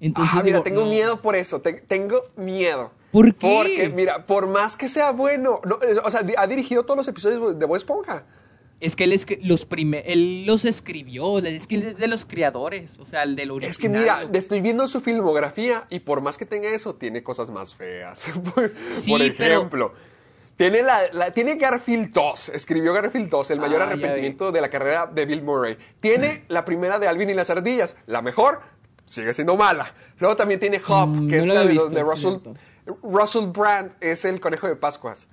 Entonces, ah, mira, digo, tengo no, miedo por eso, te- tengo miedo. ¿Por qué? Porque, mira, por más que sea bueno, no, eh, o sea, ha dirigido todos los episodios de Bob Esponja. Es que él, es que los prime- él los escribió, es que él es de los creadores, o sea, el del original. Es que mira, estoy viendo su filmografía y por más que tenga eso, tiene cosas más feas. por Sí, por pero- ejemplo, tiene, la, la- tiene Garfield 2, escribió Garfield 2, el mayor Ah, arrepentimiento de la carrera de Bill Murray. Tiene la primera de Alvin y las ardillas, la mejor, sigue siendo mala. Luego también tiene Hop, Mm, que no es la de, donde Russell. Russell Brand es el conejo de Pascuas.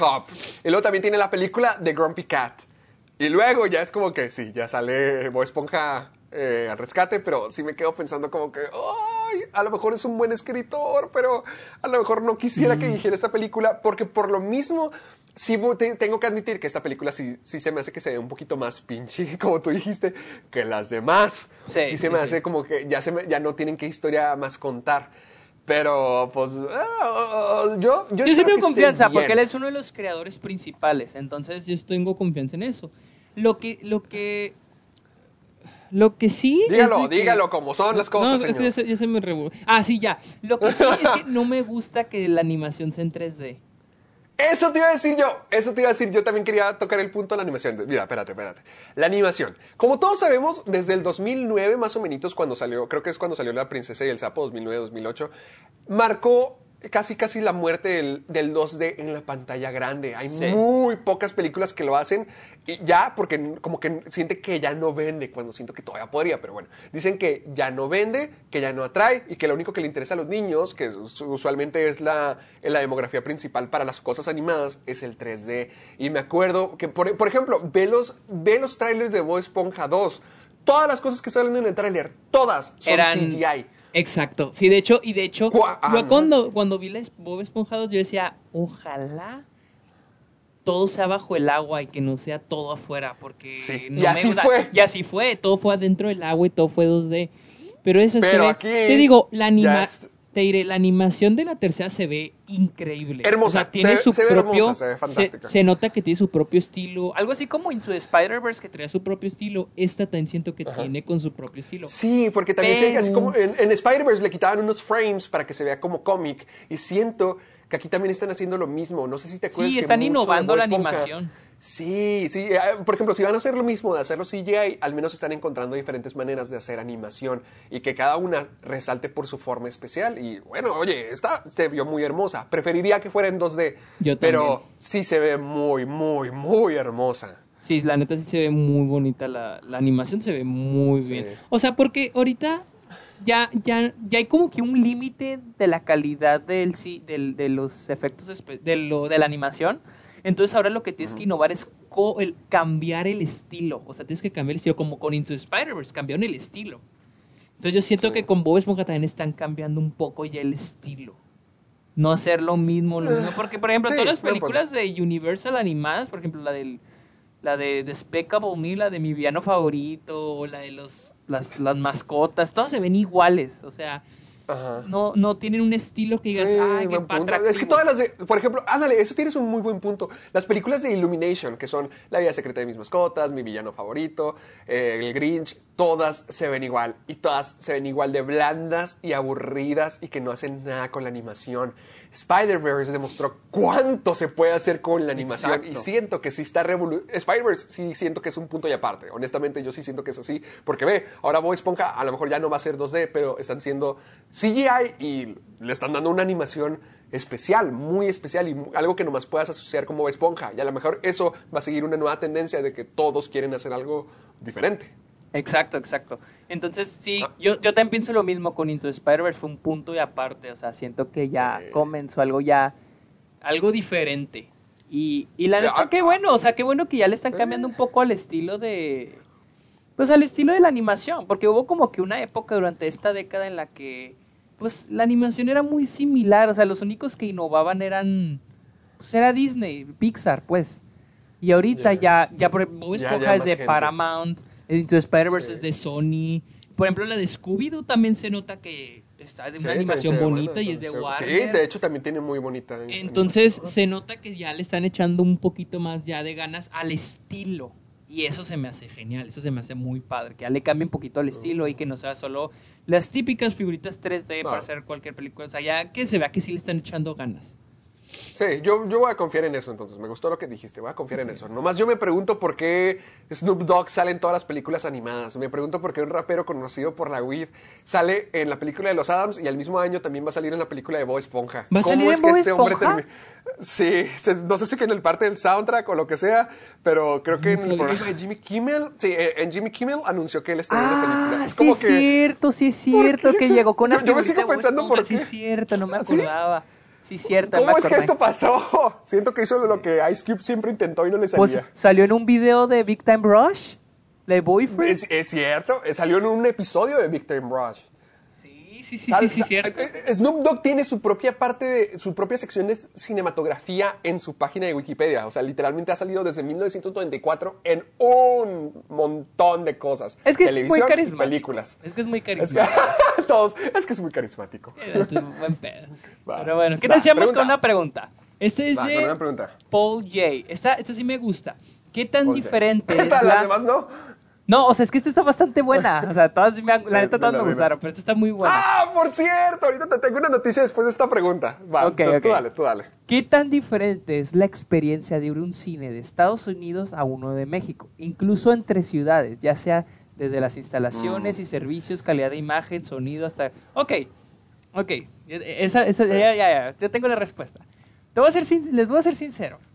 Hop. Y luego también tiene la película de Grumpy Cat. Y luego ya es como que sí, ya sale Bob Esponja eh, al rescate, pero sí me quedo pensando como que, ay, a lo mejor es un buen escritor, pero a lo mejor no quisiera Mm. que dirigiera esta película, porque por lo mismo, sí tengo que admitir que esta película sí, sí se me hace que se ve un poquito más pinche, como tú dijiste, que las demás. Sí, se sí, me sí. hace como que ya, se me- ya no tienen qué historia más contar. Pero, pues, ah, yo, yo, Yo sí tengo confianza porque él es uno de los creadores principales, entonces yo tengo confianza en eso. Lo que, lo que, lo que sí. Dígalo, que- dígalo como son las cosas, No, es que señor. ya se, ya se me revolvió. Ah, sí, ya. Lo que sí es que no me gusta que la animación sea en 3D. Eso te iba a decir yo, eso te iba a decir yo también quería tocar el punto de la animación. Mira, espérate, espérate. La animación. Como todos sabemos, desde el 2009 más o menos cuando salió, creo que es cuando salió La Princesa y el Sapo, 2009-2008, marcó casi casi la muerte del, del 2D en la pantalla grande. Hay Sí. muy pocas películas que lo hacen y ya porque como que siente que ya no vende cuando siento que todavía podría, pero bueno, dicen que ya no vende, que ya no atrae y que lo único que le interesa a los niños, que us- usualmente es la, la demografía principal para las cosas animadas, es el 3D. Y me acuerdo que, por, por ejemplo, ve los, ve los trailers de Bob Esponja 2. Todas las cosas que salen en el tráiler, todas son Eran CGI. Exacto. Sí, de hecho, y de hecho, ah, yo cuando, cuando vi la Bob Esponja 2, yo decía, ojalá todo sea bajo el agua y que no sea todo afuera, porque Sí, no y me así gusta- fue. Y así fue, todo fue adentro del agua y todo fue 2D. Pero eso Pero aquí te digo, la anima, es- te diré, la animación de la tercera se ve increíble. Hermosa, O sea, tiene se- su se ve propio, hermosa, se ve fantástica. se nota que tiene su propio estilo, algo así como Into the Spider-Verse que traía su propio estilo, esta también siento que tiene con su propio estilo. Sí, porque también se- así Pero- como en, en Spider-Verse le quitaban unos frames para que se vea como cómic y siento que aquí también están haciendo lo mismo. No sé si te acuerdas. Sí, están innovando la animación. Sí, sí. eh, Por ejemplo, si van a hacer lo mismo de hacerlo CGI, al menos están encontrando diferentes maneras de hacer animación y que cada una resalte por su forma especial. Y bueno, oye, esta se vio muy hermosa. Preferiría que fuera en 2D. Yo Pero también. sí se ve muy, muy, muy hermosa. Sí, la neta sí se ve muy bonita, la, la animación se ve muy bien. O sea, porque ahorita ya, ya, ya hay como que un límite de la calidad del, del- de los efectos de, lo, de la animación. Entonces ahora lo que tienes que innovar es el, cambiar el estilo. O sea, tienes que cambiar el estilo, como con Into Spider-Verse, cambiaron el estilo. Entonces yo siento Sí. que con Bob Esponja también están cambiando un poco ya el estilo. No hacer lo mismo, lo mismo. Porque, por ejemplo, Sí, todas las películas de Universal animadas, por ejemplo, la del la de Despicable Me, la de mi villano favorito, o la de los las, las mascotas, todas se ven iguales, o sea, Ajá. no, no tienen un estilo que digas, Sí, ay, qué buen punto. atractivo". Es que todas las de, por ejemplo, ándale, eso tienes un muy buen punto. Las películas de Illumination, que son La vida secreta de mis mascotas, Mi villano favorito, eh, El Grinch, todas se ven igual. Y todas se ven igual de blandas y aburridas y que no hacen nada con la animación. Spider-Verse demostró cuánto se puede hacer con la animación Exacto. y siento que sí está revolu Spider-Verse sí siento que es un punto y aparte. Honestamente, yo sí siento que es así. Porque ve, ahora Bob Esponja a lo mejor ya no va a ser 2D, pero están siendo CGI y le están dando una animación especial, muy especial y algo que nomás puedas asociar con Bob Esponja. Y a lo mejor eso va a seguir una nueva tendencia de que todos quieren hacer algo diferente. Exacto, exacto. Entonces, sí, Ah. yo, yo también pienso lo mismo con Into the Spider-Verse, fue un punto y aparte, o sea, siento que ya Sí. comenzó algo ya, algo diferente. Y, y la neta, ah, qué bueno, o sea, qué bueno que ya le están cambiando un poco al estilo de, pues al estilo de la animación, porque hubo como que una época durante esta década en la que, pues, la animación era muy similar, o sea, los únicos que innovaban eran, pues, era Disney, Pixar, pues. Y ahorita ya, ya, por Bob Esponja es de gente. Paramount, Into Spider-Verse Sí. es de Sony, Por ejemplo, la de Scooby-Doo también se nota que está de una animación bonita buena, y es de Warner. Sí, de hecho también tiene muy bonita. Entonces animación. se nota que ya le están echando un poquito más ya de ganas al estilo. Y eso se me hace genial, eso se me hace muy padre. Que ya le cambie un poquito al estilo y que no sea solo las típicas figuritas 3D para hacer cualquier película. O sea, ya que se vea que sí le están echando ganas. Sí, yo, yo voy a confiar en eso entonces. Me gustó lo que dijiste, voy a confiar en eso. Nomás yo me pregunto por qué Snoop Dogg sale en todas las películas animadas. Me pregunto por qué un rapero conocido por la weed sale en la película de los Adams y al mismo año también va a salir en la película de Bob Esponja. ¿Va a salir en Bob este Esponja? Sí, no sé si que en el parte del soundtrack o lo que sea, pero creo que en el programa de Jimmy Kimmel, sí, eh, en Jimmy Kimmel anunció que él estaría en la película. Ah, Es sí como es que- cierto, sí es cierto qué? que llegó con una Yo- yo me sigo pensando por Esponja, Sí qué. es cierto, no me ¿Ah, sí? Sí cierto, ¿Cómo es que esto pasó? Siento que hizo lo que Ice Cube siempre intentó y no le salía. Pues salió en un video de Big Time Rush, de Boyfriend. Es, es cierto, eh, salió en un episodio de Big Time Rush. Sí, sí, sí, sí, sí, cierto. eh, eh, Snoop Dogg tiene su propia parte, de, su propia sección de cinematografía en su página de Wikipedia. O sea, literalmente ha salido desde 1994 en un montón de cosas. Es que es muy Televisión carismático. películas. Es que es muy Es que, carismático. todos, es que es muy carismático. Es buen pedo. Va. Pero bueno, ¿qué tal si vamos con una pregunta? Este es Va, de. Paul J. Esta, esta sí me gusta. ¿Qué tan diferente es la- Las demás no. No, o sea, es que esta está bastante buena. O sea, todas, sí me han- la neta todas me gustaron, pero esta está muy buena. Ah, por cierto, ahorita te tengo una noticia después de esta pregunta. Va, Ok, tú, dale, tú dale. ¿Qué tan diferente es la experiencia de ir a un cine de Estados Unidos a uno de México? Incluso entre ciudades, ya sea desde las instalaciones Mm. y servicios, calidad de imagen, sonido, hasta... Ok, ok, esa, esa- ya, ya, ya, ya tengo la respuesta. Te voy a ser sin- les voy a ser sinceros.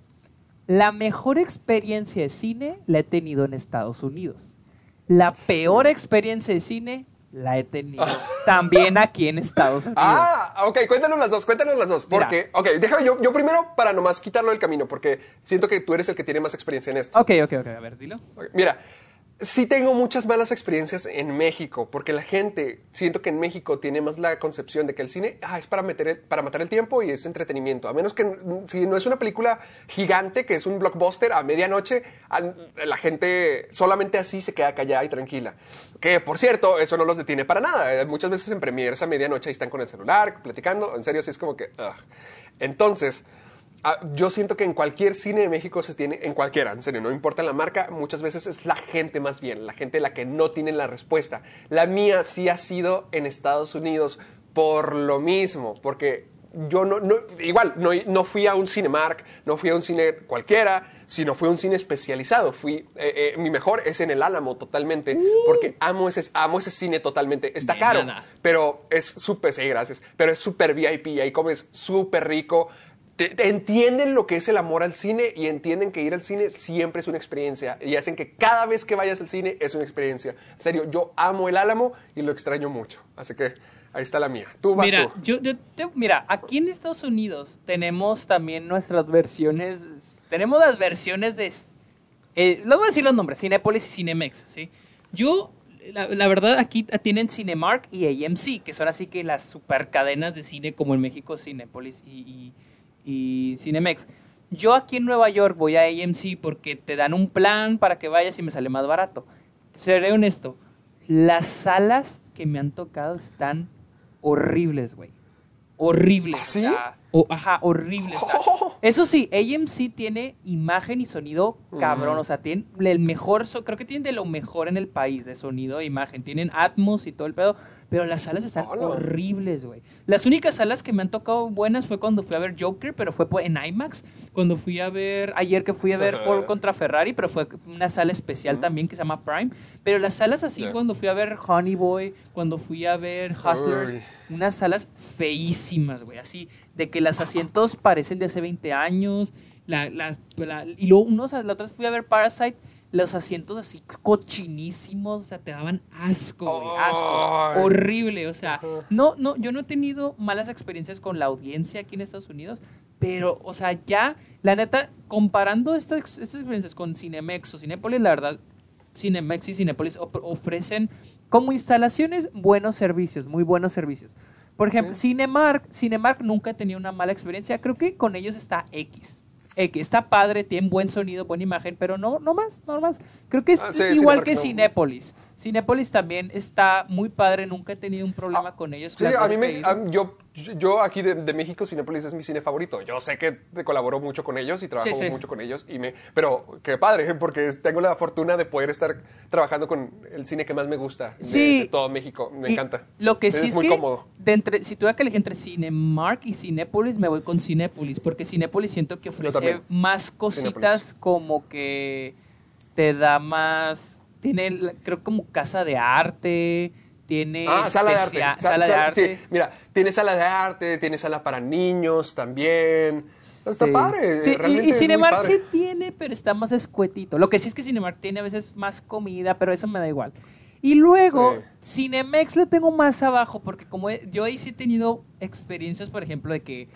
La mejor experiencia de cine la he tenido en Estados Unidos. La peor experiencia de cine la he tenido también aquí en Estados Unidos. Ah, ok, cuéntanos las dos, cuéntanos las dos. Mira. Porque, ok, déjame yo, yo primero para nomás quitarlo del camino, porque siento que tú eres el que tiene más experiencia en esto. Ok, ok, ok, a ver, dilo. Mira, sí tengo muchas malas experiencias en México, porque la gente, siento que en México tiene más la concepción de que el cine ah, es para, meter el- para matar el tiempo y es entretenimiento. A menos que si no es una película gigante, que es un blockbuster a medianoche, la gente solamente así se queda callada y tranquila. Que, por cierto, eso no los detiene para nada. Eh, Muchas veces en premieres a medianoche ahí están con el celular, platicando. En serio, sí es como que... Entonces... Ah, yo siento que en cualquier cine de México se tiene, en cualquiera, en serio, no importa la marca, muchas veces es la gente más bien, la gente la que no tiene la respuesta. La mía sí ha sido en Estados Unidos por lo mismo, porque yo no, no igual, no, no fui a un Cinemark, no fui a un cine cualquiera, sino fui a un cine especializado. Fui, eh, eh, mi mejor es en el Álamo totalmente, porque amo ese, amo ese cine totalmente. Está caro, pero es súper, sí, gracias, pero es súper VIP, ahí comes súper rico. Te- te entienden lo que es el amor al cine y entienden que ir al cine siempre es una experiencia y hacen que cada vez que vayas al cine es una experiencia. En serio, yo amo el Álamo y lo extraño mucho. Así que ahí está la mía. Tú vas Mira, tú. yo, yo te- mira, aquí en Estados Unidos tenemos también nuestras versiones, tenemos las versiones de, eh, les voy a decir los nombres, Cinepolis y Cinemex, ¿sí? Yo, la, la verdad, aquí tienen Cinemark y AMC, que son así que las super cadenas de cine como en México, Cinepolis y, y- y Cinemex. Yo aquí en Nueva York voy a AMC porque te dan un plan para que vayas y me sale más barato. Seré honesto, las salas que me han tocado están horribles, güey. Horribles. ¿Ah, sí? o- ajá, horribles. o sea. Eso sí, AMC tiene imagen y sonido cabrón. O sea, tiene el mejor, so- creo que tienen de lo mejor en el país de sonido e imagen. Tienen Atmos y todo el pedo. Pero las salas están Hola. horribles, güey. Las únicas salas que me han tocado buenas fue cuando fui a ver Joker, pero fue en IMAX. Cuando fui a ver, ayer que fui a ver. Ford contra Ferrari, pero fue una sala especial también que se llama Prime. Pero las salas así, cuando fui a ver Honey Boy, cuando fui a ver Hustlers, Uy. unas salas feísimas, güey. Así, de que los asientos parecen de hace 20 años. La, la- y luego, unos, la otra vez fui a ver Parasite. Los asientos así cochinísimos, o sea, te daban asco, güey, asco. Horrible, o sea, no, no, yo no he tenido malas experiencias con la audiencia aquí en Estados Unidos, pero, o sea, ya, la neta, comparando estas, estas experiencias con Cinemex o Cinépolis, la verdad, Cinemex y Cinépolis op- ofrecen como instalaciones buenos servicios, muy buenos servicios. Por ejemplo, Cinemark, Cinemark nunca tenido una mala experiencia. Creo que con ellos está X. X. Está padre, tiene buen sonido, buena imagen, pero no, no más, no más. Creo que es Ah, sí, igual que no. Cinépolis. Cinépolis también está muy padre, nunca he tenido un problema con ellos. Sí, a mí me, a- yo, yo aquí de, de México, Cinépolis es mi cine favorito. Yo sé que te colaboro mucho con ellos y trabajo Sí, sí. mucho con ellos, y me, pero qué padre, porque tengo la fortuna de poder estar trabajando con el cine que más me gusta de, Sí. de todo México. Me Y encanta. Lo que sí es, muy que cómodo. de entre, si tuviera que elegir entre Cinemark y Cinépolis, me voy con Cinépolis, porque Cinépolis siento que ofrece más cositas como que te da más, tiene creo como casa de arte, tiene Ah, sala de arte. sala de arte. sí, mira, tiene sala de arte, tiene sala para niños también. Está Sí. padre. Sí, y- y, Cinemark sí tiene, pero está más escuetito. Lo que sí es que Cinemark tiene a veces más comida, pero eso me da igual. Y luego. Cinemex le tengo más abajo, porque como yo ahí sí he tenido experiencias, por ejemplo, de que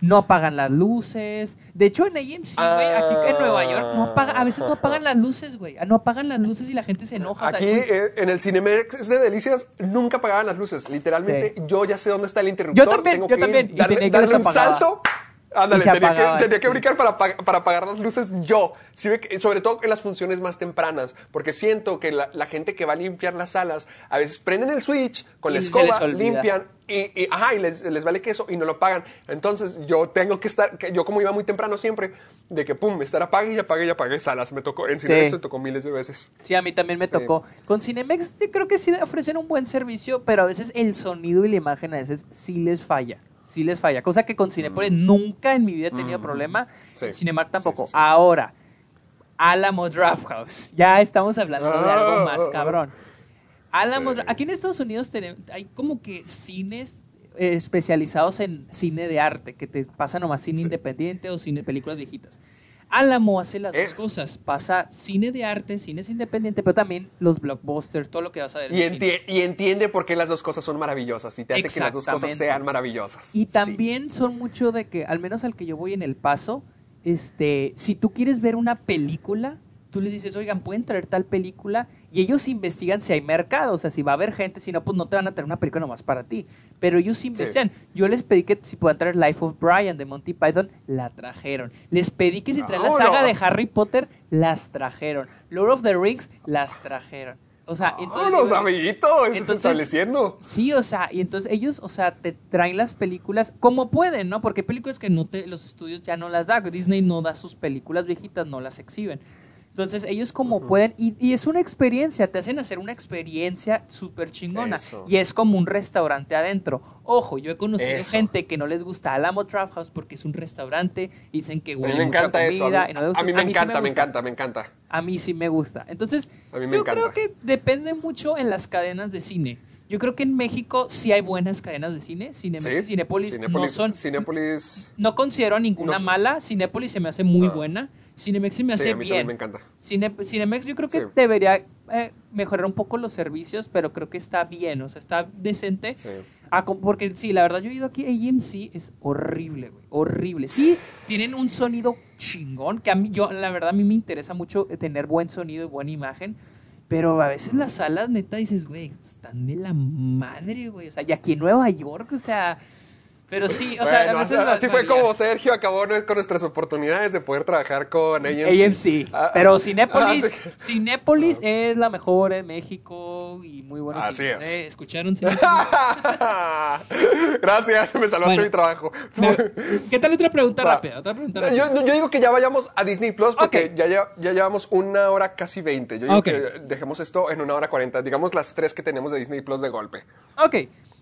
no apagan las luces. De hecho, en AMC, güey, aquí en Nueva York, no apaga, a veces no apagan las luces, güey. No apagan las luces y la gente se enoja. o sea, Aquí eh, en el Cinemex de Delicias nunca apagaban las luces. Literalmente Sí. yo ya sé dónde está el interruptor. Yo también, tengo yo que también, darle, tenía que darle un salto. Ándale, tenía, que, tenía que brincar para, para apagar las luces yo. Sobre todo en las funciones más tempranas, porque siento que la, la gente que va a limpiar las salas, a veces prenden el switch con la Y escoba, limpian y, y, ajá, y les, les vale queso y no lo pagan. Entonces yo tengo que estar, que yo como iba muy temprano siempre, de que pum, estar apague y apague y apague salas. Me tocó, en Cinemex Sí. me tocó miles de veces. Sí, a mí también me tocó. Con Cinemex yo creo que sí ofrecen un buen servicio, pero a veces el sonido y la imagen a veces sí les falla. Sí les falla. Cosa que con Cinepolis nunca en mi vida he tenido problema. Mm. Sí. En Cinemark tampoco. Sí, sí, sí. Ahora, Alamo Draft House. Ya estamos hablando de algo Ah, más ah, ah. cabrón. Alamo, Sí. Aquí en Estados Unidos tenemos, hay como que cines eh, especializados en cine de arte, que te pasa nomás cine independiente o cine películas viejitas. Álamo hace las Eh. dos cosas. Pasa cine de arte, cine independiente, pero también los blockbusters, todo lo que vas a ver. en Y, el cine. enti- y entiende por qué las dos cosas son maravillosas y te hace que las dos cosas sean maravillosas. Y Sí. también son mucho de que, al menos al que yo voy en El Paso, este, si tú quieres ver una película, tú les dices, oigan, pueden traer tal película, y ellos investigan si hay mercado, o sea, si va a haber gente, si no, pues no te van a traer una película nomás para ti. Pero ellos investigan. Yo les pedí que si puedan traer Life of Brian de Monty Python, la trajeron. Les pedí que si traen la saga de. Harry Potter, las trajeron. Lord of the Rings, las trajeron. O sea, entonces... ¡Vámonos, digo, amiguito! Estás entonces-. Sí, o sea, y entonces ellos, o sea, te traen las películas como pueden, ¿no? Porque hay películas que no te, los estudios ya no las da. Disney no da sus películas viejitas, no las exhiben. Entonces ellos como pueden, y, y es una experiencia, te hacen hacer una experiencia súper chingona. Eso. Y es como un restaurante adentro. Ojo, yo he conocido Eso. gente que no les gusta Alamo Trap House porque es un restaurante, dicen que A mí huele mucha encanta eso. A comida. mí, y no a mí me sí encanta, me, encanta, me encanta. A mí sí me gusta. Entonces, A mí me yo encanta. creo que depende mucho en las cadenas de cine. Yo creo que en México sí hay buenas cadenas de cine. Cinemex y Sí. Cinépolis no son. Cinépolis. No considero a ninguna No mala. Cinépolis se me hace muy Ah. buena. Cinemex se me Sí, hace a mí bien. también me encanta. Cine- Cinemex yo creo que Sí. debería eh, mejorar un poco los servicios, pero creo que está bien, o sea, está decente. Sí. Ah, porque sí, la verdad yo he ido aquí a AMC, es horrible, güey, horrible. Sí, tienen un sonido chingón, que a mí, yo, la verdad a mí me interesa mucho tener buen sonido y buena imagen, pero a veces las salas, neta, dices, güey, están de la madre, güey, o sea, y aquí en Nueva York, o sea, pero sí, o sea, Bueno, a veces... así- fue varía. como Sergio acabó con nuestras oportunidades de poder trabajar con AMC. AMC. Ah, pero ah, Cinépolis, ah, sí. Cinépolis es la mejor en México y muy buenos Así cines, es. ¿eh? ¿Escucharon? Gracias, me salvaste Bueno. mi trabajo. Me- ¿Qué tal otra pregunta Va. rápida? Otra pregunta rápida. Yo, yo digo que ya vayamos a Disney Plus porque Ok. ya, ya, ya llevamos una hora casi 20. Yo digo Ok. que dejemos esto en una hora 40. Digamos las tres que tenemos de Disney Plus de golpe. Ok,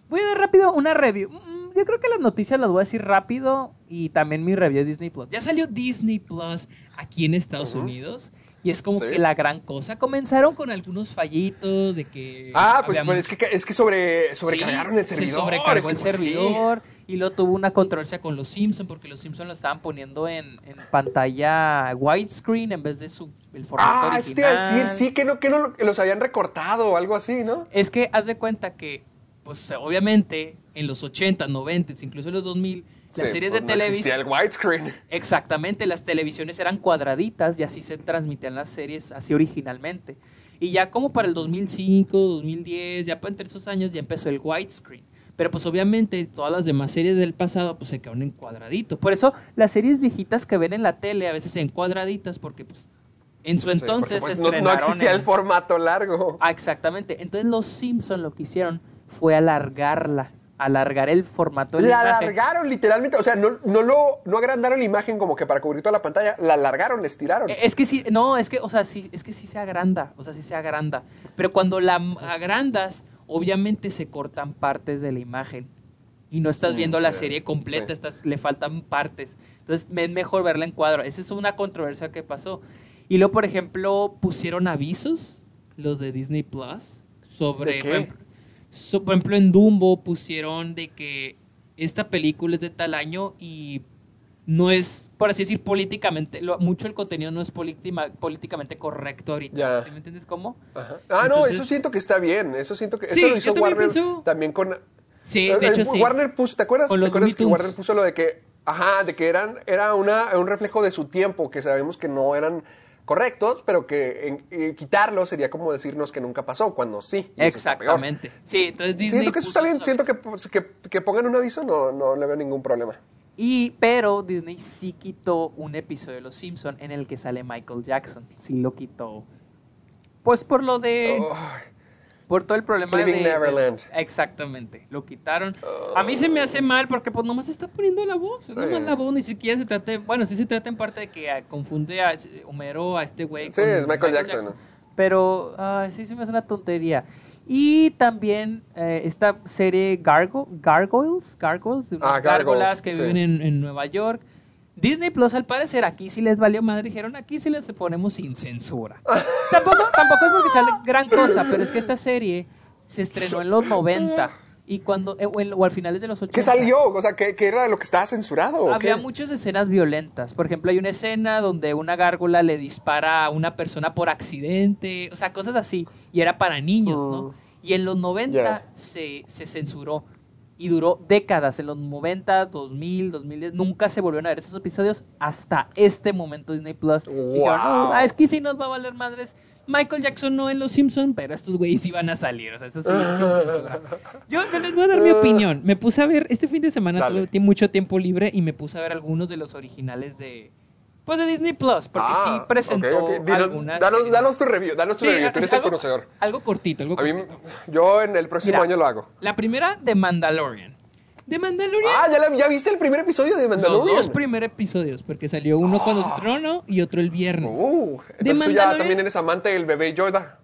voy a dar rápido una review. Yo creo que las noticias las voy a decir rápido y también mi review de Disney Plus. Ya salió Disney Plus aquí en Estados Unidos y es como Sí. que la gran cosa. Comenzaron con algunos fallitos de que... Ah, pues, pues es que, es que sobre, sobrecargaron Sí, el servidor. Se sobrecargó el servidor y luego tuvo una controversia con los Simpsons porque los Simpsons lo estaban poniendo en, en pantalla widescreen en vez de su el formato Ah, original. a decir, sí, que no, que no los habían recortado o algo así, ¿no? Es que haz de cuenta que, pues obviamente, en los 80, 90, incluso en los 2000, las Sí, series pues, de no televisión... el widescreen. Exactamente, las televisiones eran cuadraditas y así se transmitían las series así originalmente. Y ya como para el 2005, 2010, ya para entre esos años ya empezó el widescreen. Pero pues obviamente todas las demás series del pasado pues se quedaron en cuadradito. Por eso las series viejitas que ven en la tele a veces en cuadraditas porque pues En su entonces pues, no, existía el formato largo. Ah, exactamente. Entonces los Simpson lo que hicieron fue alargarla, alargar el formato de la, La imagen. alargaron literalmente, o sea, no, no lo no agrandaron la imagen como que para cubrir toda la pantalla, la alargaron, la estiraron. Es que sí, no, es que, o sea, sí, es que sí se agranda, o sea, sí se agranda. Pero cuando la agrandas, obviamente se cortan partes de la imagen. Y no estás viendo la Mm, serie completa, sí. estás, le faltan partes. Entonces es mejor verla en cuadro. Esa es una controversia que pasó. Y luego, por ejemplo, pusieron avisos, los de Disney Plus, sobre, ¿De qué? Por ejemplo, so- por ejemplo, en Dumbo pusieron de que esta película es de tal año y no es, por así decir, políticamente, lo- mucho el contenido no es polítima- políticamente correcto ahorita. ¿Sí me entiendes cómo? Ajá. Ah, no, eso siento que está bien, eso siento que Sí, eso lo hizo también Warner pienso- también con Sí, Eh, hecho eh, sí. Warner puso, ¿te acuerdas? ¿Te acuerdas que. Warner puso lo de que, ajá, de que eran, era una, un reflejo de su tiempo, que sabemos que no eran correctos, pero que en- eh, quitarlo sería como decirnos que nunca pasó, cuando sí. Exactamente. Sí, entonces Disney Siento que eso está bien, siento que, pues, que, que pongan un aviso, no, no le veo ningún problema. Y, pero Disney sí quitó un episodio de Los Simpson en el que sale Michael Jackson. Sí lo quitó. Pues por lo de... Por todo el problema Living de, Neverland. de- Exactamente, lo quitaron. A mí se me hace mal porque pues nomás está poniendo la voz. Es Sí. nomás la voz, ni siquiera se trata de- Bueno, sí se trata en parte de que ah, confunde a Homero, a este güey. Sí, es Michael Jackson. Pero ay, sí se me hace una tontería. Y también eh, esta serie Gargo, Gargoyles, Gargoyles, de unas Ah, gárgolas que sí. viven en, en Nueva York. Disney Plus, al parecer, aquí sí les valió madre. Dijeron, aquí sí les ponemos sin censura. tampoco, tampoco es porque sale gran cosa, pero es que esta serie se estrenó en los 90 y cuando, eh, o, en- o al finales de los 80. ¿Qué salió? O sea, ¿qué, qué era lo que estaba censurado? Había qué? muchas escenas violentas. Por ejemplo, hay una escena donde una gárgola le dispara a una persona por accidente, o sea, cosas así. Y era para niños, ¿no? Y en los 90 Mm. Ya. se, se censuró. Y duró décadas. En los 90, 2000, 2010, nunca se volvieron a ver esos episodios hasta este momento Disney Plus. Dijeron, "No, Wow. ah, es que sí nos va a valer madres. Michael Jackson no en Los Simpsons, pero estos güeyes iban a salir. O sea, eso sí. Yo, les voy a dar mi opinión. Me puse a ver, este fin de semana tuve mucho tiempo libre y me puse a ver algunos de los originales de, pues de Disney Plus, porque sí Ah, presentó ok, ok. Dinos- algunas. Danos, tu review, danos tu Sí, review, tú es eres el algo- conocedor. Algo cortito, algo A mí, cortito. yo en el próximo Mira, año lo hago. La primera de Mandalorian. De Mandalorian. Ah, ¿ya, la- ya viste el primer episodio de los Mandalorian? dos primeros episodios, porque salió uno cuando se estrenó y otro el viernes. Uh, De entonces tú ya Mandalorian- también eres amante del bebé Yoda.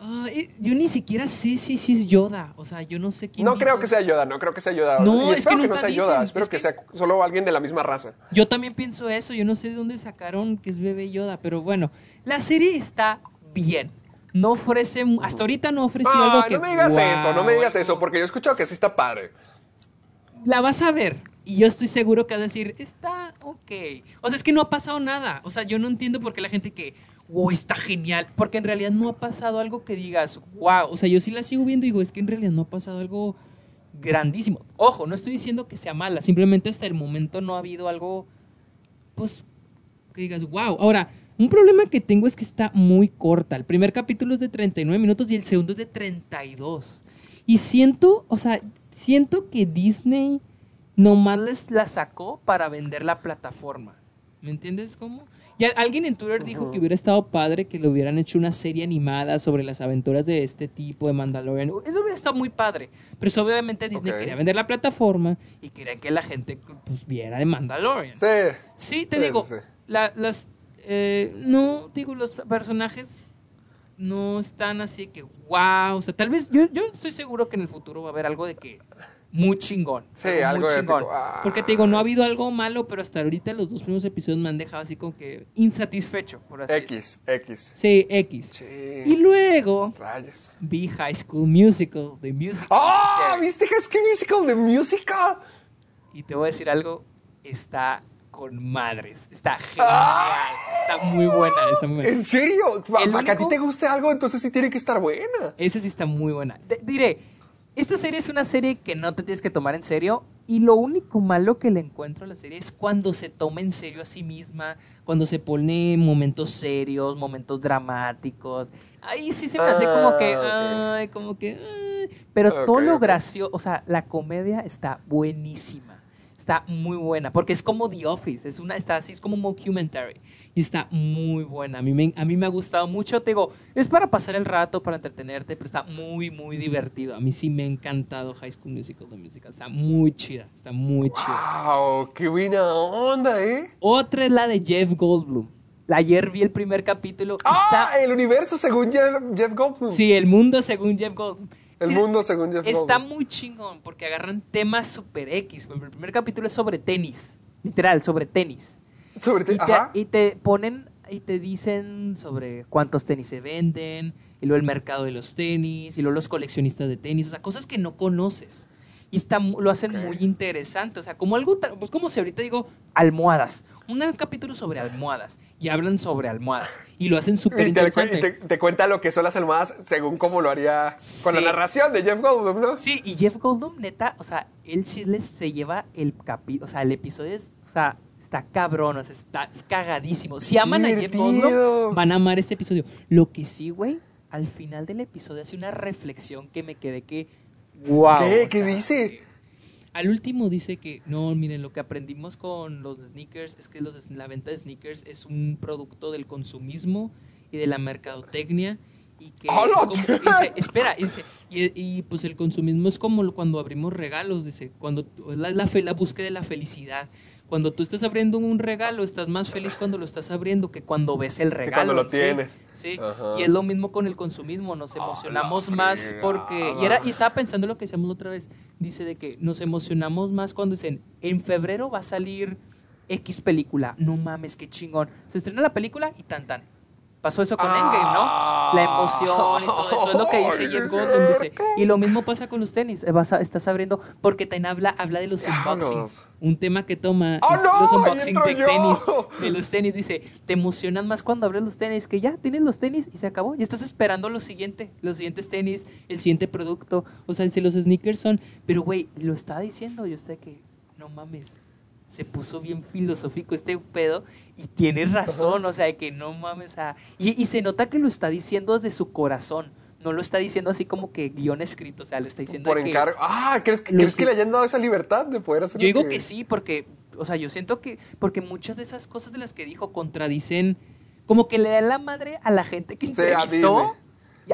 Ah, eh, yo ni siquiera sé si, si es Yoda. O sea, yo no sé quién. No dijo. creo que sea Yoda, no creo que sea Yoda. No, es que no nunca sea Yoda, dicen, espero es que, que- sea solo alguien de la misma raza. Yo también pienso eso. Yo no sé de dónde sacaron que es bebé Yoda, pero bueno, la serie está bien. No ofrece, hasta ahorita no ofreció algo que. no me digas wow, eso, no me digas eso, porque yo he escuchado que sí está padre. La vas a ver y yo estoy seguro que vas a decir, está ok. O sea, es que no ha pasado nada. O sea, yo no entiendo por qué la gente que, wow, está genial. Porque en realidad no ha pasado algo que digas, wow. O sea, yo sí la sigo viendo y digo, es que en realidad no ha pasado algo grandísimo. Ojo, no estoy diciendo que sea mala. Simplemente hasta el momento no ha habido algo, pues, que digas, wow. Ahora, un problema que tengo es que está muy corta. El primer capítulo es de 39 minutos y el segundo es de 32. Y siento, o sea, siento que Disney nomás les la sacó para vender la plataforma. ¿Me entiendes cómo? Y alguien en Twitter dijo que hubiera estado padre que le hubieran hecho una serie animada sobre las aventuras de este tipo de Mandalorian. Eso hubiera estado muy padre. Pero eso, obviamente Disney quería vender la plataforma y quería que la gente pues, viera de Mandalorian. Sí. Sí, te Sí, digo, sí, sí. la- las, eh, no, digo, los personajes no están así que, wow, o sea, tal vez, yo, yo estoy seguro que en el futuro va a haber algo de que muy chingón. Sí, muy algo chingón. épico. Ah. Porque te digo, no ha habido algo malo, pero hasta ahorita los dos primeros episodios me han dejado así como que insatisfecho, por así decirlo. X, X. Sí, X. Sí. Y luego Rayos. vi High School Musical, The Musical. ¡Ah! series. ¿Viste High School Musical? ¿The Musical? Y te voy a decir algo, está con madres, está genial, está muy buena, está muy buena. ¿En serio? Para que a ti te guste algo, entonces sí tiene que estar buena. Esa sí está muy buena. Diré, esta serie es una serie que no te tienes que tomar en serio y lo único malo que le encuentro a la serie es cuando se toma en serio a sí misma, cuando se pone momentos serios, momentos dramáticos. Ahí sí se me hace como que, Ah, ay, como que, ay. pero todo lo gracioso, o sea, la comedia está buenísima. Está muy buena, porque es como The Office, es una, está así, es como un mockumentary. Y está muy buena. A mí, me, a mí me ha gustado mucho. Te digo, es para pasar el rato, para entretenerte, pero está muy, muy divertido. A mí sí me ha encantado High School Musical, The Musical. Está muy chida, está muy chida. ¡Wow! ¡Qué buena onda, eh! Otra es la de Jeff Goldblum. Ayer vi el primer capítulo. ¡Ah! Está, El universo según Jeff, Jeff Goldblum. sí, el mundo según Jeff Goldblum. El mundo según Jeff Está Goldblum. muy chingón porque agarran temas super X. El primer capítulo es sobre tenis. Literal, sobre tenis. Sobre Y te, Ajá. y te ponen y te dicen sobre cuántos tenis se venden, y luego el mercado de los tenis, y luego los coleccionistas de tenis, o sea, cosas que no conoces. Y está, lo hacen muy interesante, o sea, como algo, pues como si ahorita digo almohadas, un capítulo sobre almohadas, y hablan sobre almohadas, y lo hacen súper Y te, interesante. y te- te cuenta lo que son las almohadas según cómo lo haría con la narración de Jeff Goldblum, ¿no? Sí, y Jeff Goldblum, neta, o sea, él sí les se lleva el capítulo, o sea, el episodio es, o sea, está cabrón, o sea, está es cagadísimo. Si aman a Jeff. Goldblum, van a amar este episodio. Lo que sí, güey, al final del episodio hace una reflexión que me quedé que, wow. ¿Qué? ¿Qué dice? Al último dice que, no, miren, lo que aprendimos con los sneakers es que los, la venta de sneakers es un producto del consumismo y de la mercadotecnia y que ¡Hala! es como, y dice, espera, y, dice, y, y, pues el consumismo es como cuando abrimos regalos, dice, cuando la, la, fe- la búsqueda de la felicidad. Cuando tú estás abriendo un regalo, estás más feliz cuando lo estás abriendo que cuando ves el regalo. cuando lo sí. tienes. Sí, Ajá. y es lo mismo con el consumismo, nos emocionamos más porque... Y, era, y estaba pensando lo que decíamos la otra vez, dice de que nos emocionamos más cuando dicen, en febrero va a salir X película, no mames, qué chingón. Se estrena la película y tan tan. Pasó eso con Endgame, ¿no? La emoción y todo eso es lo que dice Jeff Goldblum, dice. Y lo mismo pasa con los tenis, eh, vas a- estás abriendo, porque también habla, habla de los unboxings. Un tema que toma ¡Oh, no! los unboxings de yo. tenis de los tenis, dice, te emocionan más cuando abres los tenis, que ya tienes los tenis y se acabó. Y estás esperando lo siguiente, los siguientes tenis, el siguiente producto. O sea, si los sneakers son. Pero, güey, lo estaba diciendo, yo sé que, no mames, se puso bien filosófico este pedo y tiene razón, o sea, de que no mames, o sea. Y, y se nota que lo está diciendo desde su corazón. No lo está diciendo así como que guion escrito, o sea, lo está diciendo Por que- encargo. Ah, ¿crees, que- Lo ¿crees sí. que le hayan dado esa libertad de poder hacer yo digo que sí, porque, o sea, yo siento que, porque muchas de esas cosas de las que dijo contradicen, como que le dan la madre a la gente que Sí, a entrevistó,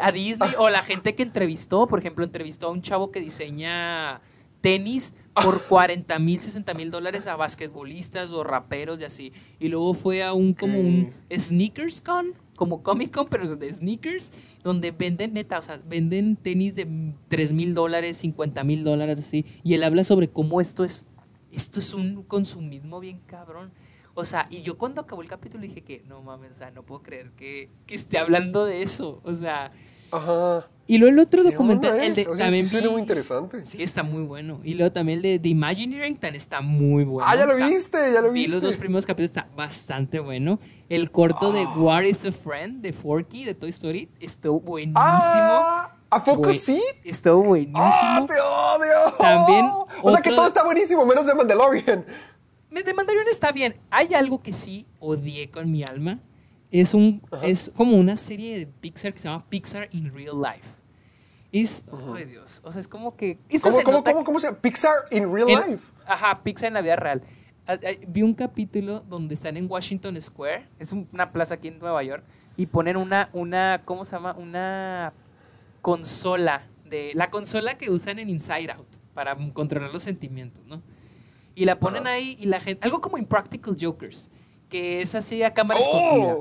a Disney, o la gente que entrevistó, por ejemplo, entrevistó a un chavo que diseña tenis por 40 mil, 60 mil dólares a basquetbolistas o raperos y así. Y luego fue a un, como un Sneakers Con, como Comic Con, pero de sneakers, donde venden neta, o sea, venden tenis de 3 mil dólares, 50 mil dólares, así. Y él habla sobre cómo esto es, esto es un consumismo bien cabrón. O sea, y yo cuando acabó el capítulo dije que, no mames, o sea, no puedo creer que, que esté hablando de eso. O sea, Ajá. Y luego el otro ¿Qué documental, eh? el de, O sea, también sí suena vi- muy interesante. Sí, está muy bueno. Y luego también el de The Imagineering está muy bueno. ah, ya lo Está- viste, ya lo Vi viste. los dos primeros capítulos, está bastante bueno. El corto de Ah. What is a Friend de Forky de Toy Story estuvo buenísimo. Ah, ¿A poco Buen- sí? Estuvo buenísimo. ¡Ah, te odio! También O sea que todo está buenísimo, menos de Mandalorian. De Mandalorian está bien. Hay algo que sí odié con mi alma. Es, un, es como una serie de Pixar que se llama Pixar in Real Life. Es, ay Dios, o sea, es como que... ¿Cómo, se cómo, cómo, cómo se llama? Pixar in real En- life. Ajá, Pixar en la vida real. Ah, ah, Vi un capítulo donde están en Washington Square, es un- una plaza aquí en Nueva York, y ponen una, una, ¿cómo se llama? Una consola, de la consola que usan en Inside Out para controlar los sentimientos, ¿no? Y la ponen ahí y la gente, algo como Impractical Jokers, que es así a cámara escondida.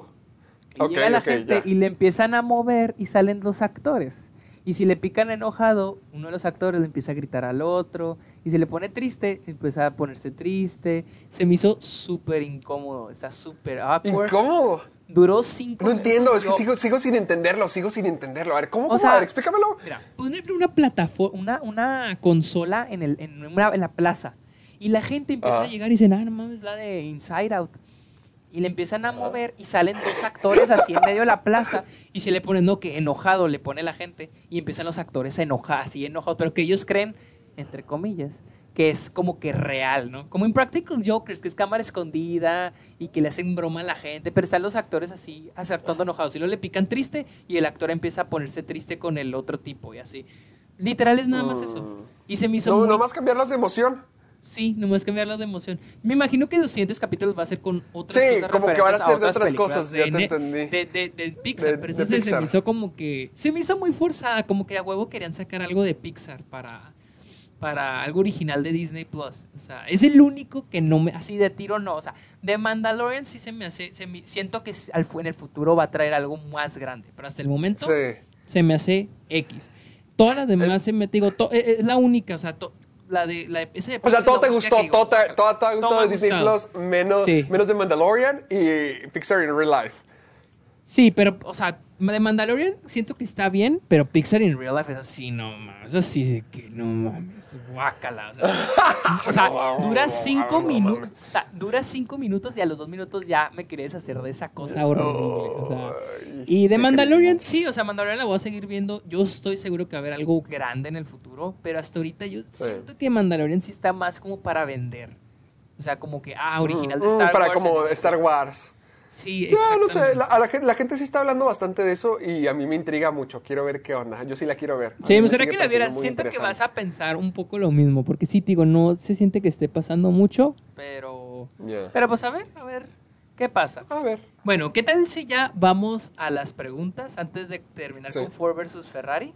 Y Ok, llega la ok, gente ya. y le empiezan a mover y salen los actores. Y si le pican enojado, uno de los actores le empieza a gritar al otro. Y si le pone triste, empieza a ponerse triste. Se me hizo súper incómodo, está súper ¿Y awkward. cómo? Duró cinco No entiendo, minutos. es que Yo- sigo, sigo sin entenderlo, sigo sin entenderlo. A ver, ¿cómo? O cómo? sea, a ver, explícamelo. Mira, poner una plataforma, una, una consola en, el, en, una- en la plaza. Y la gente empieza Ajá. a llegar y dicen, ah, no mames, la de Inside Out. Y le empiezan a mover y salen dos actores así en medio de la plaza. Y se le ponen, no, que enojado le pone la gente. Y empiezan los actores a enojar, así enojados. Pero que ellos creen, entre comillas, que es como que real, ¿no? Como Impractical Jokers, que es cámara escondida y que le hacen broma a la gente. Pero están los actores así, acertando enojados. Y luego le pican triste y el actor empieza a ponerse triste con el otro tipo y así. Literal es nada más eso. Y se me hizo No, muy... nomás cambiarlos de emoción. Sí, nomás cambiarlas de emoción. Me imagino que los siguientes capítulos va a ser con otras Sí, cosas como que van a ser de otras cosas, de ya te entendí. De, de, de Pixar, pero de esta se- me hizo como que... Se me hizo muy forzada, como que a huevo querían sacar algo de Pixar para, para algo original de Disney Plus. O sea, es el único que no me... Así de tiro no. O sea, de Mandalorian sí se me hace... se me- siento que en el futuro va a traer algo más grande, pero hasta el momento Sí. se me hace X. Todas las demás se me digo, to- es, es la única, o sea, to- la de la esa de O sea, todo te gustó, todo te, todo te ha gustado de Disney. Plus, menos, Sí. menos de Mandalorian y Pixar in Real Life. Sí, pero, o sea, de Mandalorian siento que está bien, pero Pixar in Real Life es así, no mames, así de que no mames, guácala, o sea, o sea, dura cinco minutos, o sea, dura cinco minutos y a los dos minutos ya me quería deshacer de esa cosa horrible, o sea, y de Mandalorian, sí, o sea, Mandalorian la voy a seguir viendo, yo estoy seguro que va a haber algo grande en el futuro, pero hasta ahorita yo siento que Mandalorian sí está más como para vender, o sea, como que, ah, original de Mm, Star para Wars. como entonces- Star Wars. Sí, Ya, no sé, exactamente. la, a la, gen- la gente sí está hablando bastante de eso y a mí me intriga mucho. Quiero ver qué onda. Yo sí la quiero ver. A Sí, me gustaría que la vieras. Siento que vas a pensar un poco lo mismo, porque sí, digo, no se siente que esté pasando mucho, pero... Ya. Pero pues a ver, a ver, ¿qué pasa? A ver. Bueno, ¿qué tal si ya vamos a las preguntas antes de terminar Sí. con Ford versus Ferrari?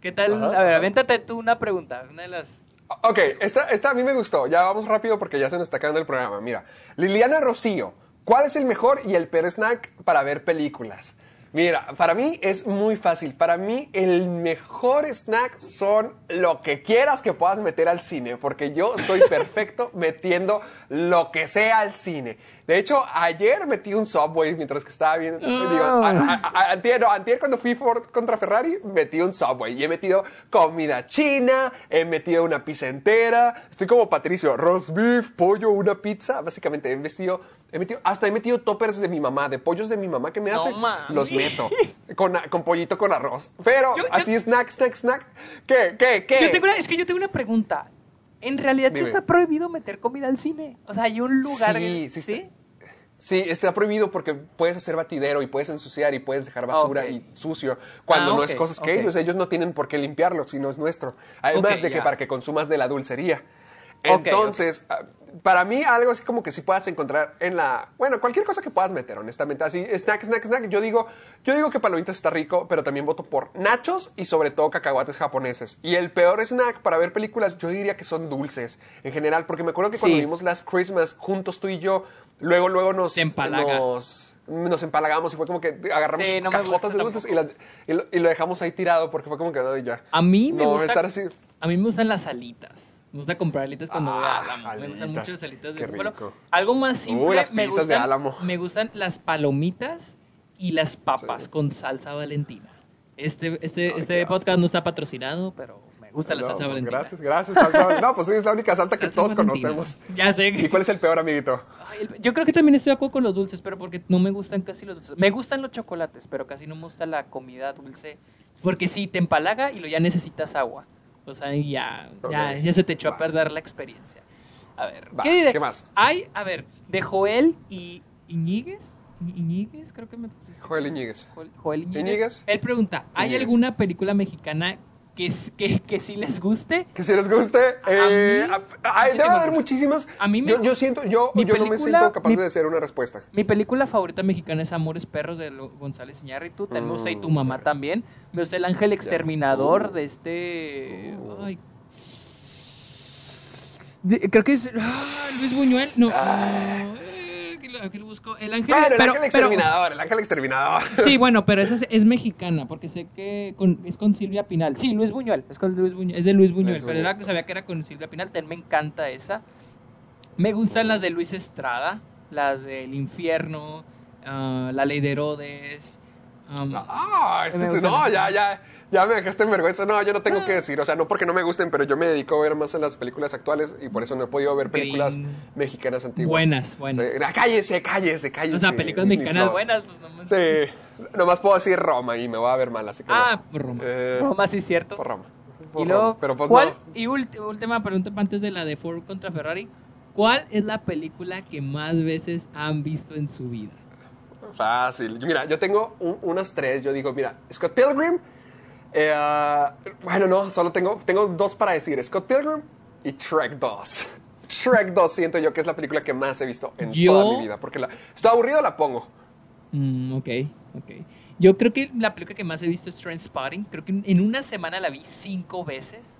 ¿Qué tal? Ajá, a ver, avéntate tú una pregunta, una de las... Ok, esta, esta a mí me gustó. Ya vamos rápido porque ya se nos está acabando el programa. Mira, Liliana Rocío, ¿cuál es el mejor y el peor snack para ver películas? Mira, para mí es muy fácil. Para mí el mejor snack son lo que quieras que puedas meter al cine, porque yo soy perfecto metiendo lo que sea al cine. De hecho, ayer metí un Subway mientras que estaba viendo. digo, a- a- a- antier, no, antier cuando fui Ford contra Ferrari, metí un Subway y he metido comida china, he metido una pizza entera. Estoy como Patricio, roast beef, pollo, una pizza. Básicamente he metido, he metido, hasta he metido toppers de mi mamá, de pollos de mi mamá que me No hace. Los meto con, con pollito con arroz. Pero Yo- yo- así snack, snack, snack. ¿Qué? ¿Qué? ¿Qué? Yo tengo una- es que yo tengo una pregunta. En realidad sí está prohibido meter comida al cine. O sea, hay un lugar... Sí, en- sí está- Sí, está prohibido porque puedes hacer batidero y puedes ensuciar y puedes dejar basura Ok. y sucio cuando Ah, no es cosas que ellos, ellos no tienen por qué limpiarlo, sino es nuestro. Además de que ya. para que consumas de la dulcería. Entonces, ah, para mí algo así como que si puedas encontrar en la, bueno, cualquier cosa que puedas meter, honestamente, así snack, snack, snack, yo digo, yo digo que palomitas está rico, pero también voto por nachos y sobre todo cacahuates japoneses. Y el peor snack para ver películas, yo diría que son dulces en general, porque me acuerdo que cuando Sí. vimos Last Christmas juntos tú y yo, luego luego nos nos, nos empalagamos y fue como que agarramos Sí, no cajotas de dulces y, las- y lo, y lo dejamos ahí tirado porque fue como que "Ay, ya. A mí me no, gusta. estar así. A mí me gustan las alitas. Me gusta comprar alitas cuando voy a Ah, Álamo. Me gustan mucho las alitas de Qué búfalo. rico. Algo más simple. las me pizzas de gustan, Álamo. Me gustan las palomitas y las papas con salsa valentina. Este, este, este qué podcast no está patrocinado, pero me gusta la No, salsa pues, valentina. Gracias, gracias. salsa- No, pues sí, es la única salsa que Salsa todos Valentina. conocemos. Ya sé. ¿Y cuál es el peor, amiguito? Ay, el- Yo creo que también estoy de acuerdo con los dulces, pero porque no me gustan casi los dulces. Me gustan los chocolates, pero casi no me gusta la comida dulce. Porque sí, te empalaga y lo ya necesitas agua. O sea, ya, ya, se te echó a perder la experiencia. A ver, Va, ¿qué, diré? ¿qué más? Hay, a ver, de Joel y Iñiguez. Iñ- Iñiguez, creo que me. Joel Iñiguez. Joel, Joel Iñiguez. Iñiguez. Él pregunta: ¿hay Iñiguez. alguna película mexicana que, es- que, que sí les guste? Que si les guste, eh, mí, a- sí debe haber muchísimas. A mí me- yo, yo siento, yo, yo no me siento capaz mi- de hacer una respuesta. Mi película favorita mexicana es Amores Perros de González Iñárritu. También me gusta y tu Mm, mamá también. Me gusta El Ángel Exterminador de este. Uh. Ay. De- creo que es ah, Luis Buñuel. No. eh, aquí lo- aquí lo busco. El Ángel. Bueno, el pero- ángel pero- exterminador, el ángel exterminador. Sí, bueno, pero esa es, es mexicana, porque sé que con- es con Silvia Pinal. Sí, Luis Buñuel, es, con Luis Buñuel, es de Luis Buñuel, Luis pero Buñuel. era que sabía que era con Silvia Pinal, también me encanta esa. Me gustan las de Luis Estrada, las del infierno, ah, La Ley de Herodes. um, Ah, este- no, ya, ya, ya me dejaste en vergüenza. No, yo no tengo Ah. que decir. O sea, no porque no me gusten, pero yo me dedico a ver más en las películas actuales y por eso no he podido ver películas mexicanas antiguas. Buenas, buenas. Sí. Ah, cállese, cállese, cállese. o sea, películas mexicanas Plus. buenas, pues nomás. Sí, nomás puedo decir Roma y me voy a ver mal, así que. Ah, no. por Roma. Eh, Roma, sí, cierto. Por Roma. Por Y luego, Roma. Pero pues ¿cuál? no. Y última pregunta antes de la de Ford contra Ferrari. ¿Cuál es la película que más veces han visto en su vida? Fácil. Mira, yo tengo un- unas tres. Yo digo, mira, Scott Pilgrim. Eh, bueno, no, solo tengo, tengo dos para decir: Scott Pilgrim y Trek 2. Shrek 2 siento yo que es la película que más he visto en Yo- toda mi vida. Porque la, estoy aburrido, la pongo. Mm, ok, ok. Yo creo que la película que más he visto es Trainspotting. Creo que en una semana la vi cinco veces.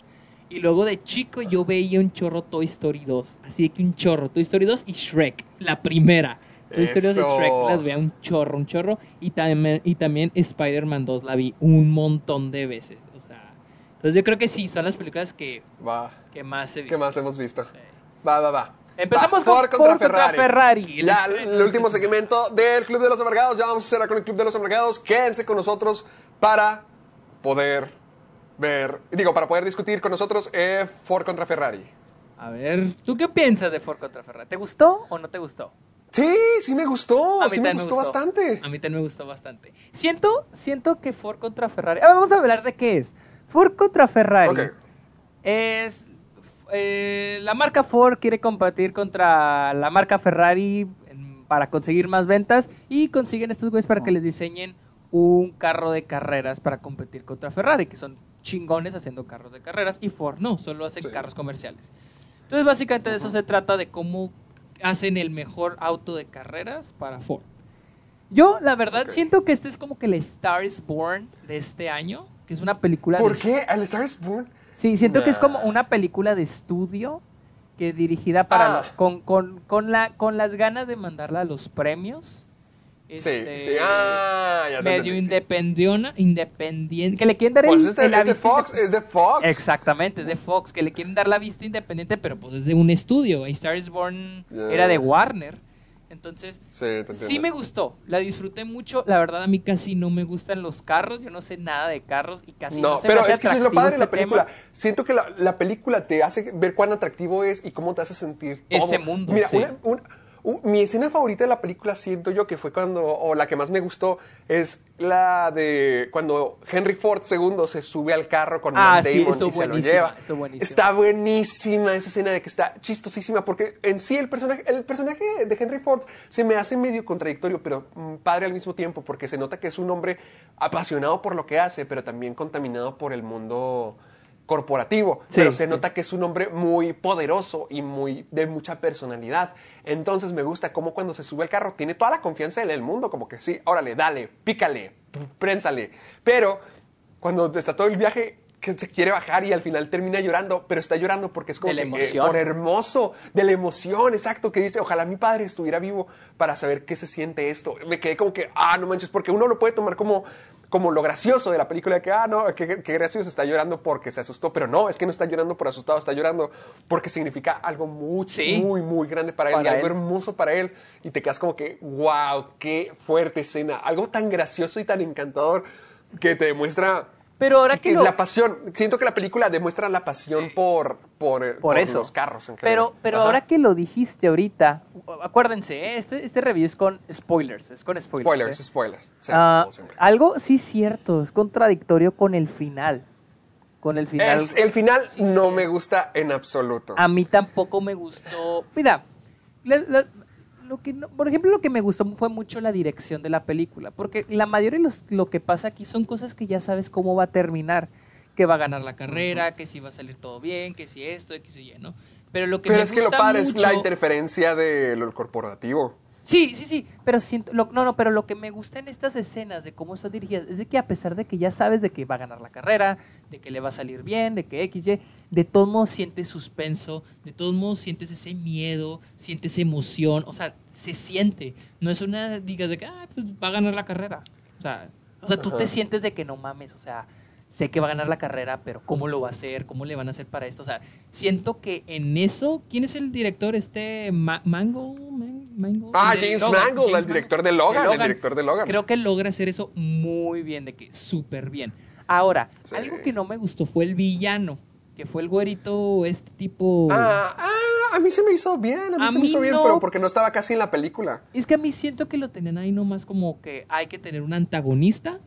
Y luego de chico yo veía un chorro Toy Story 2. Así que un chorro. Toy Story 2 y Shrek. La primera. Toy Story 2 y Eso. Shrek las veía un chorro, un chorro. Y también, y también Spider-Man 2 la vi un montón de veces. O sea, entonces yo creo que sí, son las películas que, Va. que más he visto. ¿Qué más hemos visto? Va, va, va. Empezamos Va, con Ford contra Ferrari. El Ya, el de último segmento del Club de los Amargados. Ya vamos a cerrar con el Club de los Amargados. Quédense con nosotros para poder ver, digo, para poder discutir con nosotros eh, Ford contra Ferrari. A ver. ¿Tú qué piensas de Ford contra Ferrari? ¿Te gustó o no te gustó? Sí, sí me gustó. A mí sí me gustó, bastante. A mí también me gustó bastante. Siento, siento que Ford contra Ferrari. Ah, vamos a hablar de qué es. Ford contra Ferrari Ok. es eh, la marca Ford quiere competir contra la marca Ferrari para conseguir más ventas y consiguen estos güeyes para que les diseñen un carro de carreras para competir contra Ferrari, que son chingones haciendo carros de carreras y Ford no, solo hacen Sí. carros comerciales. Entonces básicamente de eso se trata de cómo Hacen el mejor auto de carreras para Ford. yo la verdad siento que este es como que el Star is Born de este año, que es una película ¿Por de qué? ¿Al Star is Born? Sí, siento que es como una película de estudio que dirigida para Ah. lo- con, con, con, la, con las ganas de mandarla a los premios. Sí, Este, sí. Ah, ya Medio sí. independiona, independiente. Que le quieren dar Pues el, es de, el es de aviso Fox, es de Fox. Exactamente, es de Fox, que le quieren dar la vista independiente, pero pues Pues es de un estudio. A Star is Born era de Warner. Entonces, Sí, sí me gustó, la disfruté mucho. La verdad, a mí casi no me gustan los carros, yo no sé nada de carros y casi no, No, se me pero hace es que es lo padre de la este película. tema. Siento que la, la película te hace ver cuán atractivo es y cómo te hace sentir todo. Ese mundo, Mira, sí. una- una- u- mi escena favorita de la película siento yo que fue cuando, o la que más me gustó, es la de cuando Henry Ford II se sube al carro con Ah, Matt sí, Damon eso y se lo buenísima, lleva. eso buenísima. Está buenísima esa escena de que está chistosísima porque en sí el personaje, el personaje de Henry Ford se me hace medio contradictorio, pero mm, padre al mismo tiempo porque se nota que es un hombre apasionado por lo que hace, pero también contaminado por el mundo corporativo, Sí, pero se sí. nota que es un hombre muy poderoso y muy de mucha personalidad. Entonces me gusta cómo cuando se sube al carro tiene toda la confianza en el mundo, como que sí, órale, dale, pícale, prénsale. Pero cuando está todo el viaje que se quiere bajar y al final termina llorando, pero está llorando porque es como De la que, eh, por hermoso, de la emoción, exacto, que dice, ojalá mi padre estuviera vivo para saber qué se siente esto. Me quedé como que, ah, no manches, porque uno lo puede tomar como, como lo gracioso de la película, que, ah, no, qué, qué gracioso, está llorando porque se asustó, pero no, es que no está llorando por asustado, está llorando porque significa algo muy, Sí. muy, muy grande para él y algo él. hermoso para él, y te quedas como que, wow, qué fuerte escena, algo tan gracioso y tan encantador que te demuestra Pero ahora que lo- la pasión, siento que la película demuestra la pasión por, por, eh, por eso. los carros en general. Pero, pero Ajá. ahora que lo dijiste ahorita, acuérdense, ¿eh? este, este review es con spoilers, es con spoilers. Spoilers, ¿eh? spoilers. Sí, siempre. algo sí cierto, es contradictorio con el final. Con el final. Es- el final Sí, no sí. me gusta en absoluto. A mí tampoco me gustó. Mira, la- la- lo que no- por ejemplo, lo que me gustó fue mucho la dirección de la película. Porque la mayoría de los- lo que pasa aquí son cosas que ya sabes cómo va a terminar. Que va a ganar la carrera, que si va a salir todo bien, que si esto, que si ya, ¿no? Pero lo que Pero me es que lo padre es la interferencia de lo corporativo. Sí, sí, sí, pero siento, lo- no, no, pero lo que me gusta en estas escenas de cómo están dirigidas es de que a pesar de que ya sabes de que va a ganar la carrera, de que le va a salir bien, de que X, Y, de todos modos sientes suspenso, de todos modos sientes ese miedo, sientes emoción, o sea, se siente, no es una, digas de que, ah, pues va a ganar la carrera, o sea, o sea, tú te sientes de que no mames, o sea, sé que va a ganar la carrera, pero ¿cómo lo va a hacer? ¿Cómo le van a hacer para esto? O sea, siento que en eso, ¿quién es el director? Este Ma- Mango, Man- Mango. Ah, El James Logan, Mangold, el James director de Logan, el director de Logan. Creo que logra hacer eso muy bien, de que súper bien. Ahora, Sí. algo que no me gustó fue el villano, que fue el güerito, este tipo... Ah, ah, a mí se me hizo bien, a mí A se me hizo bien, pero porque no estaba casi en la película. Es que a mí siento que lo tenían ahí nomás como que hay que tener un antagonista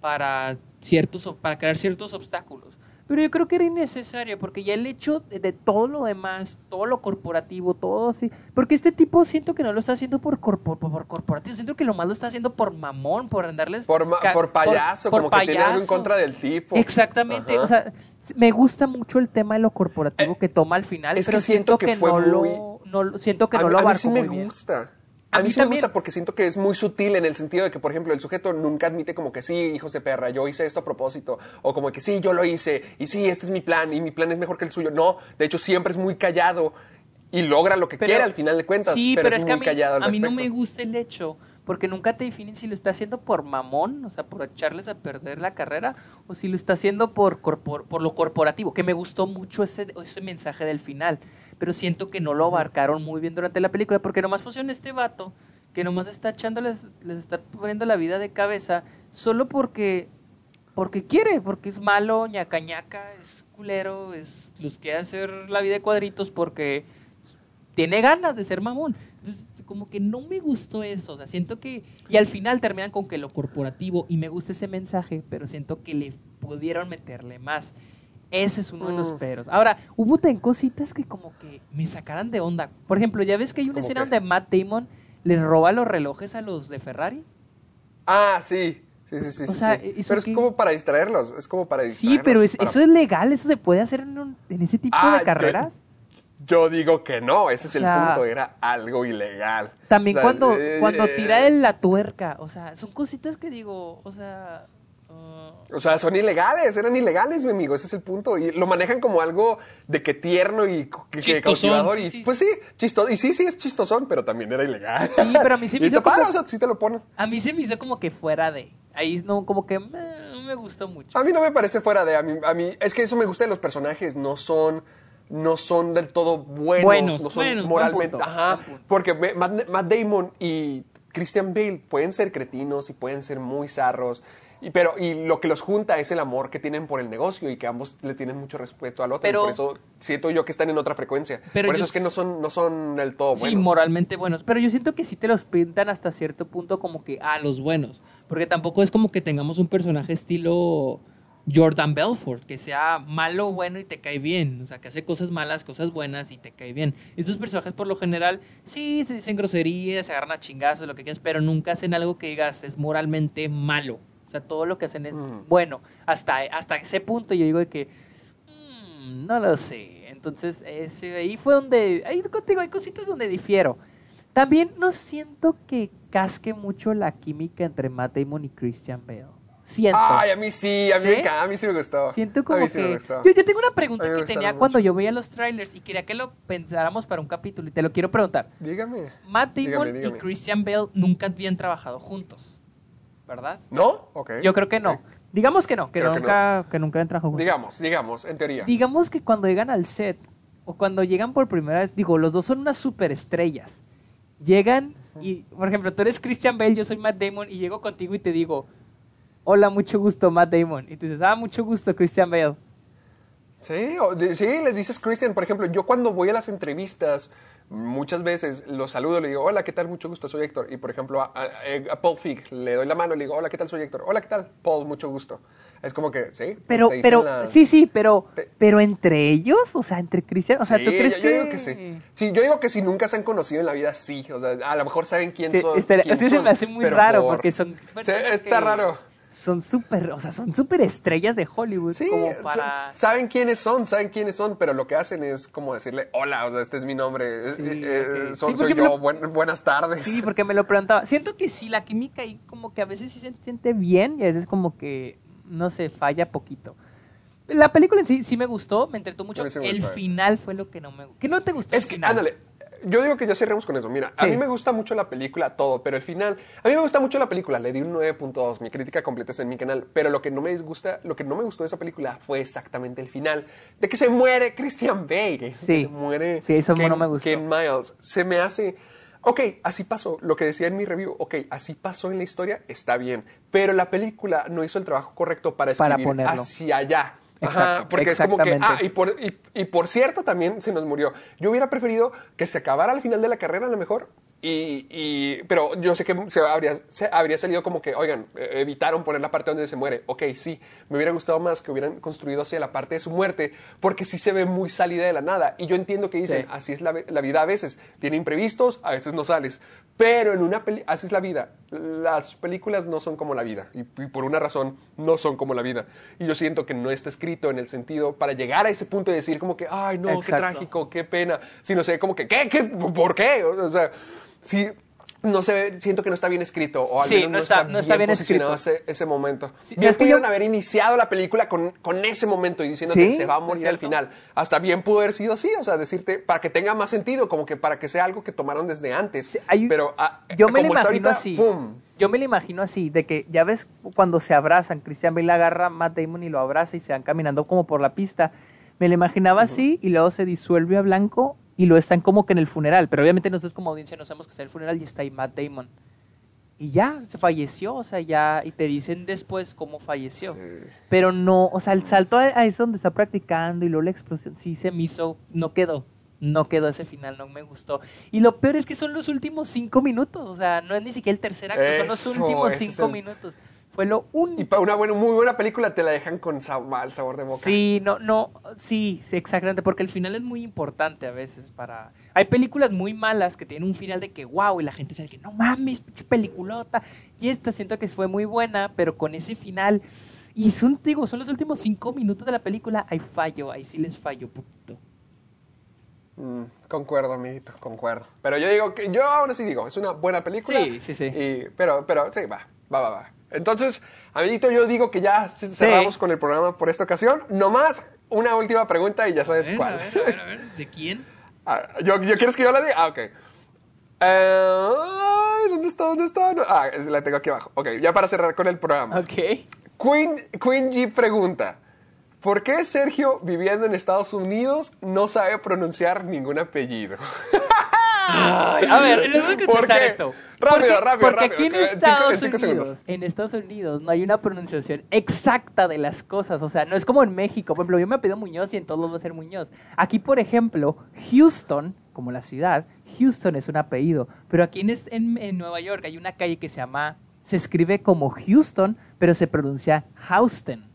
para ciertos, para crear ciertos obstáculos. Pero yo creo que era innecesario, porque ya el hecho de, de todo lo demás, todo lo corporativo, todo así. Porque este tipo siento que no lo está haciendo por, corpo- por, por corporativo, siento que lo más lo está haciendo por mamón, por andarles. Por, ma- por payaso, por como que tiene algo en payaso. contra del tipo. Exactamente, Ajá. o sea, me gusta mucho el tema de lo corporativo que toma al final, es que pero siento siento que que, fue no, muy- lo, no siento que a, no mí- lo a mí abarcó sí me muy bien. A A, mí mí sí me también. gusta porque siento que es muy sutil en el sentido de que, por ejemplo, el sujeto nunca admite como que sí, hijos de perra, yo hice esto a propósito. O como que sí, yo lo hice. Y sí, este es mi plan. Y mi plan es mejor que el suyo. No, de hecho, siempre es muy callado. Y logra lo que Pero- quiere al final de cuentas. Sí, pero, pero, es, es que a muy mí, callado al a mí no me gusta el hecho, porque nunca te definen si lo está haciendo por mamón, o sea, por echarles a perder la carrera, o si lo está haciendo por, corpor- por lo corporativo, que me gustó mucho ese, ese mensaje del final, pero siento que no lo abarcaron muy bien durante la película, porque nomás pusieron este vato que nomás está echándoles, les está poniendo la vida de cabeza, solo porque porque quiere, porque es malo, ñaca ñaca, es culero, es los quiere hacer la vida de cuadritos porque tiene ganas de ser mamón. Entonces, como que no me gustó eso, o sea, siento que y al final terminan con que lo corporativo y me gusta ese mensaje, pero siento que le pudieron meterle más. Ese es uno de los Mm. peros. Ahora, hubo ten cositas que como que me sacaran de onda. Por ejemplo, ya ves que hay una ¿Cómo escena qué? donde Matt Damon les roba los relojes a los de Ferrari. Ah, sí. Sí, sí, sí. O sí, sea, sí. ¿eso Pero es como para distraerlos. Es como para distraerlos. Sí, pero es- para- eso es legal, eso se puede hacer en, un- en ese tipo Ah, de carreras. Yo digo que no, ese O es el punto, era algo ilegal. También O sea, cuando, eh, cuando eh, tira de la tuerca, o sea, son cositas que digo, o sea... O sea, son ilegales, eran ilegales, mi amigo, ese es el punto. Y lo manejan como algo de que tierno y que, cautivador. sí, y sí, pues sí, chistoso. Y sí, sí, es chistosón, pero también era ilegal. Sí, pero a mí se me hizo como- o sea, sí te lo ponen. a mí se me hizo como que fuera de... Ahí no, como que no me gustó mucho. A mí no me parece fuera de, a mí, a mí, es que eso me gusta de los personajes, no son, no son del todo buenos, Buenos, no son buenos, buen moralmente, punto, ajá, buen porque Matt, Matt Damon y Christian Bale pueden ser cretinos y pueden ser muy zarros, y, pero, y lo que los junta es el amor que tienen por el negocio y que ambos le tienen mucho respeto al otro, Pero- y por eso siento yo que están en otra frecuencia, Pero por eso es que no son, no son del todo Sí, buenos. moralmente buenos. Pero yo siento que sí te los pintan hasta cierto punto como que, ah, los buenos. Porque tampoco es como que tengamos un personaje estilo Jordan Belfort, que sea malo, bueno y te cae bien. O sea, que hace cosas malas, cosas buenas y te cae bien. Estos personajes por lo general, sí, se dicen groserías, se agarran a chingazos, lo que quieras, pero nunca hacen algo que digas es moralmente malo. Sea, todo lo que hacen es Mm. bueno. Hasta, hasta ese punto yo digo de que, mm, no lo sé. Entonces, ese, ahí fue donde, ahí contigo hay cositas donde difiero. También no siento que casque mucho la química entre Matt Damon y Christian Bale. Siento. Ay, a mí sí, a mí, ¿Sí? me encanta, a mí sí me gustó. Siento a como mí sí me que... gustó. Yo, yo tengo una pregunta que tenía mucho. cuando yo veía los trailers y quería que lo pensáramos para un capítulo y te lo quiero preguntar. Dígame. Matt Damon Dígame, dígame. y Christian Bale nunca habían trabajado juntos, ¿verdad? ¿No? Ok. Yo creo que no. Ok. Digamos que no, que Creo que nunca, que, nunca habían trabajado juntos. Digamos, digamos, en teoría. Digamos que cuando llegan al set o cuando llegan por primera vez, digo, los dos son unas superestrellas. Llegan y, por ejemplo, tú eres Christian Bale, yo soy Matt Damon y llego contigo y te digo, hola, mucho gusto, Matt Damon. Y tú dices, ah, mucho gusto, Christian Bale. Sí, o de- sí, les dices Christian. Por ejemplo, yo cuando voy a las entrevistas, muchas veces los saludo, le digo, hola, ¿qué tal? Mucho gusto, soy Héctor. Y por ejemplo, a, a- a Paul Fig le doy la mano y le digo, hola, ¿qué tal? Soy Héctor. Hola, ¿qué tal? Paul, mucho gusto. Es como que, sí. Pero, pero, la- sí, sí, pero, Pe- pero entre ellos, o sea, entre Christian, o sea, ¿tú crees yo, que...? yo digo que sí. Sí, yo digo que si nunca se han conocido en la vida, sí. O sea, a lo mejor saben quién Sí, son. estaría- quién es que se me hace muy raro por- porque son personas está que raro. Son súper, o sea, son súper estrellas de Hollywood Sí, como para... saben quiénes son, saben quiénes son, pero lo que hacen es como decirle, hola, o sea, este es mi nombre, Sí, eh, eh, ok. soy, Sí, yo, lo- buen- buenas tardes. Sí, porque me lo preguntaba. Siento que sí, la química ahí como que a veces sí se siente bien y a veces como que, no sé, falla poquito. La película en sí sí me gustó, me entretó mucho. Me el gustó, eh. final fue lo que no me gustó. ¿Qué no te gustó? Es el que, final? ándale, yo digo que ya cerremos con eso. Mira, a mí me gusta mucho la película, todo, pero el final, a mí me gusta mucho la película, le di un 9.2, mi crítica completa está en mi canal, pero lo que no me disgusta, lo que no me gustó de esa película fue exactamente el final, de que se muere Christian Bale, Sí. se muere Sí, eso Ken, no me gustó. Ken Miles, se me hace... Ok, así pasó, lo que decía en mi review, ok, así pasó en la historia, está bien, pero la película no hizo el trabajo correcto para Para escribir ponerlo. hacia allá. Ajá, porque es como que, ah, y por, y, y por cierto, también se nos murió. Yo hubiera preferido que se acabara al final de la carrera, a lo mejor, Y, y- pero yo sé que se habría, se habría salido como que, oigan, eh, evitaron poner la parte donde se muere. Ok, sí, me hubiera gustado más que hubieran construido hacia la parte de su muerte, porque sí se ve muy salida de la nada. Y yo entiendo que dicen, Sí. así es la vida a veces. Tiene imprevistos, a veces no sales. Pero en una peli, así es la vida. Las películas no son como la vida. Y, y por una razón, no son como la vida. Y yo siento que no está escrito en el sentido para llegar a ese punto de decir como que, ay, no, qué trágico, qué pena. Sino sé como que, ¿qué? ¿Qué? ¿Por qué? O sea, sí, no sé, siento que no está bien escrito. O al Sí, menos no está- no está bien escrito. Ese, ese momento. Sí, bien ¿sabes que pudieron yo- haber iniciado la película con, con ese momento y diciendo Sí, que se va a morir al final. Hasta bien pudo haber sido así, o sea, decirte, para que tenga más sentido, como que para que sea algo que tomaron desde antes. Hay- Pero ah, yo me lo imagino ahorita, así. ¡pum! Yo me lo imagino así, de que ya ves cuando se abrazan, Christian Bale agarra a Matt Damon y lo abraza y se van caminando como por la pista. Me lo imaginaba así y luego se disuelve a blanco y lo están como que en el funeral. Pero obviamente nosotros como audiencia no sabemos que está el funeral y está ahí Matt Damon. Y ya, se falleció, o sea, ya, y te dicen después cómo falleció. Pero no, o sea, el salto a, eso donde está practicando y luego la explosión, sí se me hizo, no quedó, no quedó ese final, no me gustó. Y lo peor es que son los últimos cinco minutos, o sea, no es ni siquiera el tercer acto, son los Eso, últimos cinco el- minutos. Fue lo único. Y para una buena, muy buena película te la dejan con mal sabor de boca. Sí, no, no, sí, sí, exactamente, porque el final es muy importante a veces para... Hay películas muy malas que tienen un final de que wow, y la gente dice que no mames, pinche peliculota, y esta siento que fue muy buena, pero con ese final, y son, digo, son los últimos cinco minutos de la película, hay fallo, ahí sí les fallo poquito. Mm, concuerdo, amiguito, concuerdo. Pero yo digo que, yo ahora sí digo, es una buena película. Sí, sí, sí. Y- pero, pero, sí, va, va, va, va. Entonces, amiguito, yo digo que ya cerramos con el programa por esta ocasión. Nomás una última pregunta y ya A sabes ver, cuál. a ver, a ver, a ver, ¿de quién? Ah, ¿yo, yo quieres que yo la diga? Ah, ok. Eh, ¿Dónde está? ¿Dónde está? No, Ah, la tengo aquí abajo. Ok, ya para cerrar con el programa. Ok. Queen, Queen G pregunta, ¿por qué Sergio, viviendo en Estados Unidos, no sabe pronunciar ningún apellido? Ay, a ver, les voy a ¿Por contestar esto. Rápido, porque, rápido, Porque rápido, aquí en cinco- Estados cinco. Unidos, en Estados Unidos no hay una pronunciación exacta de las cosas. O sea, no es como en México. Por ejemplo, yo me pido Muñoz y en todos va a ser Muñoz. Aquí, por ejemplo, Houston, como la ciudad, Houston es un apellido. Pero aquí en- en Nueva York hay una calle que se llama, se escribe como Houston, pero se pronuncia Houston.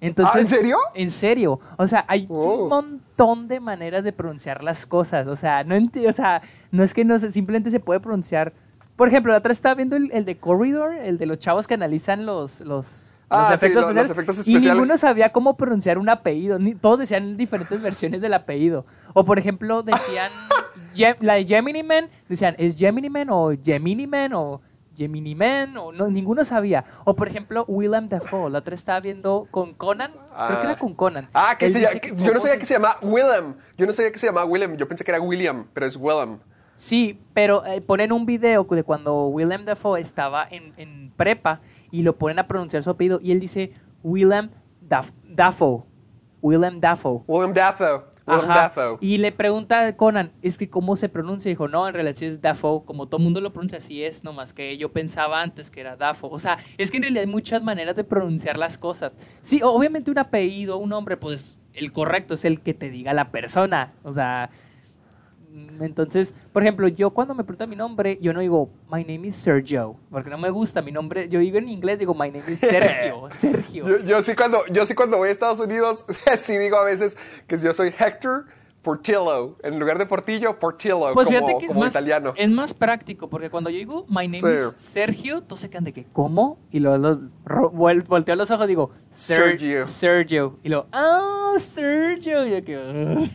Entonces, ¿Ah, en serio? En serio. O sea, hay Oh. un montón de maneras de pronunciar las cosas. O sea, no, o sea, no es que no se, simplemente se puede pronunciar. Por ejemplo, la otra estaba viendo el, el de Corridor, el de los chavos que analizan los, los, Ah, los sí, efectos, los- los especiales, Y ninguno sabía cómo pronunciar un apellido. Ni, todos decían diferentes versiones del apellido. O, por ejemplo, decían. La de Gemini Man, decían, ¿es Gemini Man o Gemini Man o Gemini Man? O no, ninguno sabía. O, por ejemplo, Willem Dafoe. La otra estaba viendo con Conan. Creo que Ah. era con Conan. Ah, que se que yo no sabía que se llama Willem. Yo no sabía que se llamaba Willem. Yo pensé que era William, pero es Willem. Sí, pero eh, ponen un video de cuando Willem Dafoe estaba en, en prepa y lo ponen a pronunciar su apellido y él dice Willem Daf- Dafoe. Willem Dafoe. Willem Dafoe. Ajá. Y le pregunta a Conan, es que cómo se pronuncia. Dijo, no, en realidad sí es Dafoe. Como todo mundo lo pronuncia, así es, nomás que yo pensaba antes que era Dafoe. O sea, es que en realidad hay muchas maneras de pronunciar las cosas. Sí, obviamente un apellido, un nombre, pues el correcto es el que te diga la persona. O sea, entonces, por ejemplo, yo cuando me preguntan mi nombre, yo no digo, my name is Sergio, porque no me gusta mi nombre. Yo digo en inglés, digo, my name is Sergio, Sergio. Yo, yo sí cuando, yo sí cuando voy a Estados Unidos, sí digo a veces que yo soy Hector Portillo. En lugar de Portillo, Portillo, Pues como, fíjate que es más, italiano. es más práctico, porque cuando yo digo, my name Sí. is Sergio, todos se quedan de que, ¿cómo? Y luego volteo los ojos y digo, "Ser- Sergio. Sergio. Y luego, ah, Sergio. Y, yo que,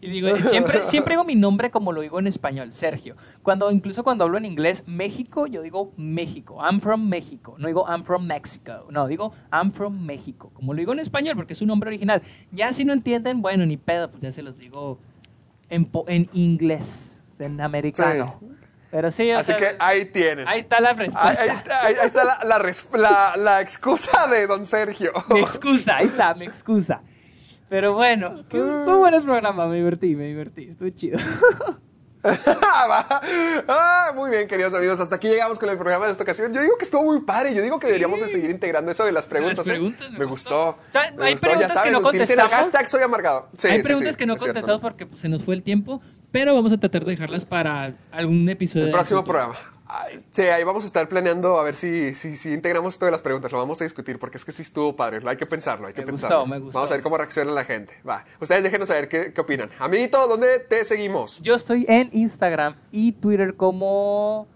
y digo, siempre, siempre digo mi nombre como lo digo en español, Sergio. Cuando, incluso cuando hablo en inglés, México, yo digo México. I'm from México. No digo I'm from Mexico. No, digo I'm from México. Como lo digo en español, porque es un nombre original. Ya si no entienden, bueno, ni pedo, pues ya se los digo en, en inglés, en americano. Pero sí, o Así sea, que ahí tienen. ahí está la respuesta. ahí está, ahí- ahí está la, la res- la- la excusa de don Sergio. Mi excusa, ahí está, mi excusa. Pero bueno, fue un buen programa, me divertí, me divertí, estuvo chido. Va. Ah, muy bien, queridos amigos. Hasta aquí llegamos con el programa de esta ocasión. Yo digo que estuvo muy padre. Yo digo que deberíamos de seguir integrando eso de las preguntas. ¿eh? preguntas, me me gustó. me hay gustó, preguntas que no contestamos. hashtag soy amargado. Sí, Hay preguntas sí, que no cierto. contestamos porque se nos fue el tiempo. pero vamos a tratar de dejarlas para algún episodio. El próximo programa. Sí, ahí vamos a estar planeando a ver si, si, si integramos todas las preguntas. Lo vamos a discutir porque es que sí estuvo padre. Hay que pensarlo, hay que Me gustó, me gustó. Vamos a ver cómo reacciona la gente. Va. Ustedes déjenos saber qué, qué opinan. Amiguito, ¿dónde te seguimos? Yo estoy en Instagram y Twitter como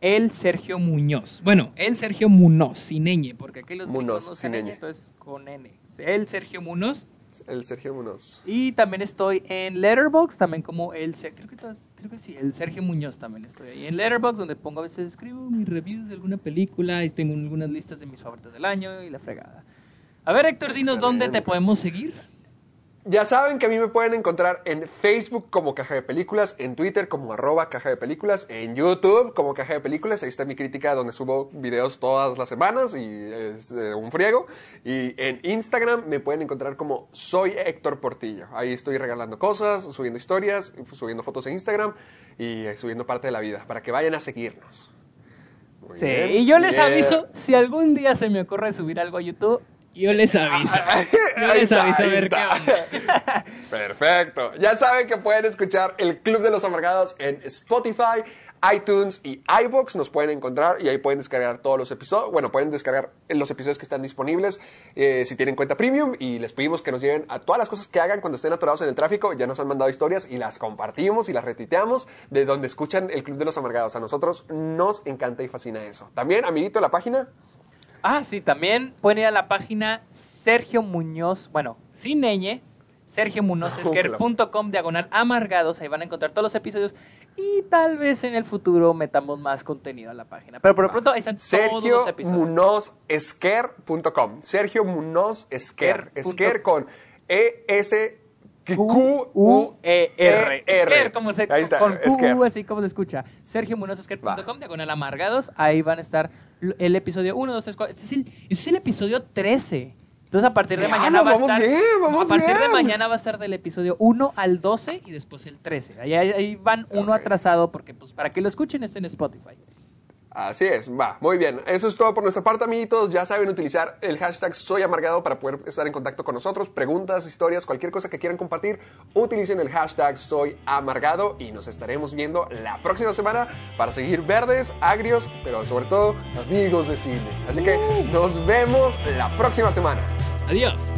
el Sergio Muñoz. Bueno, el Sergio Munoz, sin ñ, porque aquí los gringos no sin ñ. entonces con n. El Sergio Munoz. El Sergio Munoz. Y también estoy en Letterboxd, también como el creo que creo que sí, el Sergio Muñoz también estoy ahí en Letterboxd, donde pongo a veces escribo mis reviews de alguna película y tengo algunas listas de mis favoritos del año y la fregada. A ver, Héctor, dinos dónde te podemos seguir. Ya saben que a mí me pueden encontrar en Facebook como Caja de Películas, en Twitter como arroba Caja de Películas, en YouTube como Caja de Películas, ahí está mi crítica donde subo videos todas las semanas y es eh, un friego. Y en Instagram me pueden encontrar como Soy Héctor Portillo. Ahí estoy regalando cosas, subiendo historias, subiendo fotos en Instagram y eh, subiendo parte de la vida para que vayan a seguirnos. Muy Sí, bien. y yo les Yeah. aviso, si algún día se me ocurre subir algo a YouTube, Yo les aviso. Yo Ahí les está, aviso a ver qué onda. Perfecto. Ya saben que pueden escuchar el Club de los Amargados en Spotify, iTunes y iBox. Nos pueden encontrar y ahí pueden descargar todos los episodios. Bueno, pueden descargar los episodios que están disponibles eh, si tienen cuenta premium. Y les pedimos que nos lleven a todas las cosas que hagan cuando estén atorados en el tráfico. Ya nos han mandado historias y las compartimos y las retuiteamos de donde escuchan el Club de los Amargados. A nosotros nos encanta y fascina eso. También, amiguito, la página. Ah, sí, también pueden ir a la página Sergio Muñoz, bueno, sin ñ, sergiomunozesquer.com diagonal amargados, ahí van a encontrar todos los episodios y tal vez en el futuro metamos más contenido a la página. Pero por lo pronto ahí están todos los episodios. Munozesquer.com. Sergio Munoz Esquer. Con E U E R. Esquer, como se Ahí está, con. Q, así como se escucha. sergiomunozesquer.com diagonal amargados, ahí van a estar el episodio 1, 2, 3, 4. Este es el, este es el episodio 13. Entonces a partir de mañana va a estar bien, vamos a partir de mañana va a estar del episodio 1 al 12 y después el 13. Ahí, van uno atrasado porque pues para que lo escuchen está en Spotify. Así es, va, muy bien. Eso es todo por nuestra parte, amiguitos. Ya saben utilizar el hashtag Soy Amargado para poder estar en contacto con nosotros. Preguntas, historias, cualquier cosa que quieran compartir, utilicen el hashtag Soy Amargado y nos estaremos viendo la próxima semana para seguir verdes, agrios, pero sobre todo amigos de cine. Así que nos vemos la próxima semana. Adiós.